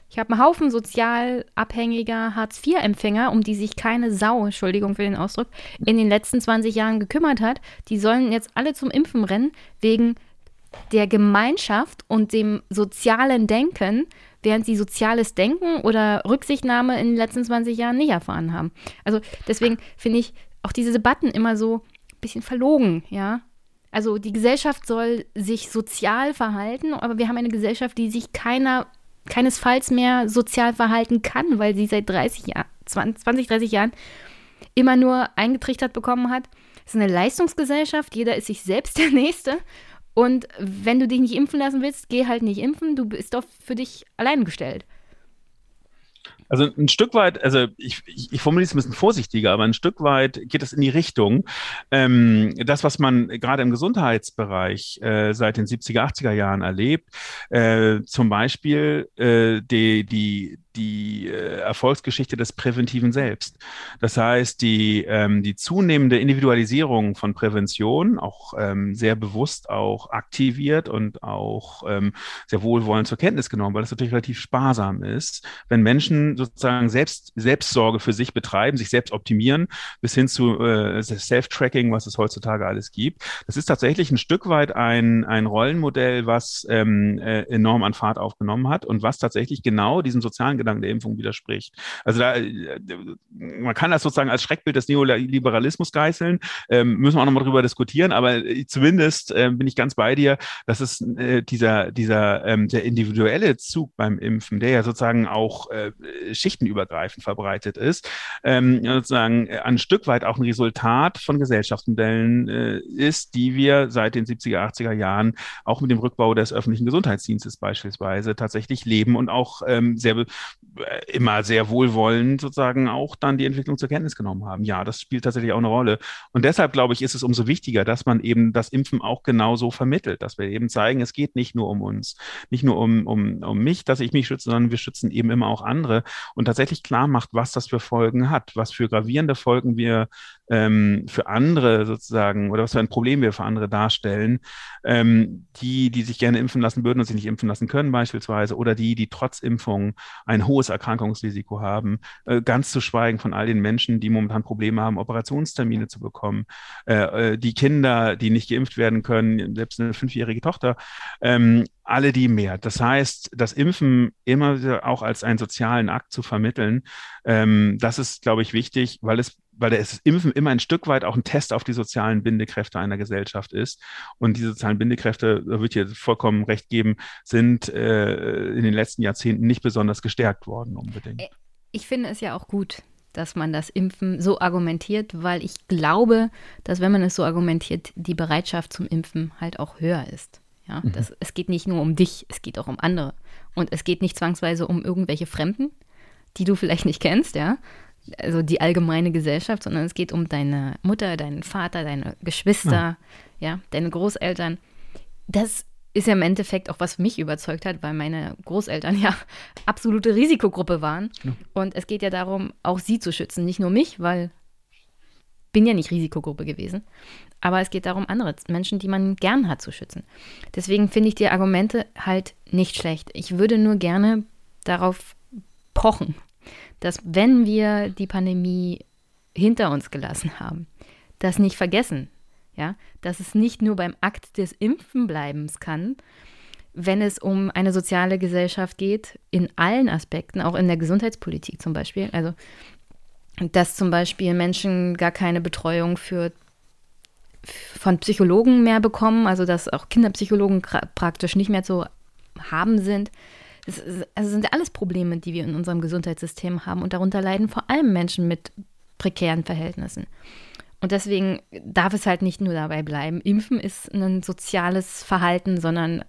Speaker 1: ich habe einen Haufen sozial abhängiger Hartz-IV-Empfänger, um die sich keine Sau, Entschuldigung für den Ausdruck, in den letzten 20 Jahren gekümmert hat. Die sollen jetzt alle zum Impfen rennen, wegen der Gemeinschaft und dem sozialen Denken, während sie soziales Denken oder Rücksichtnahme in den letzten 20 Jahren nicht erfahren haben. Also deswegen finde ich auch diese Debatten immer so ein bisschen verlogen, ja. Also die Gesellschaft soll sich sozial verhalten, aber wir haben eine Gesellschaft, die sich keiner, keinesfalls mehr sozial verhalten kann, weil sie seit 30 Jahren, 20, 30 Jahren immer nur eingetrichtert bekommen hat. Es ist eine Leistungsgesellschaft, jeder ist sich selbst der Nächste. Und wenn du dich nicht impfen lassen willst, geh halt nicht impfen, du bist doch für dich allein gestellt.
Speaker 2: Also ein Stück weit, also ich, ich, ich formuliere es ein bisschen vorsichtiger, aber ein Stück weit geht es in die Richtung, ähm, das, was man gerade im Gesundheitsbereich äh, seit den 70er, 80er Jahren erlebt, äh, zum Beispiel äh, die, die, die äh, Erfolgsgeschichte des präventiven Selbst. Das heißt, die, ähm, die zunehmende Individualisierung von Prävention, auch ähm, sehr bewusst auch aktiviert und auch ähm, sehr wohlwollend zur Kenntnis genommen, weil es natürlich relativ sparsam ist, wenn Menschen sozusagen selbst Selbstsorge für sich betreiben, sich selbst optimieren, bis hin zu äh, Self-Tracking, was es heutzutage alles gibt. Das ist tatsächlich ein Stück weit ein, ein Rollenmodell, was ähm, äh, enorm an Fahrt aufgenommen hat und was tatsächlich genau diesem sozialen Gedanken der Impfung widerspricht. Also da, äh, man kann das sozusagen als Schreckbild des Neoliberalismus geißeln, ähm, müssen wir auch nochmal drüber diskutieren, aber äh, zumindest äh, bin ich ganz bei dir, dass es äh, dieser, dieser ähm, der individuelle Zug beim Impfen, der ja sozusagen auch äh, schichtenübergreifend verbreitet ist, ähm, sozusagen ein Stück weit auch ein Resultat von Gesellschaftsmodellen äh, ist, die wir seit den 70er, 80er Jahren auch mit dem Rückbau des öffentlichen Gesundheitsdienstes beispielsweise tatsächlich leben und auch ähm, sehr äh, immer sehr wohlwollend sozusagen auch dann die Entwicklung zur Kenntnis genommen haben. Ja, das spielt tatsächlich auch eine Rolle. Und deshalb glaube ich, ist es umso wichtiger, dass man eben das Impfen auch genauso vermittelt, dass wir eben zeigen, es geht nicht nur um uns, nicht nur um, um, um mich, dass ich mich schütze, sondern wir schützen eben immer auch andere und tatsächlich klar macht, was das für Folgen hat, was für gravierende Folgen wir ähm, für andere sozusagen oder was für ein Problem wir für andere darstellen, ähm, die, die sich gerne impfen lassen würden und sich nicht impfen lassen können beispielsweise oder die, die trotz Impfung ein hohes Erkrankungsrisiko haben, äh, ganz zu schweigen von all den Menschen, die momentan Probleme haben, Operationstermine zu bekommen, äh, äh die Kinder, die nicht geimpft werden können, selbst eine fünfjährige Tochter, ähm, alle die mehr. Das heißt, das Impfen immer auch als einen sozialen Akt zu vermitteln, ähm, das ist, glaube ich, wichtig, weil es weil das Impfen immer ein Stück weit auch ein Test auf die sozialen Bindekräfte einer Gesellschaft ist. Und diese sozialen Bindekräfte, da würde ich dir vollkommen recht geben, sind äh, in den letzten Jahrzehnten nicht besonders gestärkt worden unbedingt. Äh,
Speaker 1: ich finde es ja auch gut, dass man das Impfen so argumentiert, weil ich glaube, dass wenn man es so argumentiert, die Bereitschaft zum Impfen halt auch höher ist. Ja, mhm. das, es geht nicht nur um dich, es geht auch um andere. Und es geht nicht zwangsweise um irgendwelche Fremden, die du vielleicht nicht kennst, ja, also die allgemeine Gesellschaft, sondern es geht um deine Mutter, deinen Vater, deine Geschwister, ja, ja deine Großeltern. Das ist ja im Endeffekt auch, was mich überzeugt hat, weil meine Großeltern [laughs] ja absolute Risikogruppe waren. Ja. Und es geht ja darum, auch sie zu schützen, nicht nur mich, weil bin ja nicht Risikogruppe gewesen. Aber es geht darum, andere Menschen, die man gern hat, zu schützen. Deswegen finde ich die Argumente halt nicht schlecht. Ich würde nur gerne darauf pochen, dass wenn wir die Pandemie hinter uns gelassen haben, das nicht vergessen, ja, dass es nicht nur beim Akt des Impfenbleibens kann, wenn es um eine soziale Gesellschaft geht, in allen Aspekten, auch in der Gesundheitspolitik zum Beispiel. Also, dass zum Beispiel Menschen gar keine Betreuung für, von Psychologen mehr bekommen, also dass auch Kinderpsychologen praktisch nicht mehr zu haben sind, das also sind alles Probleme, die wir in unserem Gesundheitssystem haben und darunter leiden vor allem Menschen mit prekären Verhältnissen. Und deswegen darf es halt nicht nur dabei bleiben, Impfen ist ein soziales Verhalten, sondern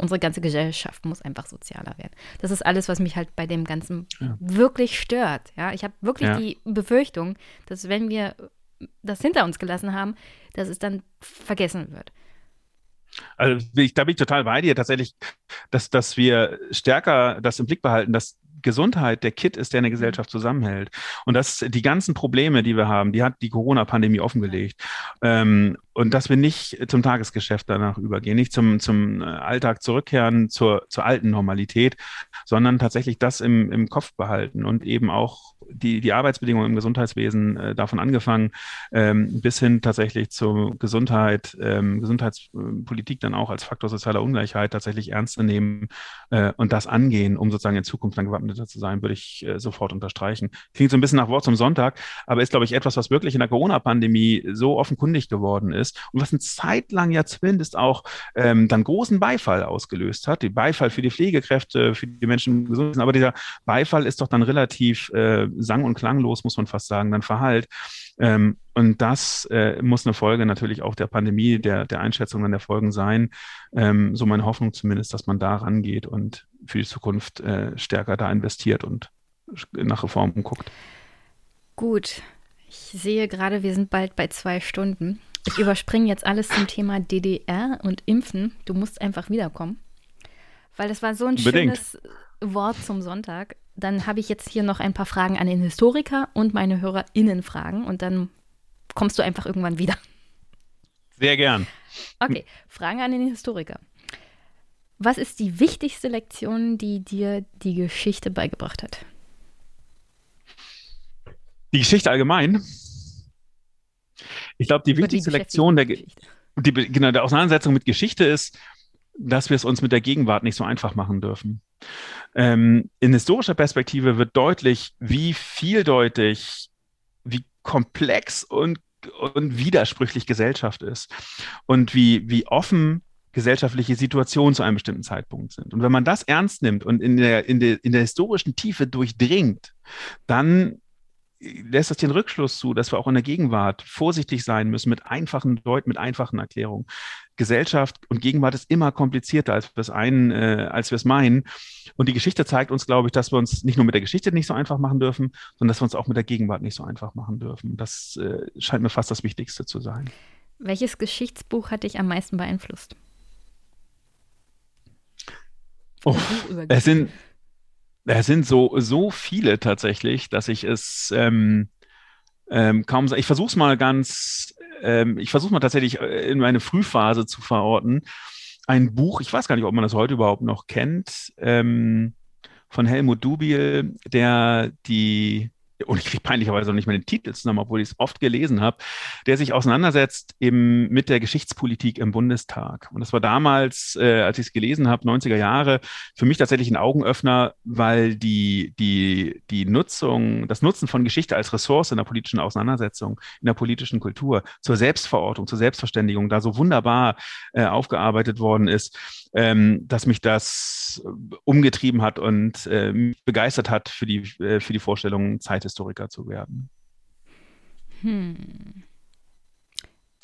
Speaker 1: unsere ganze Gesellschaft muss einfach sozialer werden. Das ist alles, was mich halt bei dem Ganzen ja. wirklich stört. Ja, ich habe wirklich ja. die Befürchtung, dass wenn wir das hinter uns gelassen haben, dass es dann vergessen wird.
Speaker 2: Also ich, da bin ich total bei dir tatsächlich, dass, dass wir stärker das im Blick behalten, dass Gesundheit der Kit ist, der eine mhm. Gesellschaft zusammenhält. Und dass die ganzen Probleme, die wir haben, die hat die Corona-Pandemie offengelegt. Ähm, und dass wir nicht zum Tagesgeschäft danach übergehen, nicht zum, zum äh, Alltag zurückkehren, zur, zur alten Normalität, sondern tatsächlich das im, im Kopf behalten und eben auch die, die Arbeitsbedingungen im Gesundheitswesen, äh, davon angefangen, ähm, bis hin tatsächlich zur Gesundheit, ähm, Gesundheitspolitik dann auch als Faktor sozialer Ungleichheit tatsächlich ernst zu nehmen äh, und das angehen, um sozusagen in Zukunft dann gewappneter zu sein, würde ich äh, sofort unterstreichen. Klingt so ein bisschen nach Wort zum Sonntag, aber ist, glaube ich, etwas, was wirklich in der Corona-Pandemie so offenkundig geworden ist und was eine Zeit lang ja zumindest auch ähm, dann großen Beifall ausgelöst hat. Die Beifall für die Pflegekräfte, für die Menschen gesund sind, aber dieser Beifall ist doch dann relativ äh, sang- und klanglos, muss man fast sagen, dann verhallt. Ähm, und das äh, muss eine Folge natürlich auch der Pandemie, der, der Einschätzung der Folgen sein. Ähm, so meine Hoffnung zumindest, dass man da rangeht und für die Zukunft äh, stärker da investiert und nach Reformen guckt.
Speaker 1: Gut, ich sehe gerade, wir sind bald bei zwei Stunden. Ich überspringe jetzt alles zum Thema DDR und Impfen. Du musst einfach wiederkommen. Weil das war so ein
Speaker 2: Unbedingt.
Speaker 1: schönes Wort zum Sonntag. Dann habe ich jetzt hier noch ein paar Fragen an den Historiker und meine HörerInnen fragen und dann kommst du einfach irgendwann wieder.
Speaker 2: Sehr gern.
Speaker 1: Okay, Fragen an den Historiker. Was ist die wichtigste Lektion, die dir die Geschichte beigebracht hat?
Speaker 2: Die Geschichte allgemein. Ich glaube, die
Speaker 1: Über die
Speaker 2: wichtigste Lektion der,
Speaker 1: Geschichte.
Speaker 2: die, genau, der Auseinandersetzung mit Geschichte ist, dass wir es uns mit der Gegenwart nicht so einfach machen dürfen. Ähm, in historischer Perspektive wird deutlich, wie vieldeutig, wie komplex und, und widersprüchlich Gesellschaft ist und wie, wie offen gesellschaftliche Situationen zu einem bestimmten Zeitpunkt sind. Und wenn man das ernst nimmt und in der, in der, in der historischen Tiefe durchdringt, dann lässt das den Rückschluss zu, dass wir auch in der Gegenwart vorsichtig sein müssen mit einfachen Deuten, mit einfachen Erklärungen. Gesellschaft und Gegenwart ist immer komplizierter, als wir es einen, äh, als wir es meinen. Und die Geschichte zeigt uns, glaube ich, dass wir uns nicht nur mit der Geschichte nicht so einfach machen dürfen, sondern dass wir uns auch mit der Gegenwart nicht so einfach machen dürfen. Das äh, scheint mir fast das Wichtigste zu sein.
Speaker 1: Welches Geschichtsbuch hat dich am meisten beeinflusst?
Speaker 2: Oh, es sind, es sind so, so viele tatsächlich, dass ich es ähm, ähm, kaum Ich versuche es mal ganz, ähm, ich versuche mal tatsächlich äh, in meine Frühphase zu verorten. Ein Buch, ich weiß gar nicht, ob man das heute überhaupt noch kennt, ähm, von Helmut Dubiel, der die, und ich kriege peinlicherweise noch nicht mehr den Titel zusammen, obwohl ich es oft gelesen habe, der sich auseinandersetzt im, mit der Geschichtspolitik im Bundestag. Und das war damals, äh, als ich es gelesen habe, 90er Jahre, für mich tatsächlich ein Augenöffner, weil die, die, die Nutzung, das Nutzen von Geschichte als Ressource in der politischen Auseinandersetzung, in der politischen Kultur, zur Selbstverortung, zur Selbstverständigung da so wunderbar äh, aufgearbeitet worden ist, ähm, dass mich das äh, umgetrieben hat und äh, mich begeistert hat für die, äh, für die Vorstellung, Zeithistoriker zu werden.
Speaker 1: Hm.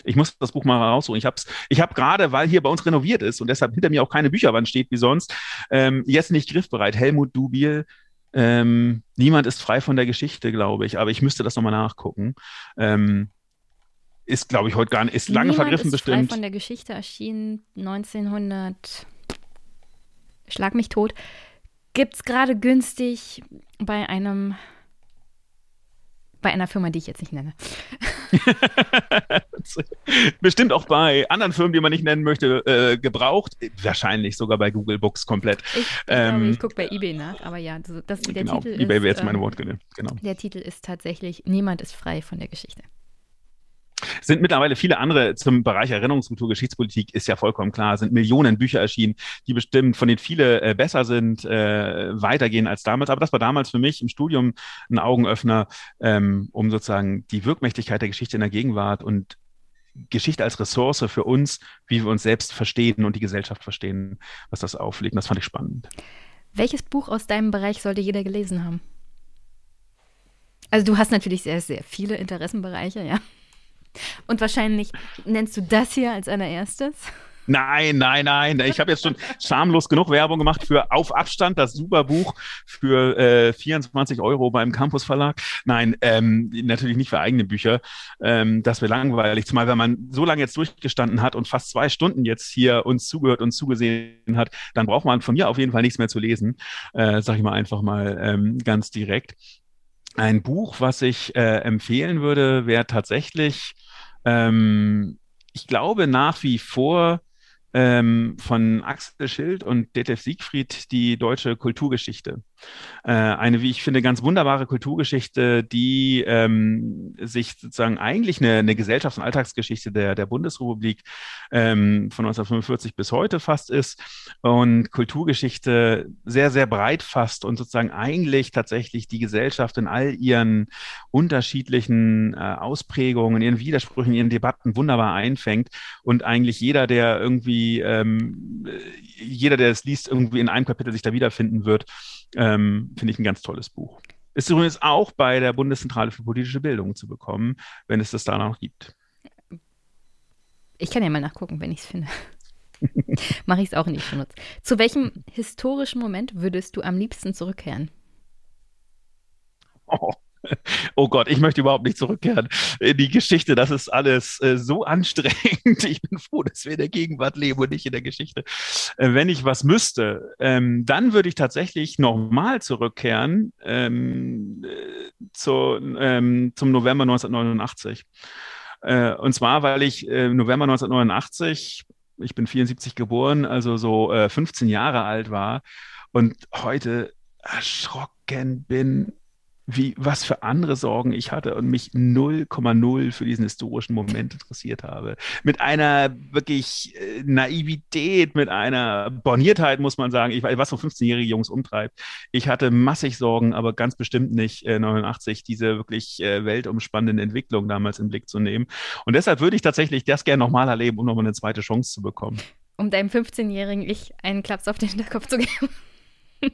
Speaker 2: Ich muss das Buch mal raussuchen. Ich habe ich hab gerade, weil hier bei uns renoviert ist und deshalb hinter mir auch keine Bücherwand steht wie sonst, ähm, jetzt nicht griffbereit. Helmut Dubiel, ähm, niemand ist frei von der Geschichte, glaube ich, aber ich müsste das nochmal nachgucken. Ähm, ist, glaube ich, heute gar nicht, ist lange
Speaker 1: Niemand
Speaker 2: vergriffen
Speaker 1: ist
Speaker 2: bestimmt.
Speaker 1: Frei von der Geschichte erschienen 1900. Schlag mich tot. Gibt es gerade günstig bei einem. Bei einer Firma, die ich jetzt nicht nenne. [laughs]
Speaker 2: Bestimmt auch bei anderen Firmen, die man nicht nennen möchte, äh, gebraucht. Wahrscheinlich sogar bei Google Books komplett.
Speaker 1: Ich,
Speaker 2: Ähm,
Speaker 1: ich gucke bei eBay nach, aber ja, das, das, der
Speaker 2: genau,
Speaker 1: Titel
Speaker 2: eBay wäre jetzt meine
Speaker 1: ähm,
Speaker 2: Wortgewinn. Genau.
Speaker 1: Der Titel ist tatsächlich Niemand ist frei von der Geschichte.
Speaker 2: Sind mittlerweile viele andere zum Bereich Erinnerungskultur, Geschichtspolitik ist ja vollkommen klar, sind Millionen Bücher erschienen, die bestimmt von denen viele äh, besser sind, äh, weitergehen als damals. Aber das war damals für mich im Studium ein Augenöffner, ähm, um sozusagen die Wirkmächtigkeit der Geschichte in der Gegenwart und Geschichte als Ressource für uns, wie wir uns selbst verstehen und die Gesellschaft verstehen, was das auflegt. Das fand ich spannend.
Speaker 1: Welches Buch aus deinem Bereich sollte jeder gelesen haben? Also du hast natürlich sehr, sehr viele Interessenbereiche, ja. Und wahrscheinlich nennst du das hier als allererstes.
Speaker 2: Nein, nein, nein. Ich habe jetzt schon schamlos genug Werbung gemacht für Auf Abstand, das super Buch für äh, 24 Euro beim Campus Verlag. Nein, ähm, natürlich nicht für eigene Bücher. Ähm, das wäre langweilig. Zumal, wenn man so lange jetzt durchgestanden hat und fast zwei Stunden jetzt hier uns zugehört und zugesehen hat, dann braucht man von mir auf jeden Fall nichts mehr zu lesen. Äh, sag ich mal einfach mal ähm, ganz direkt. Ein Buch, was ich äh, empfehlen würde, wäre tatsächlich, ähm, ich glaube nach wie vor ähm, von Axel Schild und Detlef Siegfried die deutsche Kulturgeschichte. Äh, eine, wie ich finde, ganz wunderbare Kulturgeschichte, die ähm, sich sozusagen eigentlich eine, eine Gesellschafts- und Alltagsgeschichte der, der Bundesrepublik ähm, von 1945 bis heute fast ist und Kulturgeschichte sehr, sehr breit fasst und sozusagen eigentlich tatsächlich die Gesellschaft in all ihren unterschiedlichen äh, Ausprägungen, ihren Widersprüchen, ihren Debatten wunderbar einfängt und eigentlich jeder, der irgendwie, ähm, jeder, der es liest, irgendwie in einem Kapitel sich da wiederfinden wird, ähm, finde ich ein ganz tolles Buch. Ist übrigens auch bei der Bundeszentrale für politische Bildung zu bekommen, wenn es das da noch gibt.
Speaker 1: Ich kann ja mal nachgucken, wenn ich es finde. [laughs] Mache ich es auch nicht benutzt. Zu welchem historischen Moment würdest du am liebsten zurückkehren?
Speaker 2: Oh [laughs] Gott, ich möchte überhaupt nicht zurückkehren in die Geschichte. Das ist alles äh, so [laughs] anstrengend. Ich bin froh, dass wir in der Gegenwart leben und nicht in der Geschichte. Äh, wenn ich was müsste, ähm, dann würde ich tatsächlich nochmal zurückkehren ähm, äh, zu, ähm, zum November 1989. Äh, und zwar, weil ich äh, November 1989, ich bin 74 geboren, also so 15 äh, Jahre alt war und heute erschrocken bin wie, was für andere Sorgen ich hatte und mich 0,0 für diesen historischen Moment interessiert habe. Mit einer wirklich äh, Naivität, mit einer Borniertheit, muss man sagen. Ich weiß, was so 15-jährige Jungs umtreibt. Ich hatte massig Sorgen, aber ganz bestimmt nicht äh, 89, diese wirklich äh, weltumspannenden Entwicklungen damals in Blick zu nehmen. Und deshalb würde ich tatsächlich das gerne nochmal erleben, um nochmal eine zweite Chance zu bekommen.
Speaker 1: Um deinem 15-jährigen Ich einen Klaps auf den Hinterkopf zu geben. [laughs]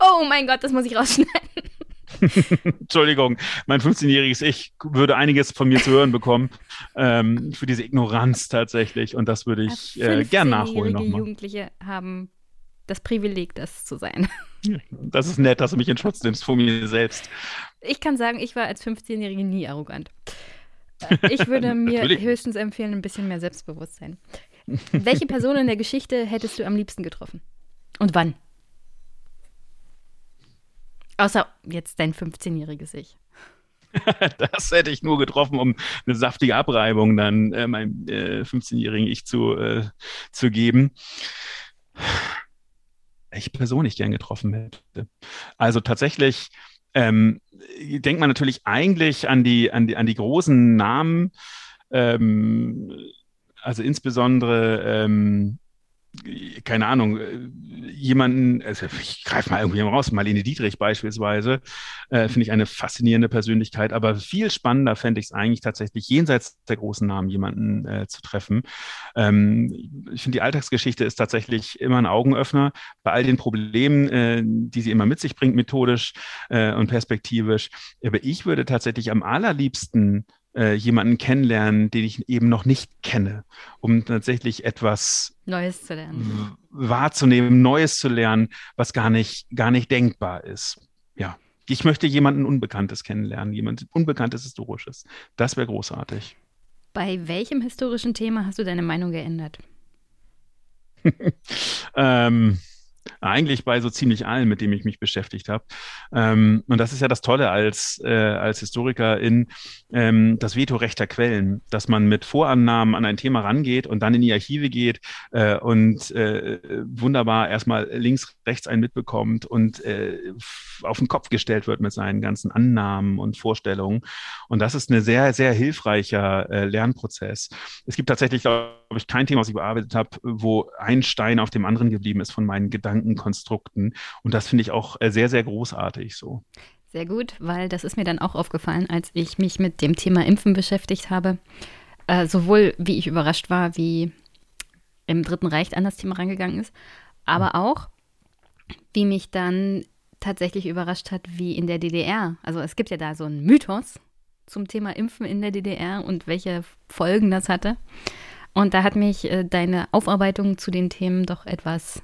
Speaker 1: oh mein Gott, das muss ich rausschneiden. [laughs]
Speaker 2: Entschuldigung, mein 15-jähriges Ich würde einiges von mir zu hören bekommen ähm, für diese Ignoranz tatsächlich. Und das würde ich äh, gern nachholen nochmal.
Speaker 1: Jugendliche haben das Privileg, das zu sein.
Speaker 2: Das ist nett, dass du mich in Schutz nimmst vor mir selbst.
Speaker 1: Ich kann sagen, ich war als 15-Jährige nie arrogant. Äh, ich würde [laughs] mir höchstens empfehlen, ein bisschen mehr Selbstbewusstsein. Welche Person in der Geschichte hättest du am liebsten getroffen? Und wann? Außer jetzt dein 15-jähriges Ich. [laughs]
Speaker 2: das hätte ich nur getroffen, um eine saftige Abreibung dann äh, meinem äh, 15-jährigen Ich zu, äh, zu geben. Ich gern getroffen hätte. Also tatsächlich ähm, denkt man natürlich eigentlich an die, an die, an die großen Namen, ähm, also insbesondere ähm, keine Ahnung, äh, jemanden, also ich greife mal irgendwie raus, Marlene Dietrich beispielsweise, äh, finde ich eine faszinierende Persönlichkeit, aber viel spannender fände ich es eigentlich tatsächlich jenseits der großen Namen jemanden äh, zu treffen. Ähm, ich finde, die Alltagsgeschichte ist tatsächlich immer ein Augenöffner bei all den Problemen, äh, die sie immer mit sich bringt, methodisch äh, und perspektivisch. Aber ich würde tatsächlich am allerliebsten äh, jemanden kennenlernen, den ich eben noch nicht kenne, um tatsächlich etwas
Speaker 1: Neues zu lernen,
Speaker 2: wahrzunehmen, Neues zu lernen, was gar nicht, gar nicht denkbar ist. Ja. Ich möchte jemanden Unbekanntes kennenlernen, jemand Unbekanntes Historisches. Das wäre großartig.
Speaker 1: Bei welchem historischen Thema hast du deine Meinung geändert? [laughs]
Speaker 2: ähm, eigentlich bei so ziemlich allen, mit dem ich mich beschäftigt habe. Ähm, und das ist ja das Tolle als, äh, als Historikerin, ähm, das Vetorecht der Quellen, dass man mit Vorannahmen an ein Thema rangeht und dann in die Archive geht äh, und äh, wunderbar erstmal links, rechts einen mitbekommt und äh, auf den Kopf gestellt wird mit seinen ganzen Annahmen und Vorstellungen. Und das ist ein sehr, sehr hilfreicher äh, Lernprozess. Es gibt tatsächlich, glaube ich, kein Thema, was ich bearbeitet habe, wo ein Stein auf dem anderen geblieben ist von meinen Gedankenkonstrukten. Und das finde ich auch äh, sehr, sehr großartig so.
Speaker 1: Sehr gut, weil das ist mir dann auch aufgefallen, als ich mich mit dem Thema Impfen beschäftigt habe. Äh, sowohl wie ich überrascht war, wie im Dritten Reich an das Thema rangegangen ist, aber mhm. auch, wie mich dann tatsächlich überrascht hat, wie in der DDR. Also es gibt ja da so einen Mythos zum Thema Impfen in der DDR und welche Folgen das hatte. Und da hat mich äh, deine Aufarbeitung zu den Themen doch etwas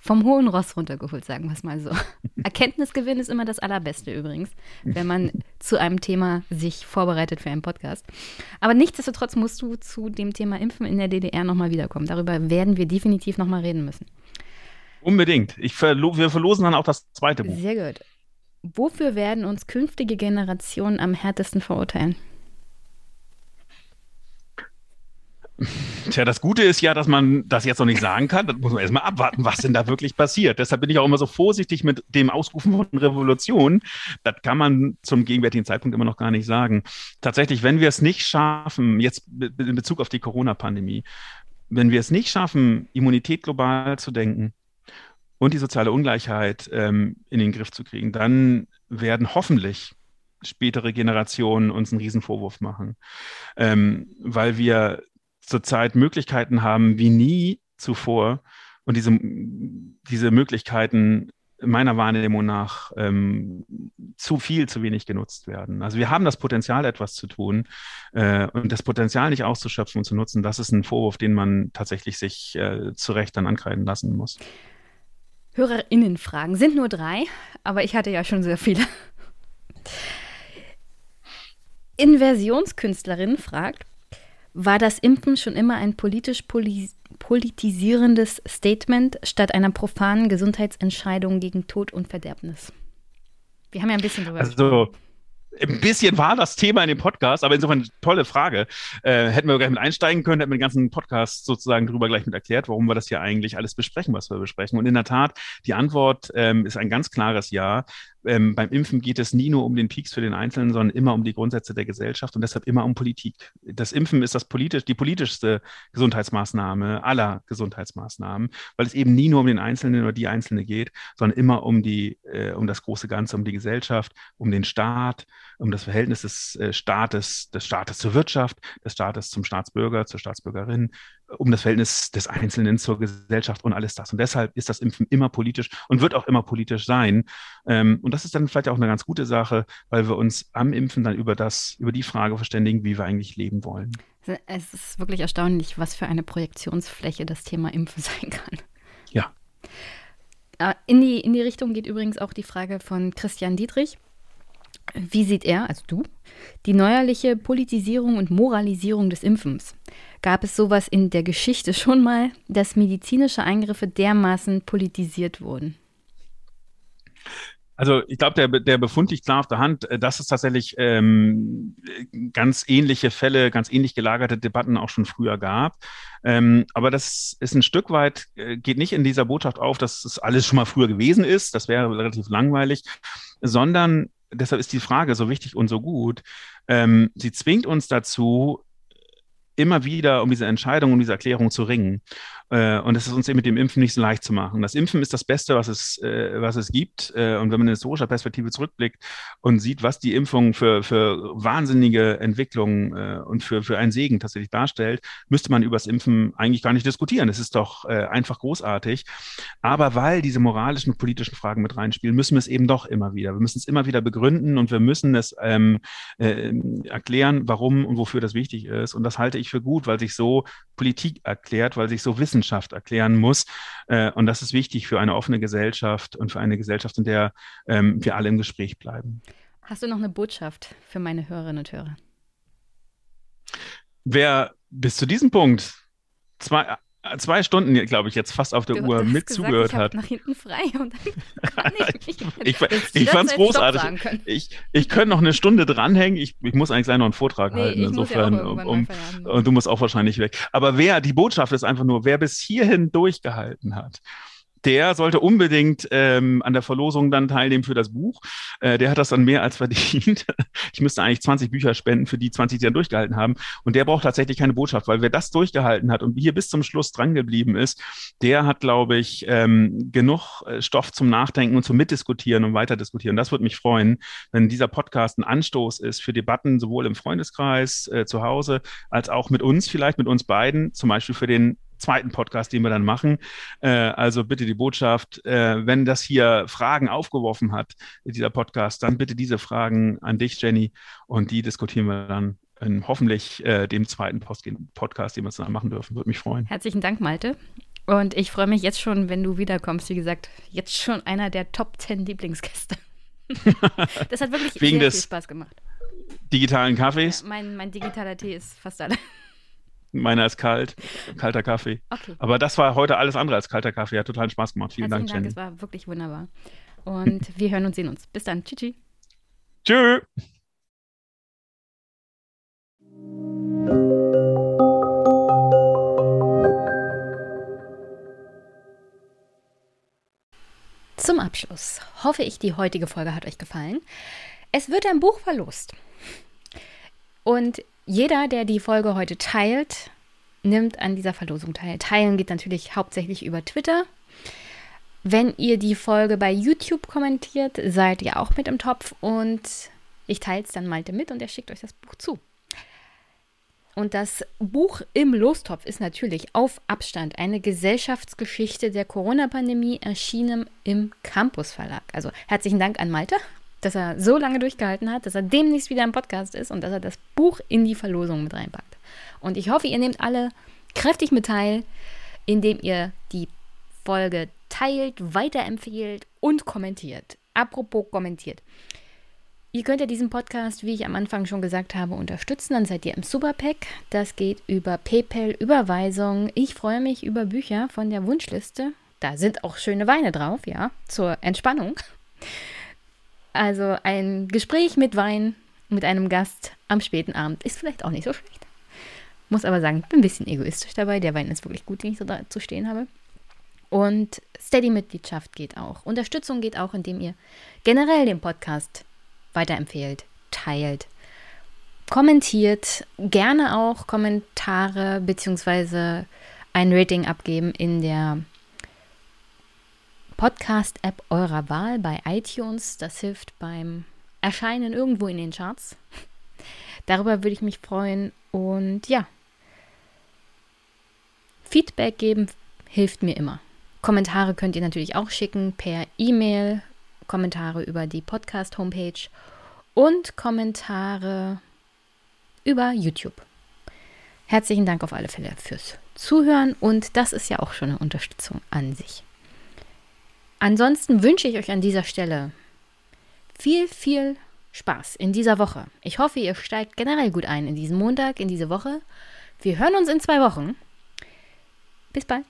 Speaker 1: vom hohen Ross runtergeholt, sagen wir es mal so. [laughs] Erkenntnisgewinn ist immer das Allerbeste übrigens, wenn man [laughs] zu einem Thema sich vorbereitet für einen Podcast. Aber nichtsdestotrotz musst du zu dem Thema Impfen in der DDR nochmal wiederkommen. Darüber werden wir definitiv nochmal reden müssen.
Speaker 2: Unbedingt. Ich verlo wir verlosen dann auch das zweite Buch.
Speaker 1: Sehr gut. Wofür werden uns künftige Generationen am härtesten verurteilen? [laughs]
Speaker 2: Tja, das Gute ist ja, dass man das jetzt noch nicht sagen kann. Das muss man erstmal abwarten, was denn da wirklich passiert. Deshalb bin ich auch immer so vorsichtig mit dem Ausrufen von Revolution. Das kann man zum gegenwärtigen Zeitpunkt immer noch gar nicht sagen. Tatsächlich, wenn wir es nicht schaffen, jetzt in Bezug auf die Corona-Pandemie, wenn wir es nicht schaffen, Immunität global zu denken, und die soziale Ungleichheit ähm, in den Griff zu kriegen, dann werden hoffentlich spätere Generationen uns einen Riesenvorwurf machen, ähm, weil wir zurzeit Möglichkeiten haben wie nie zuvor und diese, diese Möglichkeiten meiner Wahrnehmung nach ähm, zu viel, zu wenig genutzt werden. Also wir haben das Potenzial, etwas zu tun äh, und das Potenzial nicht auszuschöpfen und zu nutzen, das ist ein Vorwurf, den man tatsächlich sich äh, zu Recht dann ankreiden lassen muss.
Speaker 1: HörerInnen-Fragen sind nur drei, aber ich hatte ja schon sehr viele. Inversionskünstlerin fragt, war das Impfen schon immer ein politisch politisierendes Statement statt einer profanen Gesundheitsentscheidung gegen Tod und Verderbnis? Wir haben ja ein bisschen drüber
Speaker 2: also, ein bisschen war das Thema in dem Podcast, aber insofern tolle Frage. Äh, hätten wir gleich mit einsteigen können, hätten wir den ganzen Podcast sozusagen drüber gleich mit erklärt, warum wir das hier eigentlich alles besprechen, was wir besprechen. Und in der Tat, die Antwort ähm, ist ein ganz klares Ja ähm, beim Impfen geht es nie nur um den Peaks für den Einzelnen, sondern immer um die Grundsätze der Gesellschaft und deshalb immer um Politik. Das Impfen ist das politisch, die politischste Gesundheitsmaßnahme aller Gesundheitsmaßnahmen, weil es eben nie nur um den Einzelnen oder die Einzelne geht, sondern immer um die, äh, um das große Ganze, um die Gesellschaft, um den Staat, um das Verhältnis des äh, Staates, des Staates zur Wirtschaft, des Staates zum Staatsbürger, zur Staatsbürgerin, um das Verhältnis des Einzelnen zur Gesellschaft und alles das. Und deshalb ist das Impfen immer politisch und wird auch immer politisch sein. Ähm, und das ist dann vielleicht auch eine ganz gute Sache, weil wir uns am Impfen dann über das, über die Frage verständigen, wie wir eigentlich leben wollen.
Speaker 1: Es ist wirklich erstaunlich, was für eine Projektionsfläche das Thema Impfen [laughs] sein kann.
Speaker 2: Ja.
Speaker 1: Äh, in die, in die Richtung geht übrigens auch die Frage von Christian Dietrich. Wie sieht er, also du, die neuerliche Politisierung und Moralisierung des Impfens? Gab es sowas in der Geschichte schon mal, dass medizinische Eingriffe dermaßen politisiert wurden?
Speaker 2: Also ich glaube, der, der Befund liegt klar auf der Hand, äh, dass es tatsächlich ähm, ganz ähnliche Fälle, ganz ähnlich gelagerte Debatten auch schon früher gab. Ähm, aber das ist ein Stück weit, äh, geht nicht in dieser Botschaft auf, dass es alles schon mal früher gewesen ist. Das wäre relativ langweilig, sondern deshalb ist die Frage so wichtig und so gut. Ähm, sie zwingt uns dazu, immer wieder um diese Entscheidung, um diese Erklärung zu ringen. Äh, und es ist uns eben mit dem Impfen nicht so leicht zu machen. Das Impfen ist das Beste, was es, äh, was es gibt. Äh, und wenn man in historischer Perspektive zurückblickt und sieht, was die Impfung für, für wahnsinnige Entwicklungen und für, für einen Segen tatsächlich darstellt, müsste man über das Impfen eigentlich gar nicht diskutieren. Es ist doch einfach großartig. Aber weil diese moralischen und politischen Fragen mit reinspielen, müssen wir es eben doch immer wieder. Wir müssen es immer wieder begründen und wir müssen es ähm, äh, erklären, warum und wofür das wichtig ist. Und das halte ich für gut, weil sich so Politik erklärt, weil sich so Wissen Wissenschaft erklären muss. Äh, und das ist wichtig für eine offene Gesellschaft und für eine Gesellschaft, in der ähm, wir alle im Gespräch bleiben.
Speaker 1: Hast du noch eine Botschaft für meine Hörerinnen und Hörer?
Speaker 2: Wer bis zu diesem Punkt zwei, zwei Stunden, glaube ich, jetzt fast auf der du, Uhr mit gesagt, zugehört
Speaker 1: ich
Speaker 2: hat.
Speaker 1: nach hinten frei [laughs] und dann kann ich mich.
Speaker 2: ich ich fand es großartig. Ich, ich könnte noch eine Stunde dranhängen. Ich, ich muss eigentlich gleich noch einen Vortrag nee, halten. Insofern, ja um, und du musst auch wahrscheinlich weg. Aber wer, die Botschaft ist einfach nur, wer bis hierhin durchgehalten hat, der sollte unbedingt ähm, an der Verlosung dann teilnehmen für das Buch. Äh, der hat das dann mehr als verdient. [laughs] ich müsste eigentlich 20 Bücher spenden für die 20, die dann durchgehalten haben. Und der braucht tatsächlich keine Botschaft, weil wer das durchgehalten hat und hier bis zum Schluss drangeblieben ist, der hat, glaube ich, ähm, genug äh, Stoff zum Nachdenken und zum Mitdiskutieren und weiterdiskutieren. Das würde mich freuen, wenn dieser Podcast ein Anstoß ist für Debatten, sowohl im Freundeskreis, äh, zu Hause, als auch mit uns, vielleicht mit uns beiden, zum Beispiel für den zweiten Podcast, den wir dann machen. Äh, also bitte die Botschaft, äh, wenn das hier Fragen aufgeworfen hat, dieser Podcast, dann bitte diese Fragen an dich, Jenny, und die diskutieren wir dann in hoffentlich äh, dem zweiten Post Podcast, den wir zusammen machen dürfen. Würde mich freuen.
Speaker 1: Herzlichen Dank, Malte. Und ich freue mich jetzt schon, wenn du wiederkommst. Wie gesagt, jetzt schon einer der Top 10 Lieblingsgäste. [laughs] das hat wirklich
Speaker 2: Wegen
Speaker 1: sehr viel Spaß gemacht.
Speaker 2: Digitalen Kaffees?
Speaker 1: Ja, mein, mein digitaler Tee ist fast alle.
Speaker 2: Meiner ist kalt, kalter Kaffee. Okay. Aber das war heute alles andere als kalter Kaffee. Hat total Spaß gemacht. Vielen Herzlichen Dank, Dank.
Speaker 1: Jenny. Es war wirklich wunderbar. Und wir hören und sehen uns. Bis dann. Tschüss.
Speaker 2: Tschüss.
Speaker 1: Zum Abschluss hoffe ich, die heutige Folge hat euch gefallen. Es wird ein Buch verlost. Und jeder, der die Folge heute teilt, nimmt an dieser Verlosung teil. Teilen geht natürlich hauptsächlich über Twitter. Wenn ihr die Folge bei YouTube kommentiert, seid ihr auch mit im Topf und ich teile es dann Malte mit und er schickt euch das Buch zu. Und das Buch im Lostopf ist natürlich auf Abstand eine Gesellschaftsgeschichte der Corona-Pandemie, erschienen im Campus Verlag. Also herzlichen Dank an Malte dass er so lange durchgehalten hat, dass er demnächst wieder im Podcast ist und dass er das Buch in die Verlosung mit reinpackt. Und ich hoffe, ihr nehmt alle kräftig mit teil, indem ihr die Folge teilt, weiterempfehlt und kommentiert. Apropos kommentiert. Ihr könnt ja diesen Podcast, wie ich am Anfang schon gesagt habe, unterstützen. Dann seid ihr im Superpack. Das geht über PayPal-Überweisung. Ich freue mich über Bücher von der Wunschliste. Da sind auch schöne Weine drauf, ja, zur Entspannung. Also ein Gespräch mit Wein mit einem Gast am späten Abend ist vielleicht auch nicht so schlecht. Muss aber sagen, bin ein bisschen egoistisch dabei. Der Wein ist wirklich gut, den ich so da zu stehen habe. Und Steady-Mitgliedschaft geht auch. Unterstützung geht auch, indem ihr generell den Podcast weiterempfehlt, teilt, kommentiert, gerne auch Kommentare bzw. ein Rating abgeben in der Podcast-App eurer Wahl bei iTunes. Das hilft beim Erscheinen irgendwo in den Charts. [laughs] Darüber würde ich mich freuen. Und ja, Feedback geben hilft mir immer. Kommentare könnt ihr natürlich auch schicken per E-Mail, Kommentare über die Podcast-Homepage und Kommentare über YouTube. Herzlichen Dank auf alle Fälle fürs Zuhören und das ist ja auch schon eine Unterstützung an sich. Ansonsten wünsche ich euch an dieser Stelle viel, viel Spaß in dieser Woche. Ich hoffe, ihr steigt generell gut ein in diesen Montag, in diese Woche. Wir hören uns in zwei Wochen. Bis bald.